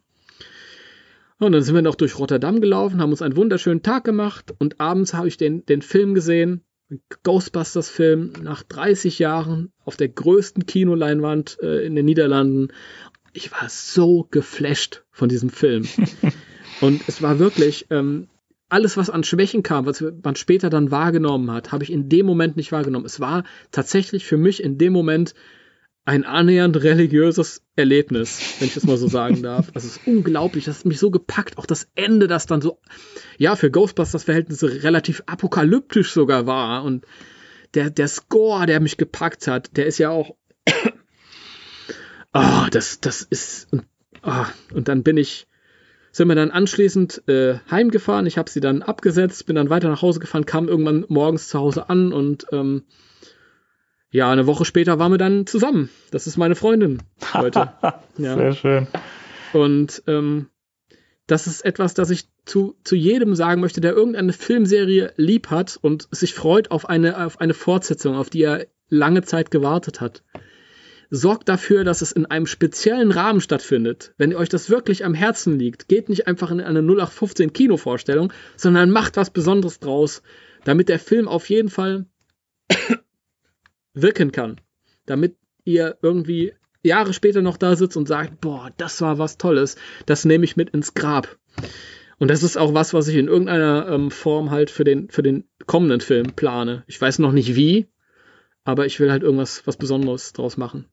Und dann sind wir noch durch Rotterdam gelaufen, haben uns einen wunderschönen Tag gemacht und abends habe ich den, den Film gesehen, Ghostbusters-Film, nach 30 Jahren auf der größten Kinoleinwand äh, in den Niederlanden. Ich war so geflasht von diesem Film. und es war wirklich, ähm, alles, was an Schwächen kam, was man später dann wahrgenommen hat, habe ich in dem Moment nicht wahrgenommen. Es war tatsächlich für mich in dem Moment ein annähernd religiöses Erlebnis, wenn ich das mal so sagen darf. Also es ist unglaublich, das hat mich so gepackt. Auch das Ende, das dann so, ja, für Ghostbusters-Verhältnisse relativ apokalyptisch sogar war. Und der, der Score, der mich gepackt hat, der ist ja auch, ah, oh, das, das ist, oh, und dann bin ich, sind wir dann anschließend äh, heimgefahren. Ich habe sie dann abgesetzt, bin dann weiter nach Hause gefahren, kam irgendwann morgens zu Hause an und ähm, ja, eine Woche später waren wir dann zusammen. Das ist meine Freundin heute. ja. Sehr schön. Und ähm, das ist etwas, das ich zu, zu jedem sagen möchte, der irgendeine Filmserie lieb hat und sich freut auf eine, auf eine Fortsetzung, auf die er lange Zeit gewartet hat. Sorgt dafür, dass es in einem speziellen Rahmen stattfindet. Wenn euch das wirklich am Herzen liegt, geht nicht einfach in eine 0815 Kinovorstellung, sondern macht was Besonderes draus, damit der Film auf jeden Fall wirken kann. Damit ihr irgendwie Jahre später noch da sitzt und sagt, boah, das war was Tolles, das nehme ich mit ins Grab. Und das ist auch was, was ich in irgendeiner ähm, Form halt für den, für den kommenden Film plane. Ich weiß noch nicht wie, aber ich will halt irgendwas was Besonderes draus machen.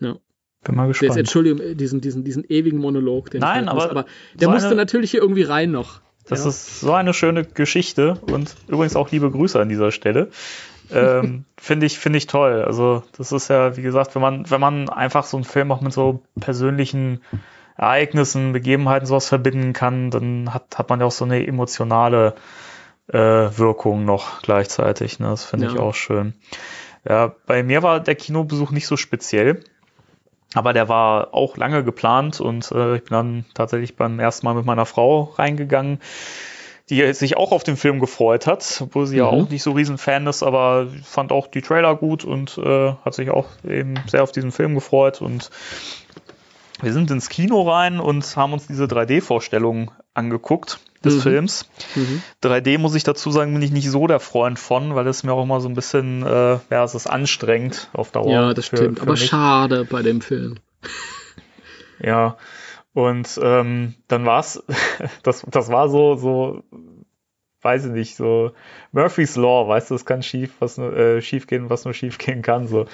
Ja. Bin mal gespannt. Jetzt, Entschuldigung, diesen, diesen, diesen ewigen Monolog. Den Nein, aber, muss, aber der so musste eine, natürlich hier irgendwie rein noch. Das ja. ist so eine schöne Geschichte und übrigens auch liebe Grüße an dieser Stelle ähm, finde ich, finde ich toll. Also, das ist ja, wie gesagt, wenn man, wenn man einfach so einen Film auch mit so persönlichen Ereignissen, Begebenheiten sowas verbinden kann, dann hat, hat man ja auch so eine emotionale äh, Wirkung noch gleichzeitig. Ne? Das finde ja. ich auch schön. Ja, bei mir war der Kinobesuch nicht so speziell. Aber der war auch lange geplant und äh, ich bin dann tatsächlich beim ersten Mal mit meiner Frau reingegangen die sich auch auf den Film gefreut hat, obwohl sie mhm. ja auch nicht so riesen Fan ist, aber fand auch die Trailer gut und äh, hat sich auch eben sehr auf diesen Film gefreut und wir sind ins Kino rein und haben uns diese 3D-Vorstellung angeguckt des mhm. Films. Mhm. 3D muss ich dazu sagen, bin ich nicht so der Freund von, weil es mir auch immer so ein bisschen, äh, ja, es ist anstrengend auf Dauer. Ja, das für, stimmt, für aber mich. schade bei dem Film. Ja, und ähm, dann war's, das, das war so, so, weiß ich nicht, so Murphy's Law, weißt du, es kann schief, was nur, äh, schief gehen, was nur schief gehen kann. So.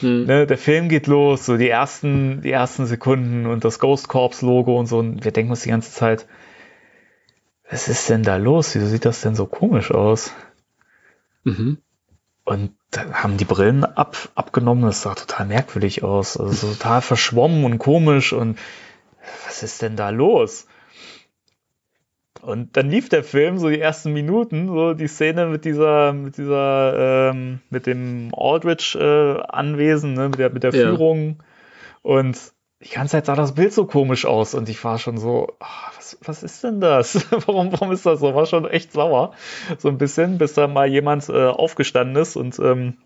Hm. Ne, der Film geht los, so die ersten, die ersten Sekunden und das Ghost Corps Logo und so. Und wir denken uns die ganze Zeit, was ist denn da los? Wieso sieht das denn so komisch aus? Mhm. Und dann haben die Brillen ab, abgenommen, das sah total merkwürdig aus. Also total verschwommen und komisch und was ist denn da los? Und dann lief der Film, so die ersten Minuten, so die Szene mit dieser, mit dieser, ähm, mit dem Aldrich-Anwesen, äh, ne, mit der, mit der ja. Führung. Und die ganze Zeit sah das Bild so komisch aus und ich war schon so, oh, was, was ist denn das? warum, warum ist das so? War schon echt sauer. So ein bisschen, bis da mal jemand äh, aufgestanden ist und ähm,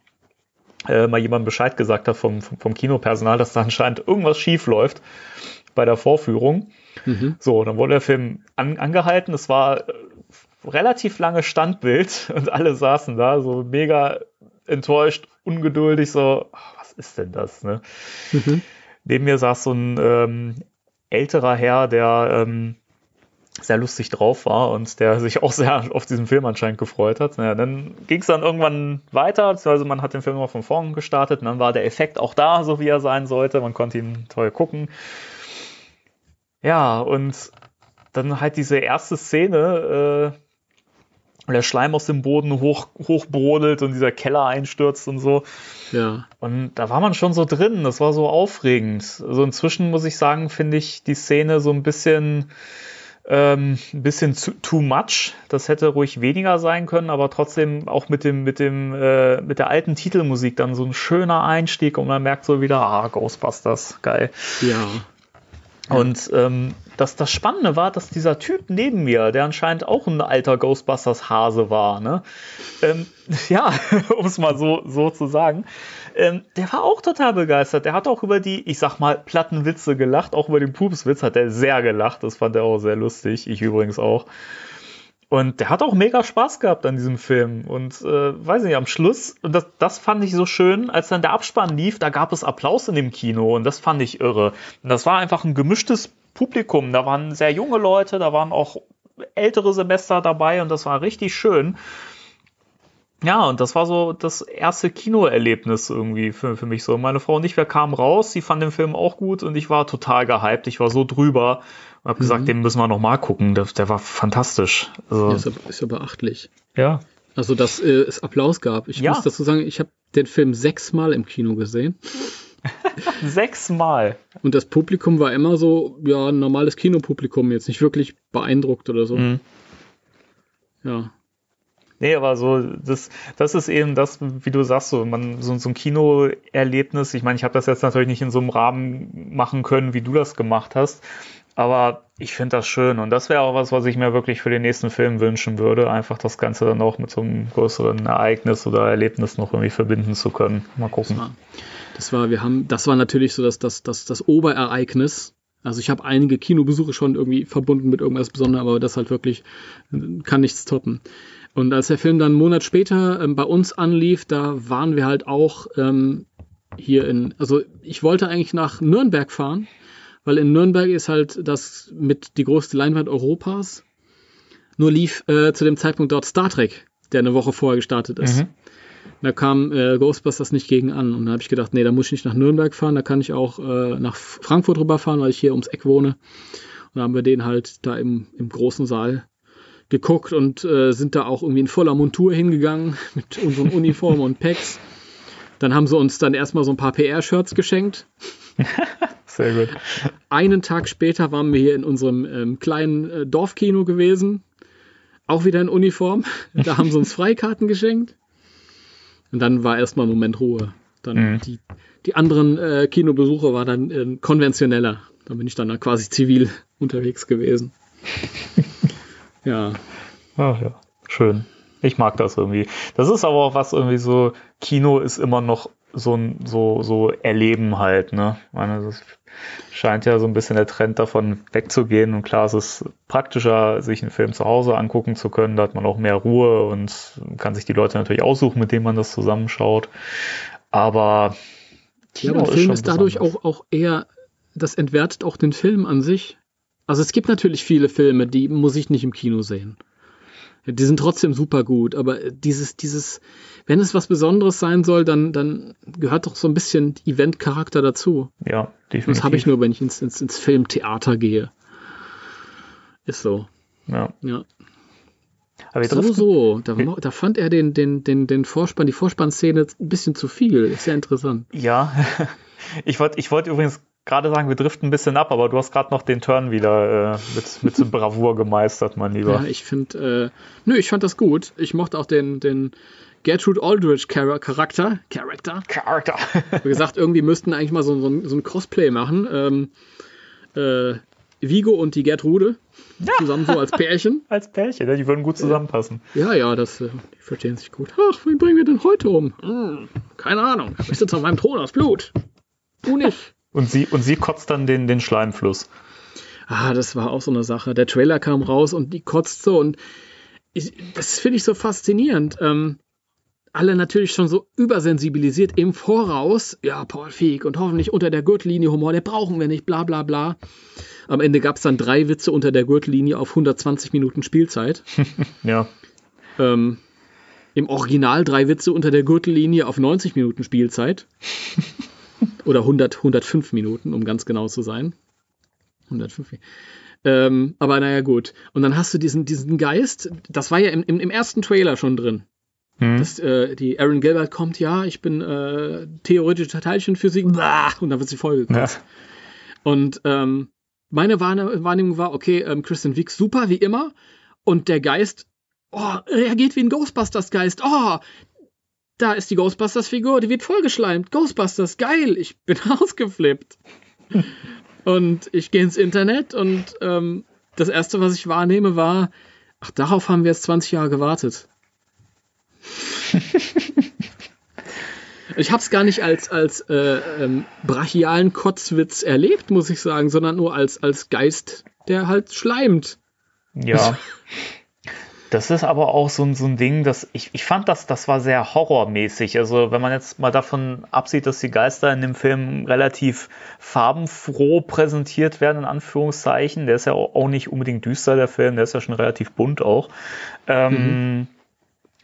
äh, mal jemand Bescheid gesagt hat vom, vom, vom Kinopersonal, dass da anscheinend irgendwas schief läuft bei der Vorführung. Mhm. So, dann wurde der Film an, angehalten. Es war äh, relativ lange Standbild und alle saßen da so mega enttäuscht, ungeduldig, so, ach, was ist denn das? Ne? Mhm. Neben mir saß so ein ähm, älterer Herr, der ähm, sehr lustig drauf war und der sich auch sehr auf diesen Film anscheinend gefreut hat. Naja, dann ging es dann irgendwann weiter, beziehungsweise man hat den Film immer von vorn gestartet und dann war der Effekt auch da, so wie er sein sollte. Man konnte ihn toll gucken. Ja, und dann halt diese erste Szene, äh, und der Schleim aus dem Boden hoch, hochbrodelt und dieser Keller einstürzt und so. Ja. Und da war man schon so drin, das war so aufregend. Also inzwischen muss ich sagen, finde ich die Szene so ein bisschen, ähm, ein bisschen zu, too much. Das hätte ruhig weniger sein können, aber trotzdem auch mit dem, mit dem, äh, mit der alten Titelmusik dann so ein schöner Einstieg und man merkt so wieder, ah, Ghostbusters, geil. Ja. Und ähm, das, das Spannende war, dass dieser Typ neben mir, der anscheinend auch ein alter Ghostbusters-Hase war, ne? Ähm, ja, um es mal so, so zu sagen, ähm, der war auch total begeistert. Der hat auch über die, ich sag mal, platten Witze gelacht. Auch über den Pupswitz hat er sehr gelacht. Das fand er auch sehr lustig. Ich übrigens auch. Und der hat auch mega Spaß gehabt an diesem Film. Und äh, weiß nicht, am Schluss, und das, das fand ich so schön, als dann der Abspann lief, da gab es Applaus in dem Kino und das fand ich irre. Und das war einfach ein gemischtes Publikum. Da waren sehr junge Leute, da waren auch ältere Semester dabei und das war richtig schön. Ja, und das war so das erste Kinoerlebnis irgendwie für, für mich so. Meine Frau und ich, wir kamen raus, sie fand den Film auch gut und ich war total gehypt. Ich war so drüber und habe mhm. gesagt, den müssen wir noch mal gucken. Der, der war fantastisch. Also, ja, ist, ja, ist ja beachtlich. Ja. Also, dass äh, es Applaus gab. Ich ja. muss dazu sagen, ich habe den Film sechsmal im Kino gesehen. sechsmal. Und das Publikum war immer so, ja, ein normales Kinopublikum, jetzt nicht wirklich beeindruckt oder so. Mhm. Ja. Nee, aber so, das, das ist eben das, wie du sagst, so, man, so, so ein Kinoerlebnis. Ich meine, ich habe das jetzt natürlich nicht in so einem Rahmen machen können, wie du das gemacht hast. Aber ich finde das schön und das wäre auch was, was ich mir wirklich für den nächsten Film wünschen würde, einfach das Ganze dann auch mit so einem größeren Ereignis oder Erlebnis noch irgendwie verbinden zu können. Mal gucken. Das war, das war wir haben, das war natürlich so das, das, das, das Oberereignis. Also ich habe einige Kinobesuche schon irgendwie verbunden mit irgendwas Besonderem, aber das halt wirklich kann nichts toppen. Und als der Film dann einen Monat später ähm, bei uns anlief, da waren wir halt auch ähm, hier in, also ich wollte eigentlich nach Nürnberg fahren, weil in Nürnberg ist halt das mit die größte Leinwand Europas. Nur lief äh, zu dem Zeitpunkt dort Star Trek, der eine Woche vorher gestartet ist. Mhm. Da kam äh, Ghostbusters nicht gegen an. Und da habe ich gedacht, nee, da muss ich nicht nach Nürnberg fahren, da kann ich auch äh, nach Frankfurt rüberfahren, weil ich hier ums Eck wohne. Und da haben wir den halt da im, im großen Saal geguckt und äh, sind da auch irgendwie in voller Montur hingegangen mit unseren Uniformen und Packs. Dann haben sie uns dann erstmal so ein paar PR-Shirts geschenkt. Sehr gut. Einen Tag später waren wir hier in unserem ähm, kleinen äh, Dorfkino gewesen. Auch wieder in Uniform. Da haben sie uns Freikarten geschenkt. Und dann war erstmal ein Moment Ruhe. Dann mhm. die, die anderen äh, Kinobesuche war dann äh, konventioneller. Da bin ich dann quasi zivil unterwegs gewesen. Ja. Ach ja, schön. Ich mag das irgendwie. Das ist aber auch was irgendwie so, Kino ist immer noch so ein so, so Erleben halt, ne? Ich meine, das scheint ja so ein bisschen der Trend davon wegzugehen. Und klar, es ist praktischer, sich einen Film zu Hause angucken zu können. Da hat man auch mehr Ruhe und kann sich die Leute natürlich aussuchen, mit denen man das zusammenschaut. Aber Kino ja, aber der Film ist, ist dadurch auch, auch eher, das entwertet auch den Film an sich. Also es gibt natürlich viele Filme, die muss ich nicht im Kino sehen. Die sind trotzdem super gut, aber dieses, dieses, wenn es was Besonderes sein soll, dann, dann gehört doch so ein bisschen Event-Charakter dazu. Ja, definitiv. Das habe ich nur, wenn ich ins, ins, ins Filmtheater gehe. Ist so. Ja. ja. Aber so, so. Da, da, fand er den, den, den, den Vorspann, die Vorspannszene ein bisschen zu viel. Ist sehr interessant. Ja. Ich wollte ich wollt übrigens gerade sagen, wir driften ein bisschen ab, aber du hast gerade noch den Turn wieder äh, mit, mit so Bravour gemeistert, mein Lieber. Ja, ich finde, äh, nö, ich fand das gut. Ich mochte auch den, den Gertrude Aldrich Charakter. Charakter. Charakter. Wie gesagt, irgendwie müssten eigentlich mal so, so, ein, so ein Crossplay machen. Ähm, äh, Vigo und die Gertrude. Ja. Zusammen so als Pärchen. als Pärchen, ja, die würden gut zusammenpassen. Ja, ja, das, äh, die verstehen sich gut. Ach, wen bringen wir denn heute um? Hm, keine Ahnung. Ich sitze auf meinem Thron aus Blut. Du nicht. Und sie, und sie kotzt dann den, den Schleimfluss. Ah, das war auch so eine Sache. Der Trailer kam raus und die kotzt so und ich, das finde ich so faszinierend. Ähm, alle natürlich schon so übersensibilisiert im Voraus. Ja, Paul Feig und hoffentlich unter der Gürtellinie Humor, der brauchen wir nicht, bla bla bla. Am Ende gab es dann drei Witze unter der Gürtellinie auf 120 Minuten Spielzeit. ja. Ähm, Im Original drei Witze unter der Gürtellinie auf 90 Minuten Spielzeit. Oder 100, 105 Minuten, um ganz genau zu sein. 105. Ähm, aber naja, gut. Und dann hast du diesen, diesen Geist, das war ja im, im, im ersten Trailer schon drin. Hm. Dass äh, die Aaron Gilbert kommt, ja, ich bin äh, theoretische Teilchenphysik, und dann wird sie vollgekotzt. Ja. Und ähm, meine Wahrnehmung war, okay, ähm, Kristen Wiig super, wie immer. Und der Geist, oh, reagiert wie ein Ghostbusters-Geist. Oh, da ist die Ghostbusters-Figur, die wird vollgeschleimt. Ghostbusters, geil. Ich bin ausgeflippt. und ich gehe ins Internet und ähm, das erste, was ich wahrnehme, war, ach, darauf haben wir jetzt 20 Jahre gewartet. Ich habe es gar nicht als, als äh, ähm, brachialen Kotzwitz erlebt, muss ich sagen, sondern nur als, als Geist, der halt schleimt. Ja. Das ist aber auch so, so ein Ding, dass ich, ich fand, das, das war sehr horrormäßig. Also, wenn man jetzt mal davon absieht, dass die Geister in dem Film relativ farbenfroh präsentiert werden, in Anführungszeichen, der ist ja auch nicht unbedingt düster, der Film, der ist ja schon relativ bunt auch. Ähm, mhm.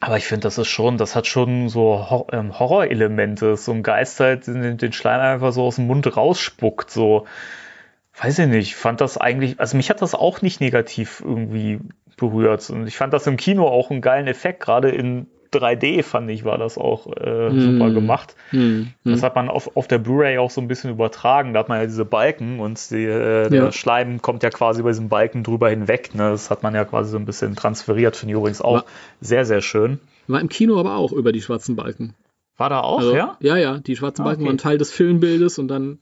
Aber ich finde, das ist schon, das hat schon so Hor ähm, Horrorelemente. So ein Geist halt den, den Schleim einfach so aus dem Mund rausspuckt, so weiß ich nicht, fand das eigentlich, also mich hat das auch nicht negativ irgendwie berührt. Und ich fand das im Kino auch einen geilen Effekt, gerade in 3D fand ich, war das auch äh, mm. super gemacht. Mm. Das hat man auf, auf der Blu-ray auch so ein bisschen übertragen. Da hat man ja diese Balken und die, äh, ja. der Schleim kommt ja quasi über diesen Balken drüber hinweg. Ne? Das hat man ja quasi so ein bisschen transferiert, finde ich übrigens auch war, sehr, sehr schön. War im Kino aber auch über die schwarzen Balken. War da auch, also, ja? Ja, ja, die schwarzen ah, Balken okay. waren Teil des Filmbildes und dann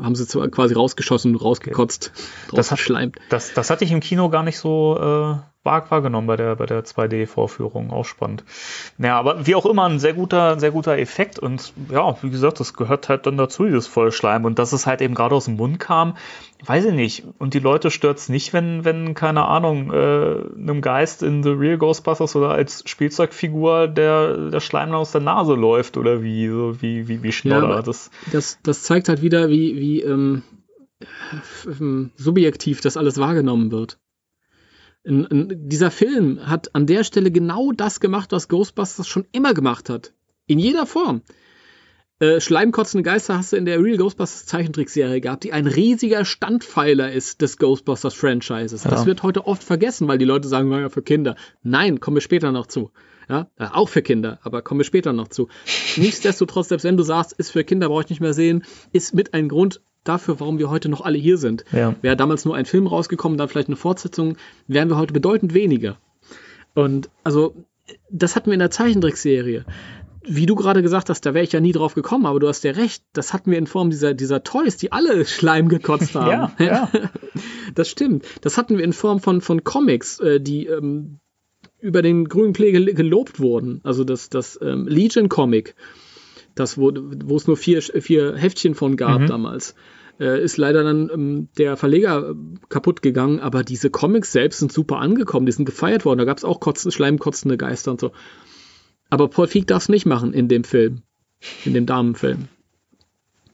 haben sie quasi rausgeschossen, rausgekotzt, okay. das, hat, das, das hatte ich im Kino gar nicht so äh, wahrgenommen bei der, bei der 2D-Vorführung. Auch spannend. Naja, aber wie auch immer, ein sehr guter, sehr guter Effekt. Und ja, wie gesagt, das gehört halt dann dazu, dieses Vollschleim. Und dass es halt eben gerade aus dem Mund kam, weiß ich nicht. Und die Leute stört es nicht, wenn, wenn, keine Ahnung, äh, einem Geist in The Real Ghostbusters oder als Spielzeugfigur der, der Schleim aus der Nase läuft oder wie, so wie, wie, wie Schnodder. Ja, das, das, das zeigt halt wieder, wie, wie ähm, subjektiv das alles wahrgenommen wird. In, in, dieser Film hat an der Stelle genau das gemacht, was Ghostbusters schon immer gemacht hat. In jeder Form. Äh, Schleimkotzende Geister hast du in der Real Ghostbusters Zeichentrickserie gehabt, die ein riesiger Standpfeiler ist des Ghostbusters Franchises. Ja. Das wird heute oft vergessen, weil die Leute sagen, naja, für Kinder. Nein, kommen wir später noch zu. Ja, äh, auch für Kinder, aber kommen wir später noch zu. Nichtsdestotrotz, selbst wenn du sagst, ist für Kinder, brauche ich nicht mehr sehen, ist mit ein Grund, dafür, warum wir heute noch alle hier sind. Ja. Wäre damals nur ein Film rausgekommen, dann vielleicht eine Fortsetzung, wären wir heute bedeutend weniger. Und also, das hatten wir in der Zeichentrickserie. Wie du gerade gesagt hast, da wäre ich ja nie drauf gekommen, aber du hast ja recht, das hatten wir in Form dieser, dieser Toys, die alle Schleim gekotzt haben. ja, ja. Das stimmt. Das hatten wir in Form von, von Comics, äh, die ähm, über den grünen Klee gelobt wurden. Also das, das ähm, Legion-Comic das, wo, wo es nur vier, vier Heftchen von gab mhm. damals. Äh, ist leider dann ähm, der Verleger äh, kaputt gegangen, aber diese Comics selbst sind super angekommen, die sind gefeiert worden. Da gab es auch kotzen, schleimkotzende Geister und so. Aber Paul Feig darf es nicht machen in dem Film, in dem Damenfilm.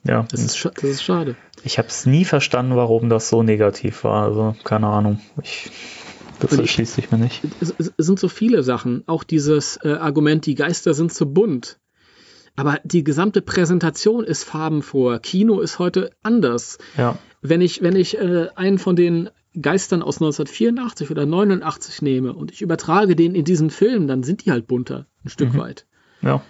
Ja. Das ist, das ist schade. Ich habe es nie verstanden, warum das so negativ war. Also, keine Ahnung. Ich, das erschließt sich mir nicht. Es, es, sind so viele Sachen. Auch dieses äh, Argument, die Geister sind zu bunt. Aber die gesamte Präsentation ist farbenfroher. Kino ist heute anders. Ja. Wenn ich, wenn ich äh, einen von den Geistern aus 1984 oder 89 nehme und ich übertrage den in diesen Film, dann sind die halt bunter, ein Stück mhm. weit. Ja.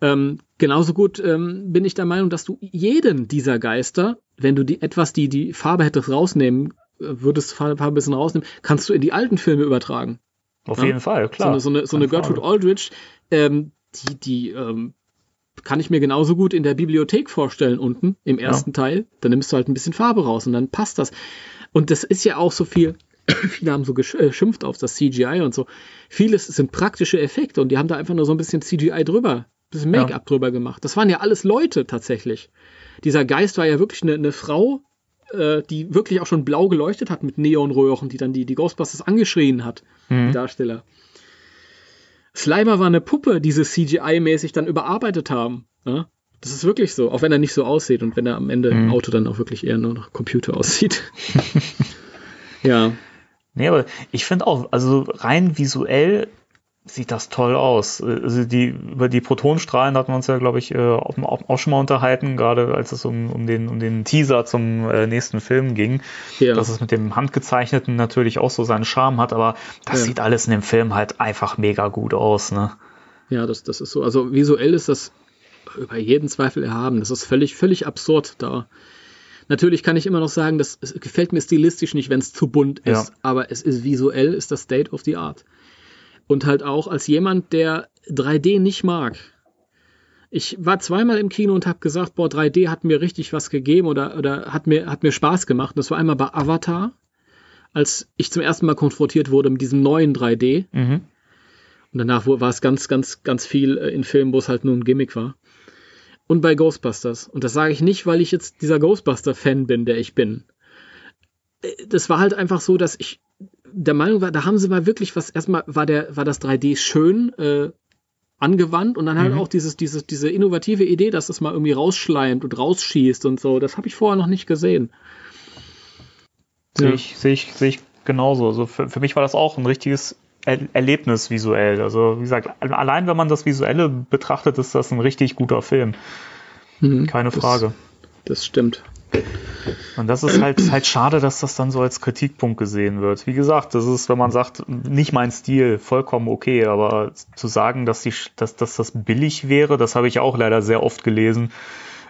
Ähm, genauso gut ähm, bin ich der Meinung, dass du jeden dieser Geister, wenn du die etwas die die Farbe hättest rausnehmen, äh, würdest Farbe ein bisschen rausnehmen, kannst du in die alten Filme übertragen. Auf ja? jeden Fall, klar. So eine, so eine, so eine Gertrude Aldrich, ähm, die, die ähm, kann ich mir genauso gut in der Bibliothek vorstellen unten im ersten ja. Teil. Dann nimmst du halt ein bisschen Farbe raus und dann passt das. Und das ist ja auch so viel, viele haben so geschimpft auf das CGI und so. Vieles sind praktische Effekte und die haben da einfach nur so ein bisschen CGI drüber, ein bisschen Make-up ja. drüber gemacht. Das waren ja alles Leute tatsächlich. Dieser Geist war ja wirklich eine, eine Frau, äh, die wirklich auch schon blau geleuchtet hat mit Neonröhren, die dann die, die Ghostbusters angeschrien hat, mhm. die Darsteller. Slimer war eine Puppe, die sie CGI-mäßig dann überarbeitet haben. Ja? Das ist wirklich so, auch wenn er nicht so aussieht und wenn er am Ende mhm. im Auto dann auch wirklich eher nur nach Computer aussieht. ja. Nee, aber ich finde auch, also rein visuell sieht das toll aus. Also die, über die Protonstrahlen hatten wir uns ja, glaube ich, äh, auch, schon mal unterhalten, gerade als es um, um, den, um den Teaser zum äh, nächsten Film ging. Ja. Dass es mit dem Handgezeichneten natürlich auch so seinen Charme hat, aber das ja. sieht alles in dem Film halt einfach mega gut aus, ne? Ja, das, das ist so. Also visuell ist das über jeden Zweifel erhaben. Das ist völlig, völlig absurd da. Natürlich kann ich immer noch sagen, das gefällt mir stilistisch nicht, wenn es zu bunt ist, ja. aber es ist visuell, ist das State of the Art. Und halt auch als jemand, der 3D nicht mag. Ich war zweimal im Kino und habe gesagt, boah, 3D hat mir richtig was gegeben oder, oder hat, mir, hat mir Spaß gemacht. Das war einmal bei Avatar, als ich zum ersten Mal konfrontiert wurde mit diesem neuen 3D. Mhm. Und danach war es ganz, ganz, ganz viel äh, in Filmen, wo es halt nur ein Gimmick war und bei Ghostbusters. Und das sage ich nicht, weil ich jetzt dieser Ghostbuster-Fan bin, der ich bin. Äh, das war halt einfach so, dass ich der Meinung war, da haben sie mal wirklich was, erstmal war der, war das 3D schön äh, angewandt und dann halt mhm. auch dieses, dieses, diese innovative Idee, dass es mal irgendwie rausschleimt und rausschießt und so. Das habe ich vorher noch nicht gesehen. Sehe ja. ich, sehe ich, sehe ich genauso. Also für, für mich war das auch ein richtiges er Erlebnis visuell. Also wie gesagt, allein wenn man das Visuelle betrachtet, ist das ein richtig guter Film. Mhm, Keine Frage. Das, das stimmt. Und das ist halt, halt schade, dass das dann so als Kritikpunkt gesehen wird. Wie gesagt, das ist, wenn man sagt, nicht mein Stil, vollkommen okay, aber zu sagen, dass, die, dass, dass das billig wäre, das habe ich auch leider sehr oft gelesen,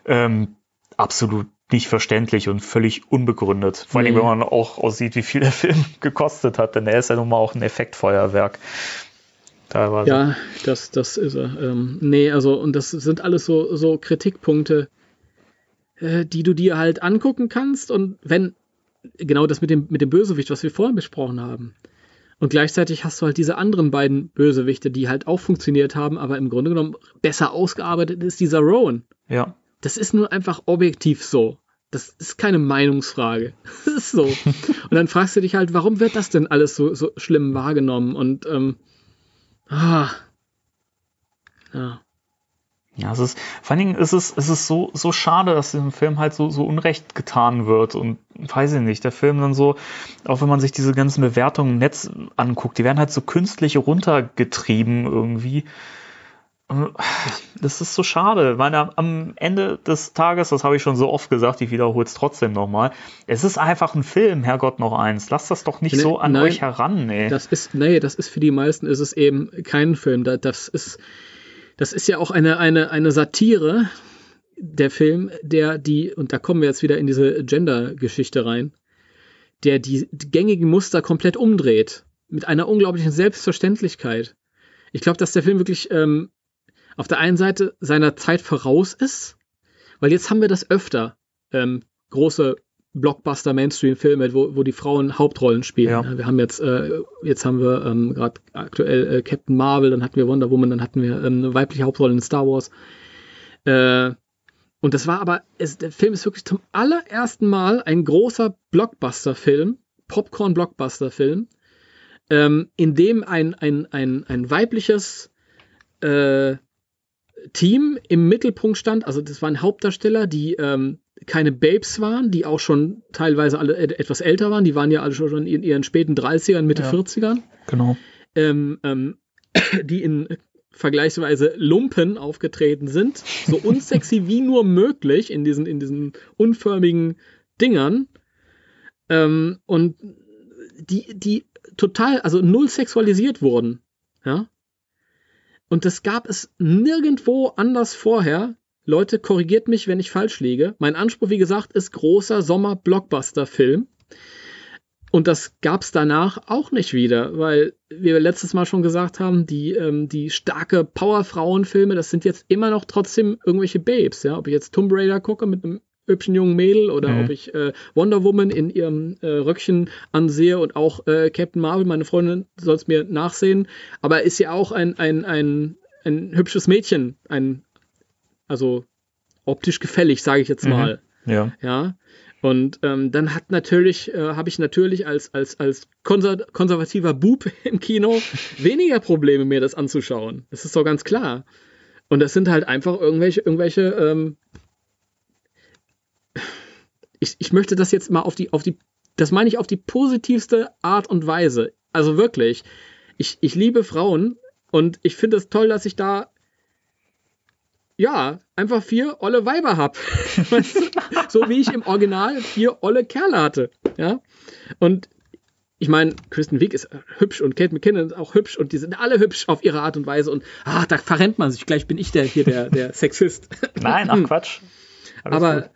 ähm, absolut nicht verständlich und völlig unbegründet. Vor allem, nee. wenn man auch aussieht, wie viel der Film gekostet hat, denn er ist ja nun mal auch ein Effektfeuerwerk. Teilweise. Ja, das, das ist er. Ähm, nee, also, und das sind alles so, so Kritikpunkte, äh, die du dir halt angucken kannst und wenn, genau das mit dem, mit dem Bösewicht, was wir vorhin besprochen haben. Und gleichzeitig hast du halt diese anderen beiden Bösewichte, die halt auch funktioniert haben, aber im Grunde genommen besser ausgearbeitet ist dieser Rowan. Ja. Das ist nur einfach objektiv so. Das ist keine Meinungsfrage. Das ist so. Und dann fragst du dich halt, warum wird das denn alles so, so schlimm wahrgenommen? Und ähm, ah, ja. Ja, es ist, vor allen Dingen ist es, es ist so, so schade, dass dem Film halt so, so Unrecht getan wird. Und weiß ich nicht, der Film dann so, auch wenn man sich diese ganzen Bewertungen im Netz anguckt, die werden halt so künstlich runtergetrieben irgendwie. Das ist so schade, weil am Ende des Tages, das habe ich schon so oft gesagt, ich wiederhole es trotzdem nochmal, es ist einfach ein Film, Herrgott noch eins. Lasst das doch nicht nee, so an nein, euch heran, nee. Das ist, nee, das ist für die meisten ist es eben kein Film. Das ist, das ist ja auch eine, eine, eine Satire, der Film, der die, und da kommen wir jetzt wieder in diese Gender-Geschichte rein, der die gängigen Muster komplett umdreht. Mit einer unglaublichen Selbstverständlichkeit. Ich glaube, dass der Film wirklich ähm, auf der einen Seite seiner Zeit voraus ist, weil jetzt haben wir das öfter. Ähm, große Blockbuster-Mainstream-Filme, wo, wo die Frauen Hauptrollen spielen. Ja. Wir haben jetzt, äh, jetzt haben wir ähm, gerade aktuell äh, Captain Marvel, dann hatten wir Wonder Woman, dann hatten wir ähm, eine weibliche Hauptrolle in Star Wars. Äh, und das war aber, es, der Film ist wirklich zum allerersten Mal ein großer Blockbuster-Film, Popcorn-Blockbuster-Film, ähm, in dem ein, ein, ein, ein weibliches äh, Team im Mittelpunkt stand. Also das waren Hauptdarsteller, die ähm, keine Babes waren, die auch schon teilweise alle etwas älter waren. Die waren ja alle schon in ihren späten 30ern, Mitte ja, 40ern. Genau. Ähm, ähm, die in vergleichsweise Lumpen aufgetreten sind. So unsexy wie nur möglich in diesen, in diesen unförmigen Dingern. Ähm, und die, die total, also null sexualisiert wurden. Ja. Und das gab es nirgendwo anders vorher. Leute, korrigiert mich, wenn ich falsch liege. Mein Anspruch, wie gesagt, ist großer Sommer-Blockbuster-Film. Und das gab es danach auch nicht wieder, weil wir letztes Mal schon gesagt haben, die, ähm, die starke Power-Frauen-Filme, das sind jetzt immer noch trotzdem irgendwelche Babes. Ja? Ob ich jetzt Tomb Raider gucke mit einem hübschen jungen Mädel oder mhm. ob ich äh, Wonder Woman in ihrem äh, Röckchen ansehe und auch äh, Captain Marvel, meine Freundin soll es mir nachsehen, aber ist ja auch ein, ein, ein, ein hübsches Mädchen, ein, also optisch gefällig, sage ich jetzt mhm. mal. Mhm. Ja. Ja. Und ähm, dann hat natürlich, äh, habe ich natürlich als, als, als konser konservativer Bub im Kino weniger Probleme, mir das anzuschauen. Das ist doch ganz klar. Und das sind halt einfach irgendwelche, irgendwelche ähm, ich, ich möchte das jetzt mal auf die, auf die, das meine ich auf die positivste Art und Weise. Also wirklich, ich, ich liebe Frauen, Und ich finde es toll, dass ich da ja, einfach vier olle Weiber hab. so wie ich im Original vier olle Kerle hatte. Ja. Und ich meine, Kristen Wiig ist hübsch und Kate McKinnon ist auch hübsch und die sind alle hübsch auf ihre Art und Weise und ach, da verrennt man sich. Gleich bin ich der hier der, der Sexist. Nein, ach Quatsch. Alles Aber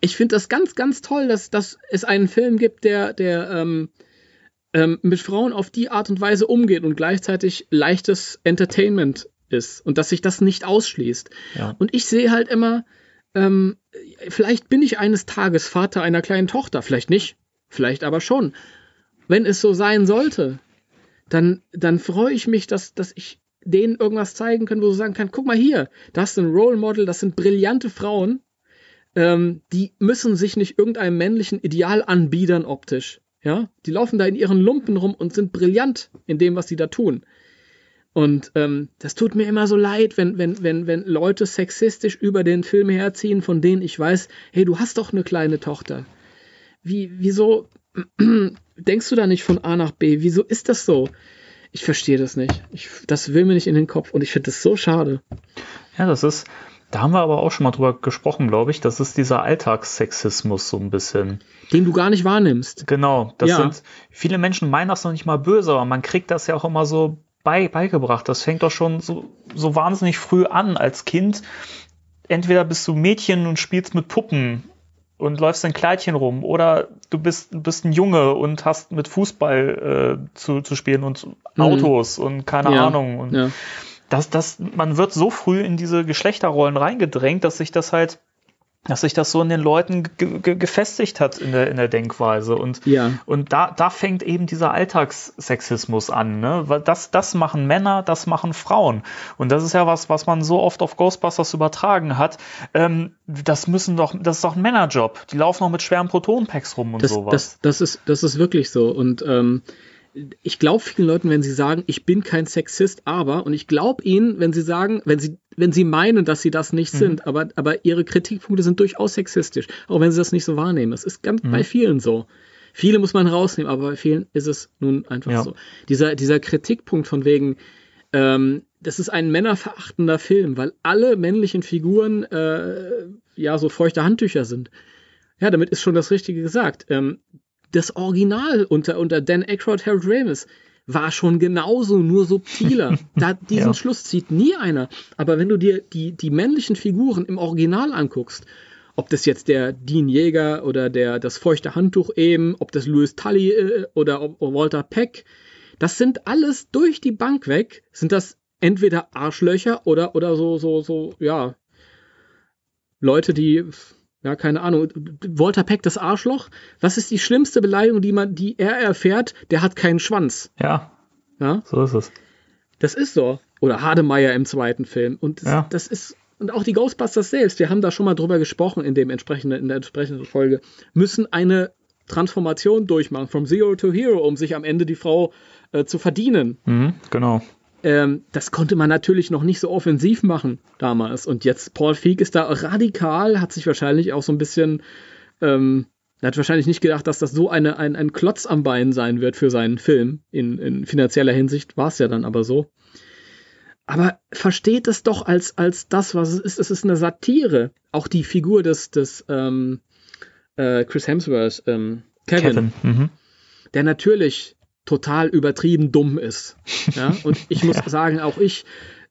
ich finde das ganz, ganz toll, dass, dass es einen Film gibt, der, der ähm, ähm, mit Frauen auf die Art und Weise umgeht und gleichzeitig leichtes Entertainment ist und dass sich das nicht ausschließt. Ja. Und ich sehe halt immer, ähm, vielleicht bin ich eines Tages Vater einer kleinen Tochter, vielleicht nicht, vielleicht aber schon. Wenn es so sein sollte, dann, dann freue ich mich, dass, dass ich denen irgendwas zeigen kann, wo du sagen kann, guck mal hier, das ein Role Model, das sind brillante Frauen, ähm, die müssen sich nicht irgendeinem männlichen Ideal anbiedern optisch. Ja, die laufen da in ihren Lumpen rum und sind brillant in dem, was sie da tun. Und ähm, das tut mir immer so leid, wenn, wenn, wenn, wenn Leute sexistisch über den Film herziehen, von denen ich weiß, hey, du hast doch eine kleine Tochter. Wie, wieso denkst du da nicht von A nach B? Wieso ist das so? Ich verstehe das nicht. Ich, das will mir nicht in den Kopf und ich finde das so schade. Ja, das ist, da haben wir aber auch schon mal drüber gesprochen, glaube ich. Das ist dieser Alltagssexismus so ein bisschen. Den du gar nicht wahrnimmst. Genau. Das ja. sind, viele Menschen meinen das noch nicht mal böse, aber man kriegt das ja auch immer so bei, beigebracht. Das fängt doch schon so, so wahnsinnig früh an als Kind. Entweder bist du Mädchen und spielst mit Puppen und läufst in Kleidchen rum oder du bist, bist ein Junge und hast mit Fußball äh, zu, zu spielen und mhm. Autos und keine ja. Ahnung. Und ja. das, das, man wird so früh in diese Geschlechterrollen reingedrängt, dass sich das halt dass sich das so in den Leuten ge gefestigt hat in der, in der Denkweise. Und, ja. und da, da fängt eben dieser Alltagssexismus an. Ne? Weil das, das machen Männer, das machen Frauen. Und das ist ja was, was man so oft auf Ghostbusters übertragen hat. Ähm, das müssen doch, das ist doch ein Männerjob. Die laufen noch mit schweren Protonpacks rum und das, sowas. Das, das, ist, das ist wirklich so. Und ähm, ich glaube vielen Leuten, wenn sie sagen, ich bin kein Sexist, aber, und ich glaube ihnen, wenn sie sagen, wenn sie, wenn sie meinen, dass sie das nicht mhm. sind, aber, aber ihre Kritikpunkte sind durchaus sexistisch, auch wenn sie das nicht so wahrnehmen. Das ist ganz mhm. bei vielen so. Viele muss man rausnehmen, aber bei vielen ist es nun einfach ja. so. Dieser, dieser Kritikpunkt von wegen, ähm, das ist ein männerverachtender Film, weil alle männlichen Figuren äh, ja so feuchte Handtücher sind. Ja, damit ist schon das Richtige gesagt. Ähm, das Original unter, unter Dan Aykroyd, Harold Ramis war schon genauso, nur subtiler. Da, diesen ja. Schluss zieht nie einer. Aber wenn du dir die, die männlichen Figuren im Original anguckst, ob das jetzt der Dean Jäger oder der, das feuchte Handtuch eben, ob das Louis Tully äh, oder ob, Walter Peck, das sind alles durch die Bank weg, sind das entweder Arschlöcher oder, oder so, so, so, ja, Leute, die ja, keine Ahnung. Walter Peck, das Arschloch. Was ist die schlimmste Beleidigung, die man, die er erfährt? Der hat keinen Schwanz. Ja. Ja. So ist es. Das ist so. Oder Hademeyer im zweiten Film. Und das, ja. das ist, und auch die Ghostbusters selbst, wir haben da schon mal drüber gesprochen in dem entsprechenden, in der entsprechenden Folge, müssen eine Transformation durchmachen, from Zero to Hero, um sich am Ende die Frau äh, zu verdienen. Mhm, genau. Ähm, das konnte man natürlich noch nicht so offensiv machen damals. Und jetzt Paul Feig ist da radikal, hat sich wahrscheinlich auch so ein bisschen, ähm, hat wahrscheinlich nicht gedacht, dass das so eine, ein, ein Klotz am Bein sein wird für seinen Film. In, in finanzieller Hinsicht war es ja dann aber so. Aber versteht es doch als, als das, was es ist. Es ist eine Satire. Auch die Figur des, des ähm, äh, Chris Hemsworth, ähm, Kevin, Kevin. Mhm. der natürlich total übertrieben dumm ist. Ja? Und ich muss sagen, auch ich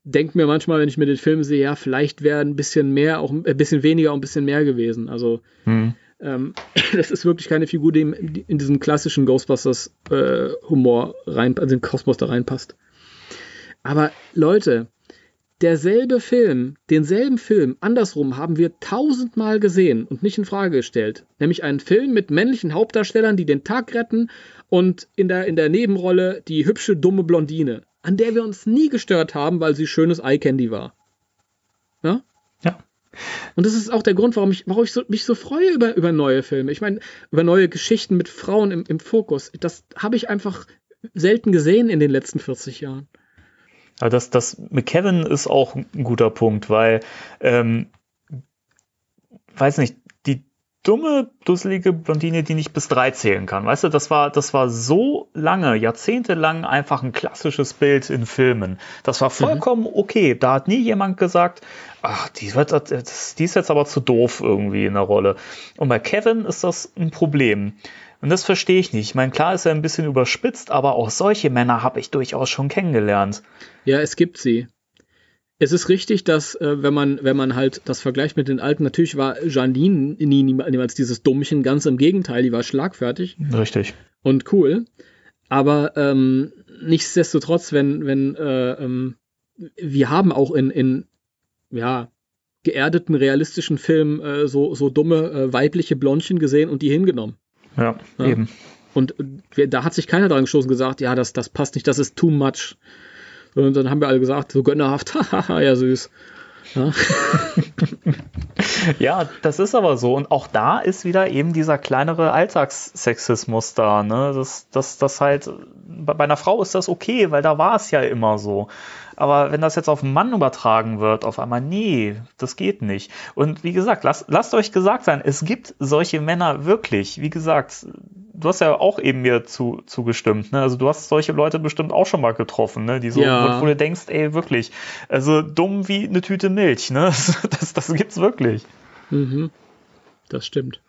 denke mir manchmal, wenn ich mir den Film sehe, ja, vielleicht wäre ein bisschen mehr, auch ein bisschen weniger, auch ein bisschen mehr gewesen. Also mhm. ähm, das ist wirklich keine Figur, die in diesen klassischen Ghostbusters äh, Humor rein, also den Kosmos da reinpasst. Aber Leute, derselbe Film, denselben Film, andersrum haben wir tausendmal gesehen und nicht in Frage gestellt. Nämlich einen Film mit männlichen Hauptdarstellern, die den Tag retten und in der, in der Nebenrolle die hübsche, dumme Blondine, an der wir uns nie gestört haben, weil sie schönes Eye Candy war. Ja? Ja. Und das ist auch der Grund, warum ich, warum ich so, mich so freue über, über neue Filme. Ich meine, über neue Geschichten mit Frauen im, im Fokus. Das habe ich einfach selten gesehen in den letzten 40 Jahren. Aber das, das mit Kevin ist auch ein guter Punkt, weil, ähm, weiß nicht, dumme, dusselige Blondine, die nicht bis drei zählen kann. Weißt du, das war, das war so lange, jahrzehntelang einfach ein klassisches Bild in Filmen. Das war vollkommen mhm. okay. Da hat nie jemand gesagt, ach, die, wird, die ist jetzt aber zu doof irgendwie in der Rolle. Und bei Kevin ist das ein Problem. Und das verstehe ich nicht. Ich meine, klar ist er ein bisschen überspitzt, aber auch solche Männer habe ich durchaus schon kennengelernt. Ja, es gibt sie. Es ist richtig, dass äh, wenn man wenn man halt das vergleicht mit den alten, natürlich war Janine nie niemals dieses Dummchen, ganz im Gegenteil, die war schlagfertig. Richtig. Und cool. Aber ähm, nichtsdestotrotz, wenn wenn äh, ähm, wir haben auch in in ja geerdeten realistischen Filmen äh, so so dumme äh, weibliche Blondchen gesehen und die hingenommen. Ja, ja. eben. Und wir, da hat sich keiner dran gestoßen gesagt, ja, das, das passt nicht, das ist too much. Und dann haben wir alle gesagt, so gönnerhaft, haha, ja, süß. Ja. ja, das ist aber so. Und auch da ist wieder eben dieser kleinere Alltagssexismus da. Ne? Das, das, das halt, bei einer Frau ist das okay, weil da war es ja immer so. Aber wenn das jetzt auf einen Mann übertragen wird, auf einmal, nee, das geht nicht. Und wie gesagt, lasst, lasst euch gesagt sein, es gibt solche Männer wirklich. Wie gesagt, du hast ja auch eben mir zu, zugestimmt. Ne? Also du hast solche Leute bestimmt auch schon mal getroffen, ne? die so, ja. wo, wo, du denkst, ey, wirklich, also dumm wie eine Tüte Milch. Ne? Das, das gibt's wirklich. Mhm. Das stimmt.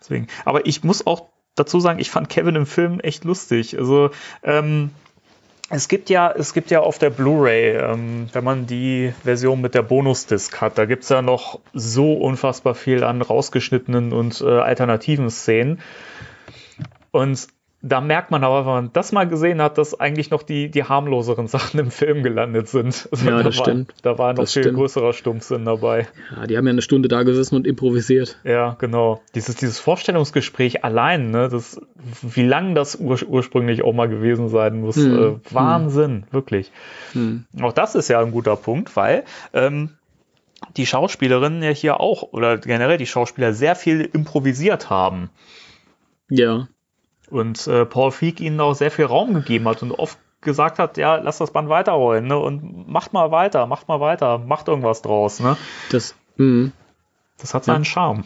Deswegen. Aber ich muss auch dazu sagen, ich fand Kevin im Film echt lustig. Also ähm, es gibt ja, es gibt ja auf der Blu-ray, ähm, wenn man die Version mit der Bonus-Disc hat, da gibt's ja noch so unfassbar viel an rausgeschnittenen und äh, alternativen Szenen. Und da merkt man aber, wenn man das mal gesehen hat, dass eigentlich noch die, die harmloseren Sachen im Film gelandet sind. Also ja, das da stimmt. War, da war noch das viel stimmt. größerer Stumpfsinn dabei. Ja, die haben ja eine Stunde da gesessen und improvisiert. Ja, genau. Dieses, dieses Vorstellungsgespräch allein, ne, das, wie lang das ur ursprünglich auch mal gewesen sein muss. Hm. Äh, Wahnsinn, hm. wirklich. Hm. Auch das ist ja ein guter Punkt, weil ähm, die Schauspielerinnen ja hier auch, oder generell die Schauspieler sehr viel improvisiert haben. Ja. Und äh, Paul Feig ihnen auch sehr viel Raum gegeben hat und oft gesagt hat, ja, lass das Band weiterrollen, ne? Und macht mal weiter, macht mal weiter, macht irgendwas draus, ne? Das, mh. das hat seinen ja. Charme.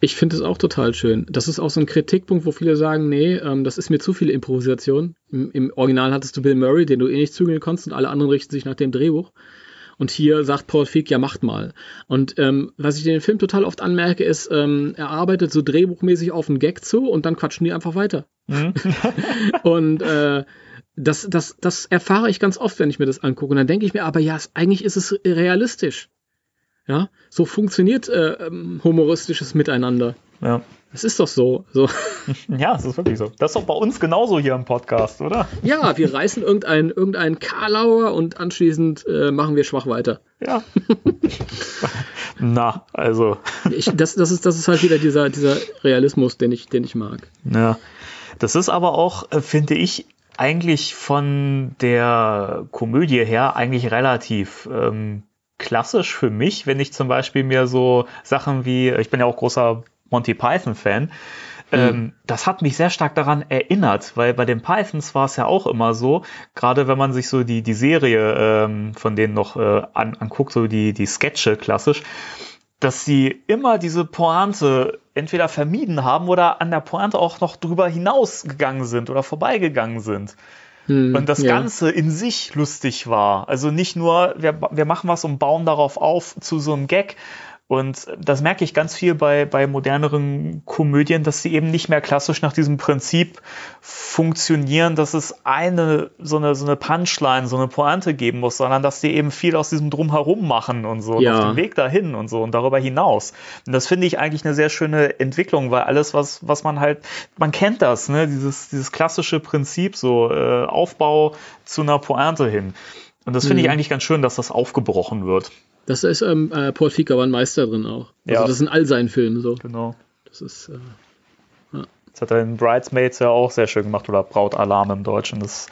Ich finde es auch total schön. Das ist auch so ein Kritikpunkt, wo viele sagen, nee, ähm, das ist mir zu viel Improvisation. Im, Im, Original hattest du Bill Murray, den du eh nicht zugehen konntest, und alle anderen richten sich nach dem Drehbuch. Und hier sagt Paul Feig, ja, macht mal. Und ähm, was ich in den Film total oft anmerke, ist, ähm, er arbeitet so drehbuchmäßig auf einen Gag zu und dann quatschen die einfach weiter. Mhm. und äh, das, das, das erfahre ich ganz oft, wenn ich mir das angucke. Und dann denke ich mir, aber ja, eigentlich ist es realistisch. Ja, so funktioniert äh, ähm, humoristisches Miteinander. Ja. Das ist doch so. so. Ja, es ist wirklich so. Das ist doch bei uns genauso hier im Podcast, oder? Ja, wir reißen irgendeinen irgendein Karlauer und anschließend äh, machen wir schwach weiter. Ja. Na, also. Ich, das, das, ist, das ist halt wieder dieser, dieser Realismus, den ich, den ich mag. Ja. Das ist aber auch, äh, finde ich, eigentlich von der Komödie her eigentlich relativ ähm, klassisch für mich, wenn ich zum Beispiel mir so Sachen wie, ich bin ja auch großer Monty Python-Fan. Mhm. Ähm, das hat mich sehr stark daran erinnert, weil bei den Pythons war es ja auch immer so, gerade wenn man sich so die, die Serie ähm, von denen noch äh, an, anguckt, so die, die Sketche klassisch, dass sie immer diese Pointe entweder vermieden haben oder an der Pointe auch noch drüber hinausgegangen sind oder vorbeigegangen sind. Hm, und das ja. Ganze in sich lustig war. Also nicht nur, wir, wir machen was und bauen darauf auf zu so einem Gag, und das merke ich ganz viel bei, bei moderneren Komödien, dass sie eben nicht mehr klassisch nach diesem Prinzip funktionieren, dass es eine, so eine, so eine Punchline, so eine Pointe geben muss, sondern dass sie eben viel aus diesem Drumherum machen und so, ja. auf dem Weg dahin und so und darüber hinaus. Und das finde ich eigentlich eine sehr schöne Entwicklung, weil alles, was, was man halt, man kennt das, ne, dieses, dieses klassische Prinzip, so äh, Aufbau zu einer Pointe hin. Und das finde mhm. ich eigentlich ganz schön, dass das aufgebrochen wird. Das ist ähm, äh, Paul Fieker war ein Meister drin auch. Also ja. das ist in all seinen Filmen so. Genau. Das ist. Äh, ja. Das hat er in Bridesmaids ja auch sehr schön gemacht oder Brautalarm im Deutschen. Das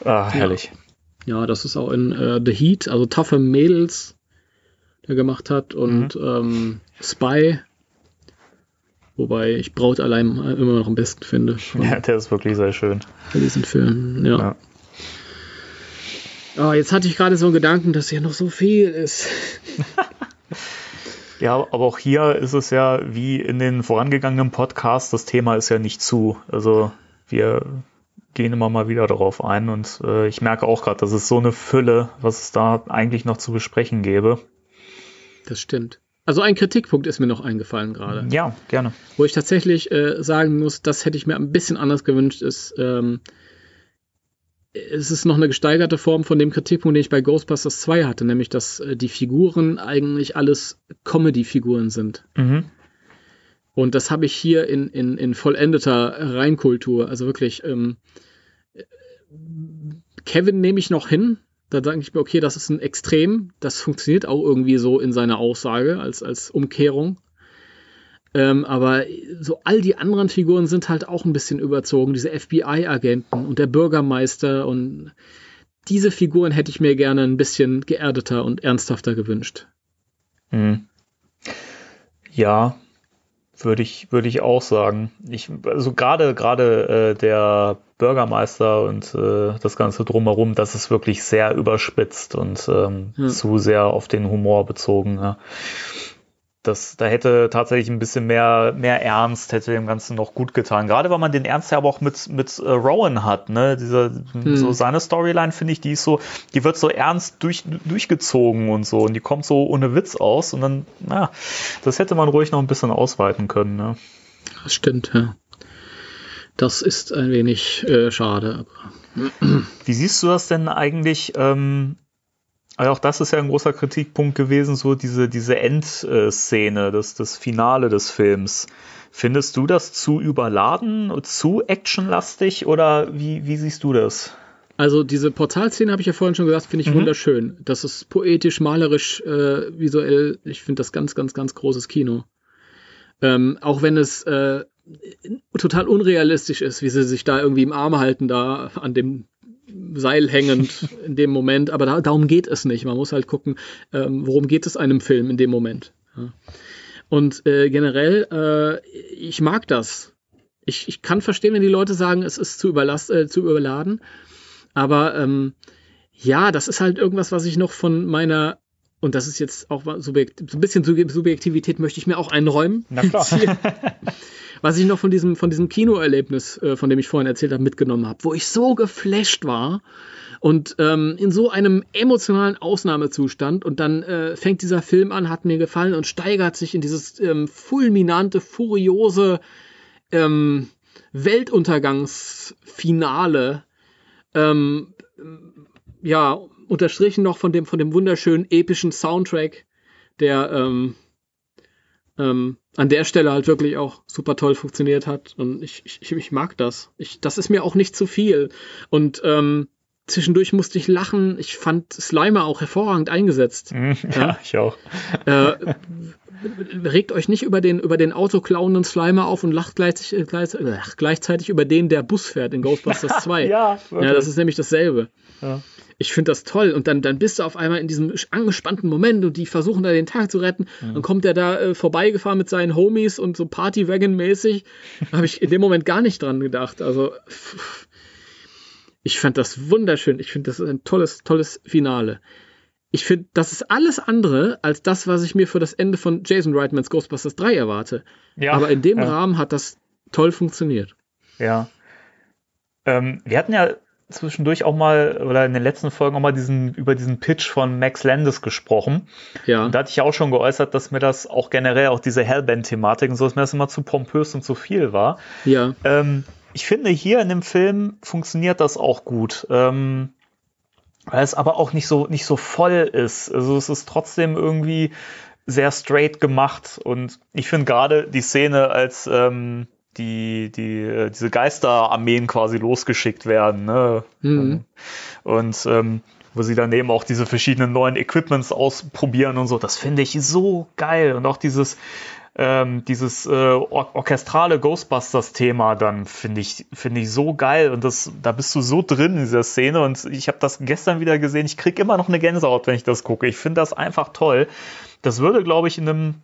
ist ah, herrlich. Ja. ja. das ist auch in äh, The Heat, also Toughe Mädels, der gemacht hat und mhm. ähm, Spy. Wobei ich Brautalarm immer noch am besten finde. Ja, der ist wirklich sehr schön. Bei diesen Filmen, ja. Oh, jetzt hatte ich gerade so einen Gedanken, dass hier noch so viel ist. Ja, aber auch hier ist es ja wie in den vorangegangenen Podcasts, das Thema ist ja nicht zu. Also wir gehen immer mal wieder darauf ein und äh, ich merke auch gerade, das ist so eine Fülle, was es da eigentlich noch zu besprechen gäbe. Das stimmt. Also ein Kritikpunkt ist mir noch eingefallen gerade. Ja, gerne. Wo ich tatsächlich äh, sagen muss, das hätte ich mir ein bisschen anders gewünscht, ist, ähm, es ist noch eine gesteigerte Form von dem Kritikpunkt, den ich bei Ghostbusters 2 hatte, nämlich dass äh, die Figuren eigentlich alles Comedy-Figuren sind. Mhm. Und das habe ich hier in, in, in vollendeter Reinkultur. Also wirklich, ähm, Kevin nehme ich noch hin. Da denke ich mir, okay, das ist ein Extrem. Das funktioniert auch irgendwie so in seiner Aussage als, als Umkehrung. Ähm, aber so all die anderen Figuren sind halt auch ein bisschen überzogen. Diese FBI-Agenten und der Bürgermeister und diese Figuren hätte ich mir gerne ein bisschen geerdeter und ernsthafter gewünscht. Hm. Ja, würde ich, würde ich auch sagen. Ich, also gerade, gerade äh, der Bürgermeister und äh, das Ganze drumherum, das ist wirklich sehr überspitzt und ähm, ja. zu sehr auf den Humor bezogen. Ja das, da hätte tatsächlich ein bisschen mehr, mehr Ernst, hätte dem Ganzen noch gut getan. Gerade weil man den Ernst ja aber auch mit, mit äh, Rowan hat, ne? Diese, hm. so seine Storyline finde ich, die ist so, die wird so ernst durch, durchgezogen und so und die kommt so ohne Witz aus und dann, na, das hätte man ruhig noch ein bisschen ausweiten können, ne? Das stimmt, ja. Das ist ein wenig äh, schade. Wie siehst du das denn eigentlich? Ähm, also auch das ist ja ein großer Kritikpunkt gewesen, so diese, diese Endszene, das, das Finale des Films. Findest du das zu überladen, zu actionlastig oder wie, wie siehst du das? Also diese Portalszene habe ich ja vorhin schon gesagt, finde ich mhm. wunderschön. Das ist poetisch, malerisch, äh, visuell. Ich finde das ganz, ganz, ganz großes Kino. Ähm, auch wenn es äh, total unrealistisch ist, wie sie sich da irgendwie im Arm halten, da an dem Seil hängend in dem Moment, aber da, darum geht es nicht. Man muss halt gucken, ähm, worum geht es einem Film in dem Moment. Ja. Und äh, generell, äh, ich mag das. Ich, ich kann verstehen, wenn die Leute sagen, es ist zu, überlast, äh, zu überladen. Aber ähm, ja, das ist halt irgendwas, was ich noch von meiner, und das ist jetzt auch subjekt, so ein bisschen Subjektivität möchte ich mir auch einräumen. Na klar. was ich noch von diesem, von diesem Kinoerlebnis, äh, von dem ich vorhin erzählt habe, mitgenommen habe, wo ich so geflasht war und ähm, in so einem emotionalen Ausnahmezustand und dann äh, fängt dieser Film an, hat mir gefallen und steigert sich in dieses ähm, fulminante, furiose ähm, Weltuntergangsfinale. Ähm, ja, unterstrichen noch von dem, von dem wunderschönen epischen Soundtrack, der ähm, ähm, an der Stelle halt wirklich auch super toll funktioniert hat. Und ich, ich, ich mag das. Ich, das ist mir auch nicht zu viel. Und ähm, zwischendurch musste ich lachen. Ich fand Slimer auch hervorragend eingesetzt. Mhm, ja, ja, ich auch. Äh, regt euch nicht über den, über den autoklauenden Slimer auf und lacht gleichzeitig, äh, gleichzeitig über den, der Bus fährt in Ghostbusters 2. ja, wirklich. ja, das ist nämlich dasselbe. Ja ich finde das toll. Und dann, dann bist du auf einmal in diesem angespannten Moment und die versuchen da den Tag zu retten. Mhm. Dann kommt der da äh, vorbeigefahren mit seinen Homies und so Party-Wagon-mäßig. habe ich in dem Moment gar nicht dran gedacht. Also, ich fand das wunderschön. Ich finde, das ist ein tolles, tolles Finale. Ich finde, das ist alles andere als das, was ich mir für das Ende von Jason Reitmans Ghostbusters 3 erwarte. Ja, Aber in dem ja. Rahmen hat das toll funktioniert. Ja. Ähm, wir hatten ja zwischendurch auch mal, oder in den letzten Folgen auch mal diesen, über diesen Pitch von Max Landis gesprochen. Ja. Und da hatte ich auch schon geäußert, dass mir das auch generell, auch diese Hellband-Thematik und so, dass mir das immer zu pompös und zu viel war. Ja. Ähm, ich finde, hier in dem Film funktioniert das auch gut. Ähm, weil es aber auch nicht so, nicht so voll ist. Also es ist trotzdem irgendwie sehr straight gemacht und ich finde gerade die Szene, als ähm, die, die, äh, diese Geisterarmeen quasi losgeschickt werden. Ne? Mhm. Und ähm, wo sie dann eben auch diese verschiedenen neuen Equipments ausprobieren und so. Das finde ich so geil. Und auch dieses, ähm, dieses äh, or orchestrale Ghostbusters-Thema dann finde ich, finde ich so geil. Und das, da bist du so drin in dieser Szene. Und ich habe das gestern wieder gesehen. Ich kriege immer noch eine Gänsehaut, wenn ich das gucke. Ich finde das einfach toll. Das würde, glaube ich, in einem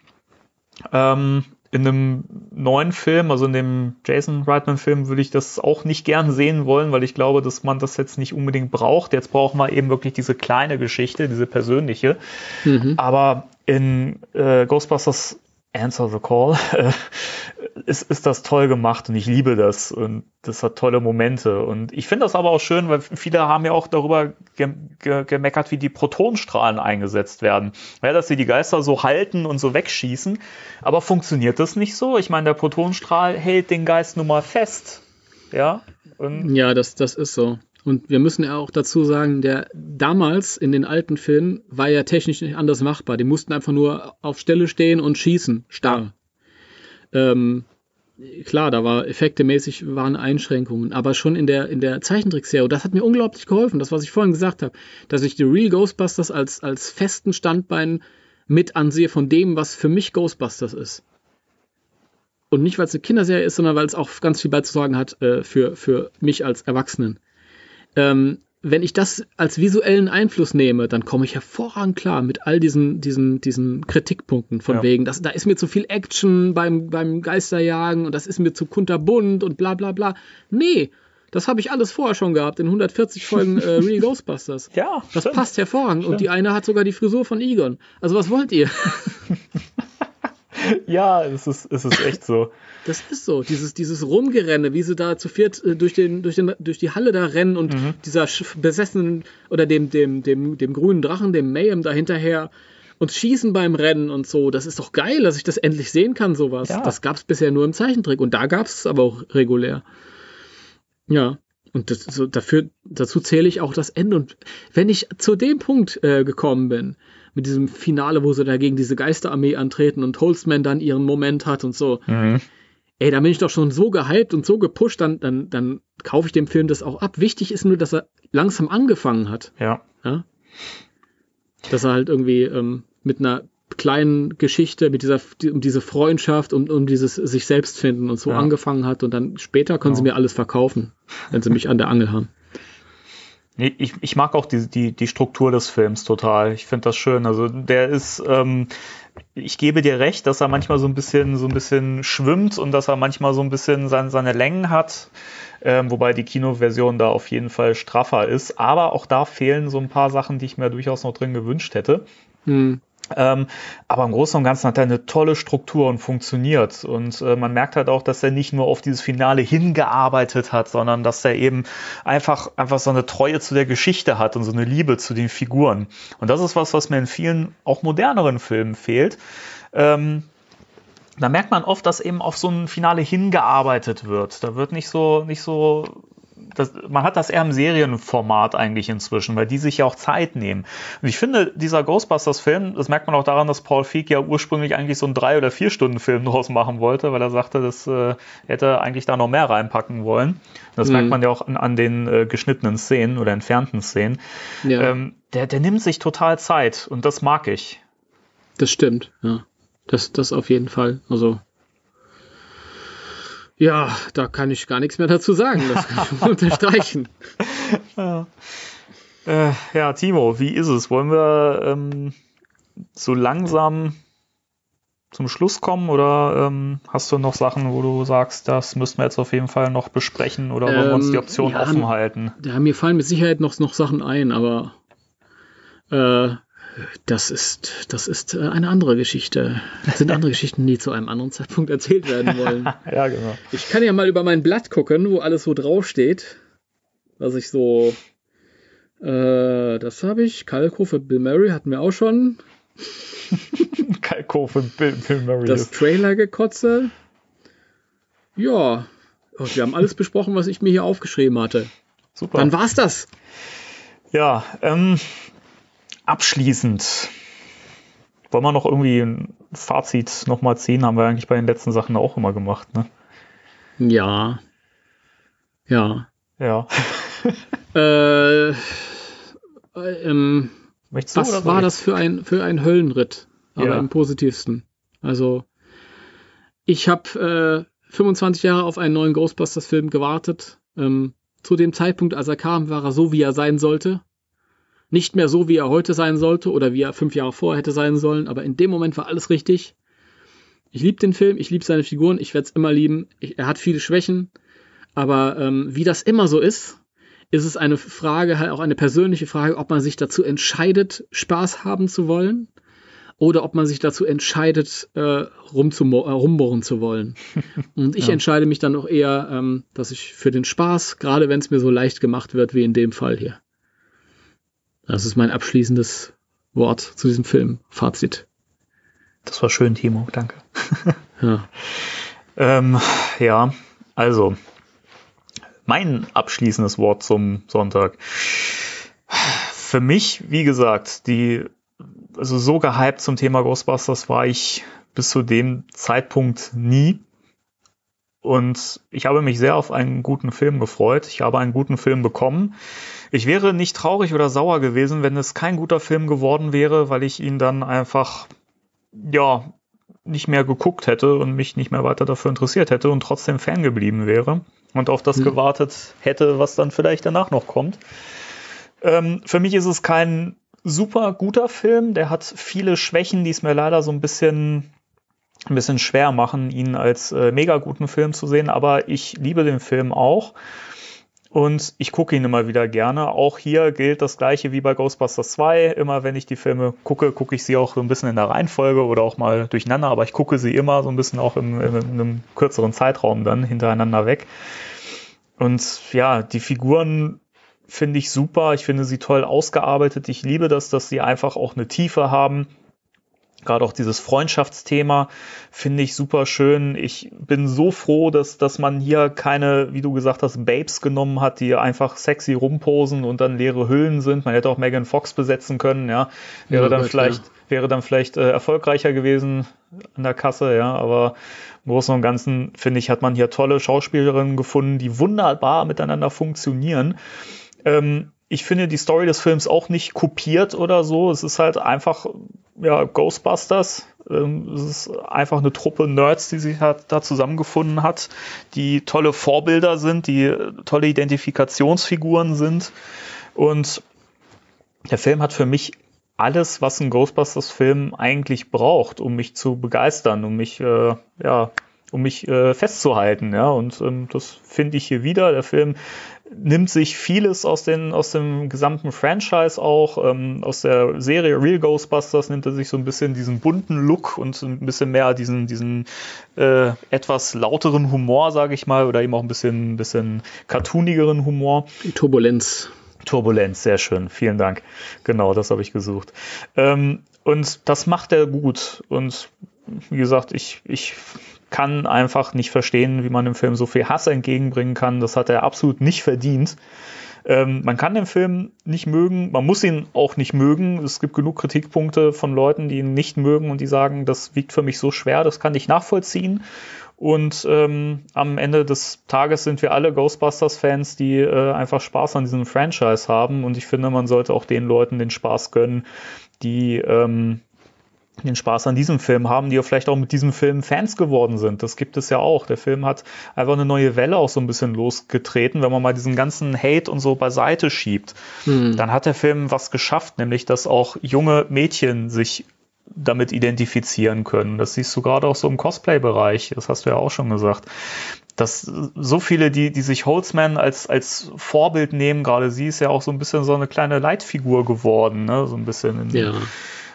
ähm, in einem neuen Film, also in dem Jason Reitman-Film, würde ich das auch nicht gern sehen wollen, weil ich glaube, dass man das jetzt nicht unbedingt braucht. Jetzt brauchen wir eben wirklich diese kleine Geschichte, diese persönliche. Mhm. Aber in äh, Ghostbusters Answer the Call, ist, ist das toll gemacht und ich liebe das und das hat tolle Momente. Und ich finde das aber auch schön, weil viele haben ja auch darüber ge ge gemeckert, wie die Protonstrahlen eingesetzt werden. Ja, dass sie die Geister so halten und so wegschießen. Aber funktioniert das nicht so? Ich meine, der Protonstrahl hält den Geist nun mal fest. Ja, und ja das, das ist so. Und wir müssen ja auch dazu sagen, der damals in den alten Filmen war ja technisch nicht anders machbar. Die mussten einfach nur auf Stelle stehen und schießen, starr. Ähm, klar, da war effektemäßig waren Einschränkungen, aber schon in der, in der Zeichentrickserie, das hat mir unglaublich geholfen, das, was ich vorhin gesagt habe, dass ich die Real Ghostbusters als, als festen Standbein mit ansehe von dem, was für mich Ghostbusters ist. Und nicht, weil es eine Kinderserie ist, sondern weil es auch ganz viel beizutragen hat äh, für, für mich als Erwachsenen ähm, wenn ich das als visuellen Einfluss nehme, dann komme ich hervorragend klar mit all diesen, diesen, diesen Kritikpunkten von ja. wegen, das, da ist mir zu viel Action beim, beim Geisterjagen und das ist mir zu kunterbunt und bla bla bla. Nee, das habe ich alles vorher schon gehabt in 140 Folgen äh, Real Ghostbusters. Ja, das stimmt. passt hervorragend. Stimmt. Und die eine hat sogar die Frisur von Egon. Also was wollt ihr? ja, es ist, es ist echt so. Das ist so, dieses, dieses Rumgerenne, wie sie da zu viert äh, durch, den, durch, den, durch die Halle da rennen und mhm. dieser besessenen oder dem, dem, dem, dem grünen Drachen, dem Mayhem da hinterher und schießen beim Rennen und so. Das ist doch geil, dass ich das endlich sehen kann, sowas. Ja. Das gab es bisher nur im Zeichentrick und da gab es aber auch regulär. Ja. Und das, so, dafür, dazu zähle ich auch das Ende. Und wenn ich zu dem Punkt äh, gekommen bin, mit diesem Finale, wo sie dagegen diese Geisterarmee antreten und Holzman dann ihren Moment hat und so, mhm ey, da bin ich doch schon so gehypt und so gepusht, dann, dann, dann kaufe ich dem Film das auch ab. Wichtig ist nur, dass er langsam angefangen hat. Ja. ja? Dass er halt irgendwie ähm, mit einer kleinen Geschichte, mit dieser, um diese Freundschaft und um, um dieses sich selbst finden und so ja. angefangen hat und dann später können genau. sie mir alles verkaufen, wenn sie mich an der Angel haben. Ich, ich mag auch die, die, die Struktur des Films total. Ich finde das schön. Also der ist, ähm, ich gebe dir recht, dass er manchmal so ein bisschen, so ein bisschen schwimmt und dass er manchmal so ein bisschen seine, seine Längen hat. Ähm, wobei die Kinoversion da auf jeden Fall straffer ist. Aber auch da fehlen so ein paar Sachen, die ich mir durchaus noch drin gewünscht hätte. Hm. Ähm, aber im Großen und Ganzen hat er eine tolle Struktur und funktioniert. Und äh, man merkt halt auch, dass er nicht nur auf dieses Finale hingearbeitet hat, sondern dass er eben einfach, einfach so eine Treue zu der Geschichte hat und so eine Liebe zu den Figuren. Und das ist was, was mir in vielen auch moderneren Filmen fehlt. Ähm, da merkt man oft, dass eben auf so ein Finale hingearbeitet wird. Da wird nicht so, nicht so das, man hat das eher im Serienformat eigentlich inzwischen, weil die sich ja auch Zeit nehmen. Und ich finde, dieser Ghostbusters-Film, das merkt man auch daran, dass Paul Feig ja ursprünglich eigentlich so einen drei- oder vier Stunden Film draus machen wollte, weil er sagte, das äh, hätte eigentlich da noch mehr reinpacken wollen. Das mhm. merkt man ja auch an, an den äh, geschnittenen Szenen oder entfernten Szenen. Ja. Ähm, der, der nimmt sich total Zeit und das mag ich. Das stimmt, ja. Das, das auf jeden Fall. Also ja, da kann ich gar nichts mehr dazu sagen. Das kann ich unterstreichen. Ja. Äh, ja, Timo, wie ist es? Wollen wir ähm, so langsam zum Schluss kommen oder ähm, hast du noch Sachen, wo du sagst, das müssten wir jetzt auf jeden Fall noch besprechen oder wollen wir uns die ähm, Option ja, offen halten? Ja, mir fallen mit Sicherheit noch, noch Sachen ein, aber äh, das ist, das ist äh, eine andere Geschichte. Das sind andere Geschichten, die zu einem anderen Zeitpunkt erzählt werden wollen. ja, genau. Ich kann ja mal über mein Blatt gucken, wo alles so draufsteht. Was ich so. Äh, das habe ich. Kalko für Bill Murray hatten wir auch schon. Kalko für Bill, Bill Murray. Das Trailer-Gekotze. Ja. Wir haben alles besprochen, was ich mir hier aufgeschrieben hatte. Super. Dann war's das. Ja, ähm, abschließend, wollen wir noch irgendwie ein Fazit nochmal ziehen? Haben wir eigentlich bei den letzten Sachen auch immer gemacht, ne? Ja. Ja. Ja. äh, ähm, was war das für ein, für ein Höllenritt? Aber ja. im positivsten. Also, ich habe äh, 25 Jahre auf einen neuen Ghostbusters-Film gewartet. Ähm, zu dem Zeitpunkt, als er kam, war er so, wie er sein sollte nicht mehr so, wie er heute sein sollte oder wie er fünf Jahre vorher hätte sein sollen, aber in dem Moment war alles richtig. Ich liebe den Film, ich liebe seine Figuren, ich werde es immer lieben. Ich, er hat viele Schwächen, aber ähm, wie das immer so ist, ist es eine Frage, halt auch eine persönliche Frage, ob man sich dazu entscheidet, Spaß haben zu wollen oder ob man sich dazu entscheidet, äh, rumzumo- äh, rumbohren zu wollen. Und ich ja. entscheide mich dann auch eher, ähm, dass ich für den Spaß, gerade wenn es mir so leicht gemacht wird, wie in dem Fall hier. Das ist mein abschließendes Wort zu diesem Film. Fazit. Das war schön, Timo. Danke. ja. ähm, ja, also mein abschließendes Wort zum Sonntag. Für mich, wie gesagt, die, also so gehypt zum Thema Ghostbusters war ich bis zu dem Zeitpunkt nie. Und ich habe mich sehr auf einen guten Film gefreut. Ich habe einen guten Film bekommen. Ich wäre nicht traurig oder sauer gewesen, wenn es kein guter Film geworden wäre, weil ich ihn dann einfach, ja, nicht mehr geguckt hätte und mich nicht mehr weiter dafür interessiert hätte und trotzdem Fan geblieben wäre und auf das mhm. gewartet hätte, was dann vielleicht danach noch kommt. Ähm, für mich ist es kein super guter Film. Der hat viele Schwächen, die es mir leider so ein bisschen, ein bisschen schwer machen, ihn als äh, mega guten Film zu sehen. Aber ich liebe den Film auch. Und ich gucke ihn immer wieder gerne. Auch hier gilt das gleiche wie bei Ghostbusters 2. Immer wenn ich die Filme gucke, gucke ich sie auch so ein bisschen in der Reihenfolge oder auch mal durcheinander, aber ich gucke sie immer so ein bisschen auch im, in einem kürzeren Zeitraum dann hintereinander weg. Und ja, die Figuren finde ich super. Ich finde sie toll ausgearbeitet. Ich liebe das, dass sie einfach auch eine Tiefe haben. Gerade auch dieses Freundschaftsthema finde ich super schön. Ich bin so froh, dass, dass man hier keine, wie du gesagt hast, Babes genommen hat, die einfach sexy rumposen und dann leere Hüllen sind. Man hätte auch Megan Fox besetzen können, ja. Wäre ja, dann vielleicht, ja. wäre dann vielleicht äh, erfolgreicher gewesen an der Kasse, ja. Aber im Großen und Ganzen, finde ich, hat man hier tolle Schauspielerinnen gefunden, die wunderbar miteinander funktionieren. Ähm, ich finde die Story des Films auch nicht kopiert oder so. Es ist halt einfach, ja, Ghostbusters. Ähm, es ist einfach eine Truppe Nerds, die sich da zusammengefunden hat, die tolle Vorbilder sind, die tolle Identifikationsfiguren sind. Und der Film hat für mich alles, was ein Ghostbusters-Film eigentlich braucht, um mich zu begeistern, um mich, äh, ja, um mich äh, festzuhalten, ja. Und ähm, das finde ich hier wieder. Der Film nimmt sich vieles aus, den, aus dem gesamten Franchise auch, ähm, aus der Serie Real Ghostbusters nimmt er sich so ein bisschen diesen bunten Look und ein bisschen mehr diesen, diesen äh, etwas lauteren Humor, sage ich mal, oder eben auch ein bisschen, bisschen cartoonigeren Humor. Die Turbulenz. Turbulenz, sehr schön, vielen Dank. Genau, das habe ich gesucht. Ähm, und das macht er gut. Und wie gesagt, ich, ich kann einfach nicht verstehen, wie man dem Film so viel Hass entgegenbringen kann. Das hat er absolut nicht verdient. Ähm, man kann den Film nicht mögen, man muss ihn auch nicht mögen. Es gibt genug Kritikpunkte von Leuten, die ihn nicht mögen und die sagen, das wiegt für mich so schwer, das kann ich nachvollziehen. Und ähm, am Ende des Tages sind wir alle Ghostbusters-Fans, die äh, einfach Spaß an diesem Franchise haben. Und ich finde, man sollte auch den Leuten den Spaß gönnen, die ähm, den Spaß an diesem Film haben, die ja vielleicht auch mit diesem Film Fans geworden sind. Das gibt es ja auch. Der Film hat einfach eine neue Welle auch so ein bisschen losgetreten, wenn man mal diesen ganzen Hate und so beiseite schiebt. Mhm. Dann hat der Film was geschafft, nämlich dass auch junge Mädchen sich damit identifizieren können. Das siehst du gerade auch so im Cosplay-Bereich. Das hast du ja auch schon gesagt. Dass so viele, die, die sich Holtzman als, als Vorbild nehmen, gerade sie ist ja auch so ein bisschen so eine kleine Leitfigur geworden, ne? So ein bisschen in, ja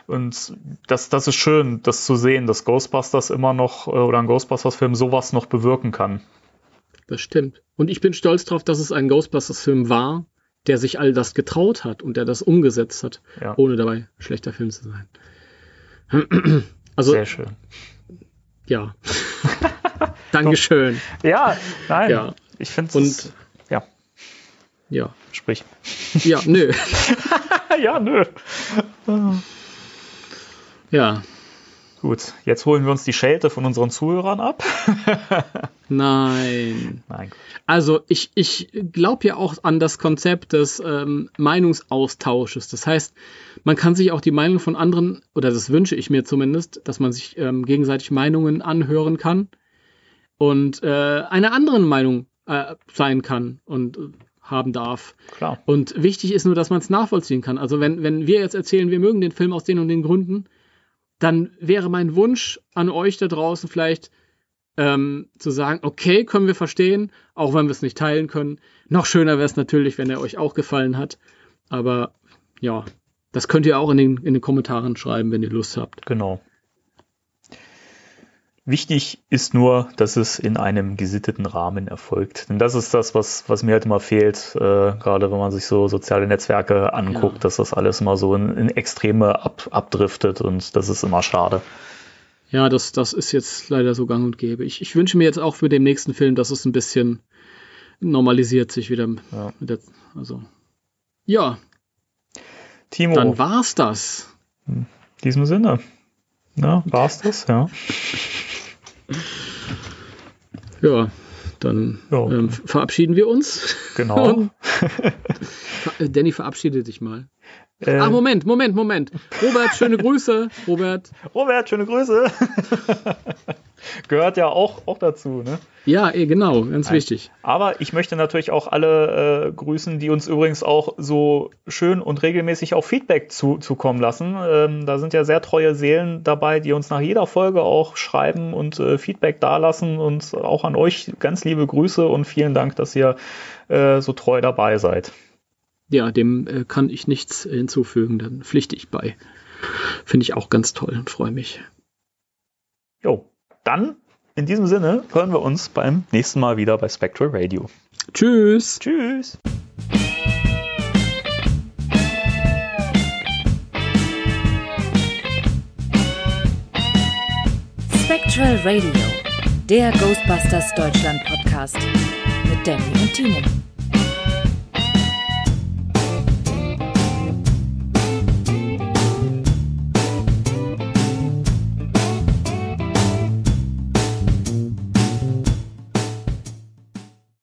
und das, das ist schön, das zu sehen, dass Ghostbusters immer noch äh, oder ein Ghostbusters-Film sowas noch bewirken kann. Das stimmt. Und ich bin stolz darauf, dass es ein Ghostbusters-Film war, der sich all das getraut hat und der das umgesetzt hat, ja. ohne dabei schlechter Film zu sein. Also, Sehr schön. Ja. Dankeschön. Ja, nein. Ja. Ich finde es. Ja. Ja. Sprich. Ja, nö. ja, nö. Ja. Gut, jetzt holen wir uns die Schelte von unseren Zuhörern ab. Nein. Nein. Also ich, ich glaube ja auch an das Konzept des ähm, Meinungsaustausches. Das heißt, man kann sich auch die Meinung von anderen, oder das wünsche ich mir zumindest, dass man sich ähm, gegenseitig Meinungen anhören kann und äh, einer anderen Meinung äh, sein kann und äh, haben darf. Klar. Und wichtig ist nur, dass man es nachvollziehen kann. Also wenn, wenn wir jetzt erzählen, wir mögen den Film aus den und den Gründen, dann wäre mein Wunsch an euch da draußen vielleicht ähm, zu sagen, okay, können wir verstehen, auch wenn wir es nicht teilen können. Noch schöner wäre es natürlich, wenn er euch auch gefallen hat. Aber ja, das könnt ihr auch in den, in den Kommentaren schreiben, wenn ihr Lust habt. Genau. Wichtig ist nur, dass es in einem gesitteten Rahmen erfolgt. Denn das ist das, was, was mir halt immer fehlt, äh, gerade wenn man sich so soziale Netzwerke anguckt, ja. dass das alles immer so in, in Extreme ab, abdriftet und das ist immer schade. Ja, das, das ist jetzt leider so gang und gäbe. Ich, ich wünsche mir jetzt auch für den nächsten Film, dass es ein bisschen normalisiert sich wieder. Ja. Der, also, ja. Timo. Dann war's das. In diesem Sinne. Ja, war's das, ja. Ja, dann ja. Ähm, verabschieden wir uns. Genau. Danny, verabschiede dich mal. Äh, ah, Moment, Moment, Moment. Robert, schöne Grüße. Robert. Robert, schöne Grüße. Gehört ja auch, auch dazu, ne? Ja, eh, genau, ganz Nein. wichtig. Aber ich möchte natürlich auch alle äh, grüßen, die uns übrigens auch so schön und regelmäßig auch Feedback zu, zukommen lassen. Ähm, da sind ja sehr treue Seelen dabei, die uns nach jeder Folge auch schreiben und äh, Feedback dalassen. Und auch an euch ganz liebe Grüße und vielen Dank, dass ihr äh, so treu dabei seid ja, dem äh, kann ich nichts hinzufügen, dann pflichte ich bei. Finde ich auch ganz toll und freue mich. Jo, dann in diesem Sinne hören wir uns beim nächsten Mal wieder bei Spectral Radio. Tschüss. Tschüss. Spectral Radio, der Ghostbusters Deutschland Podcast mit Danny und Timo.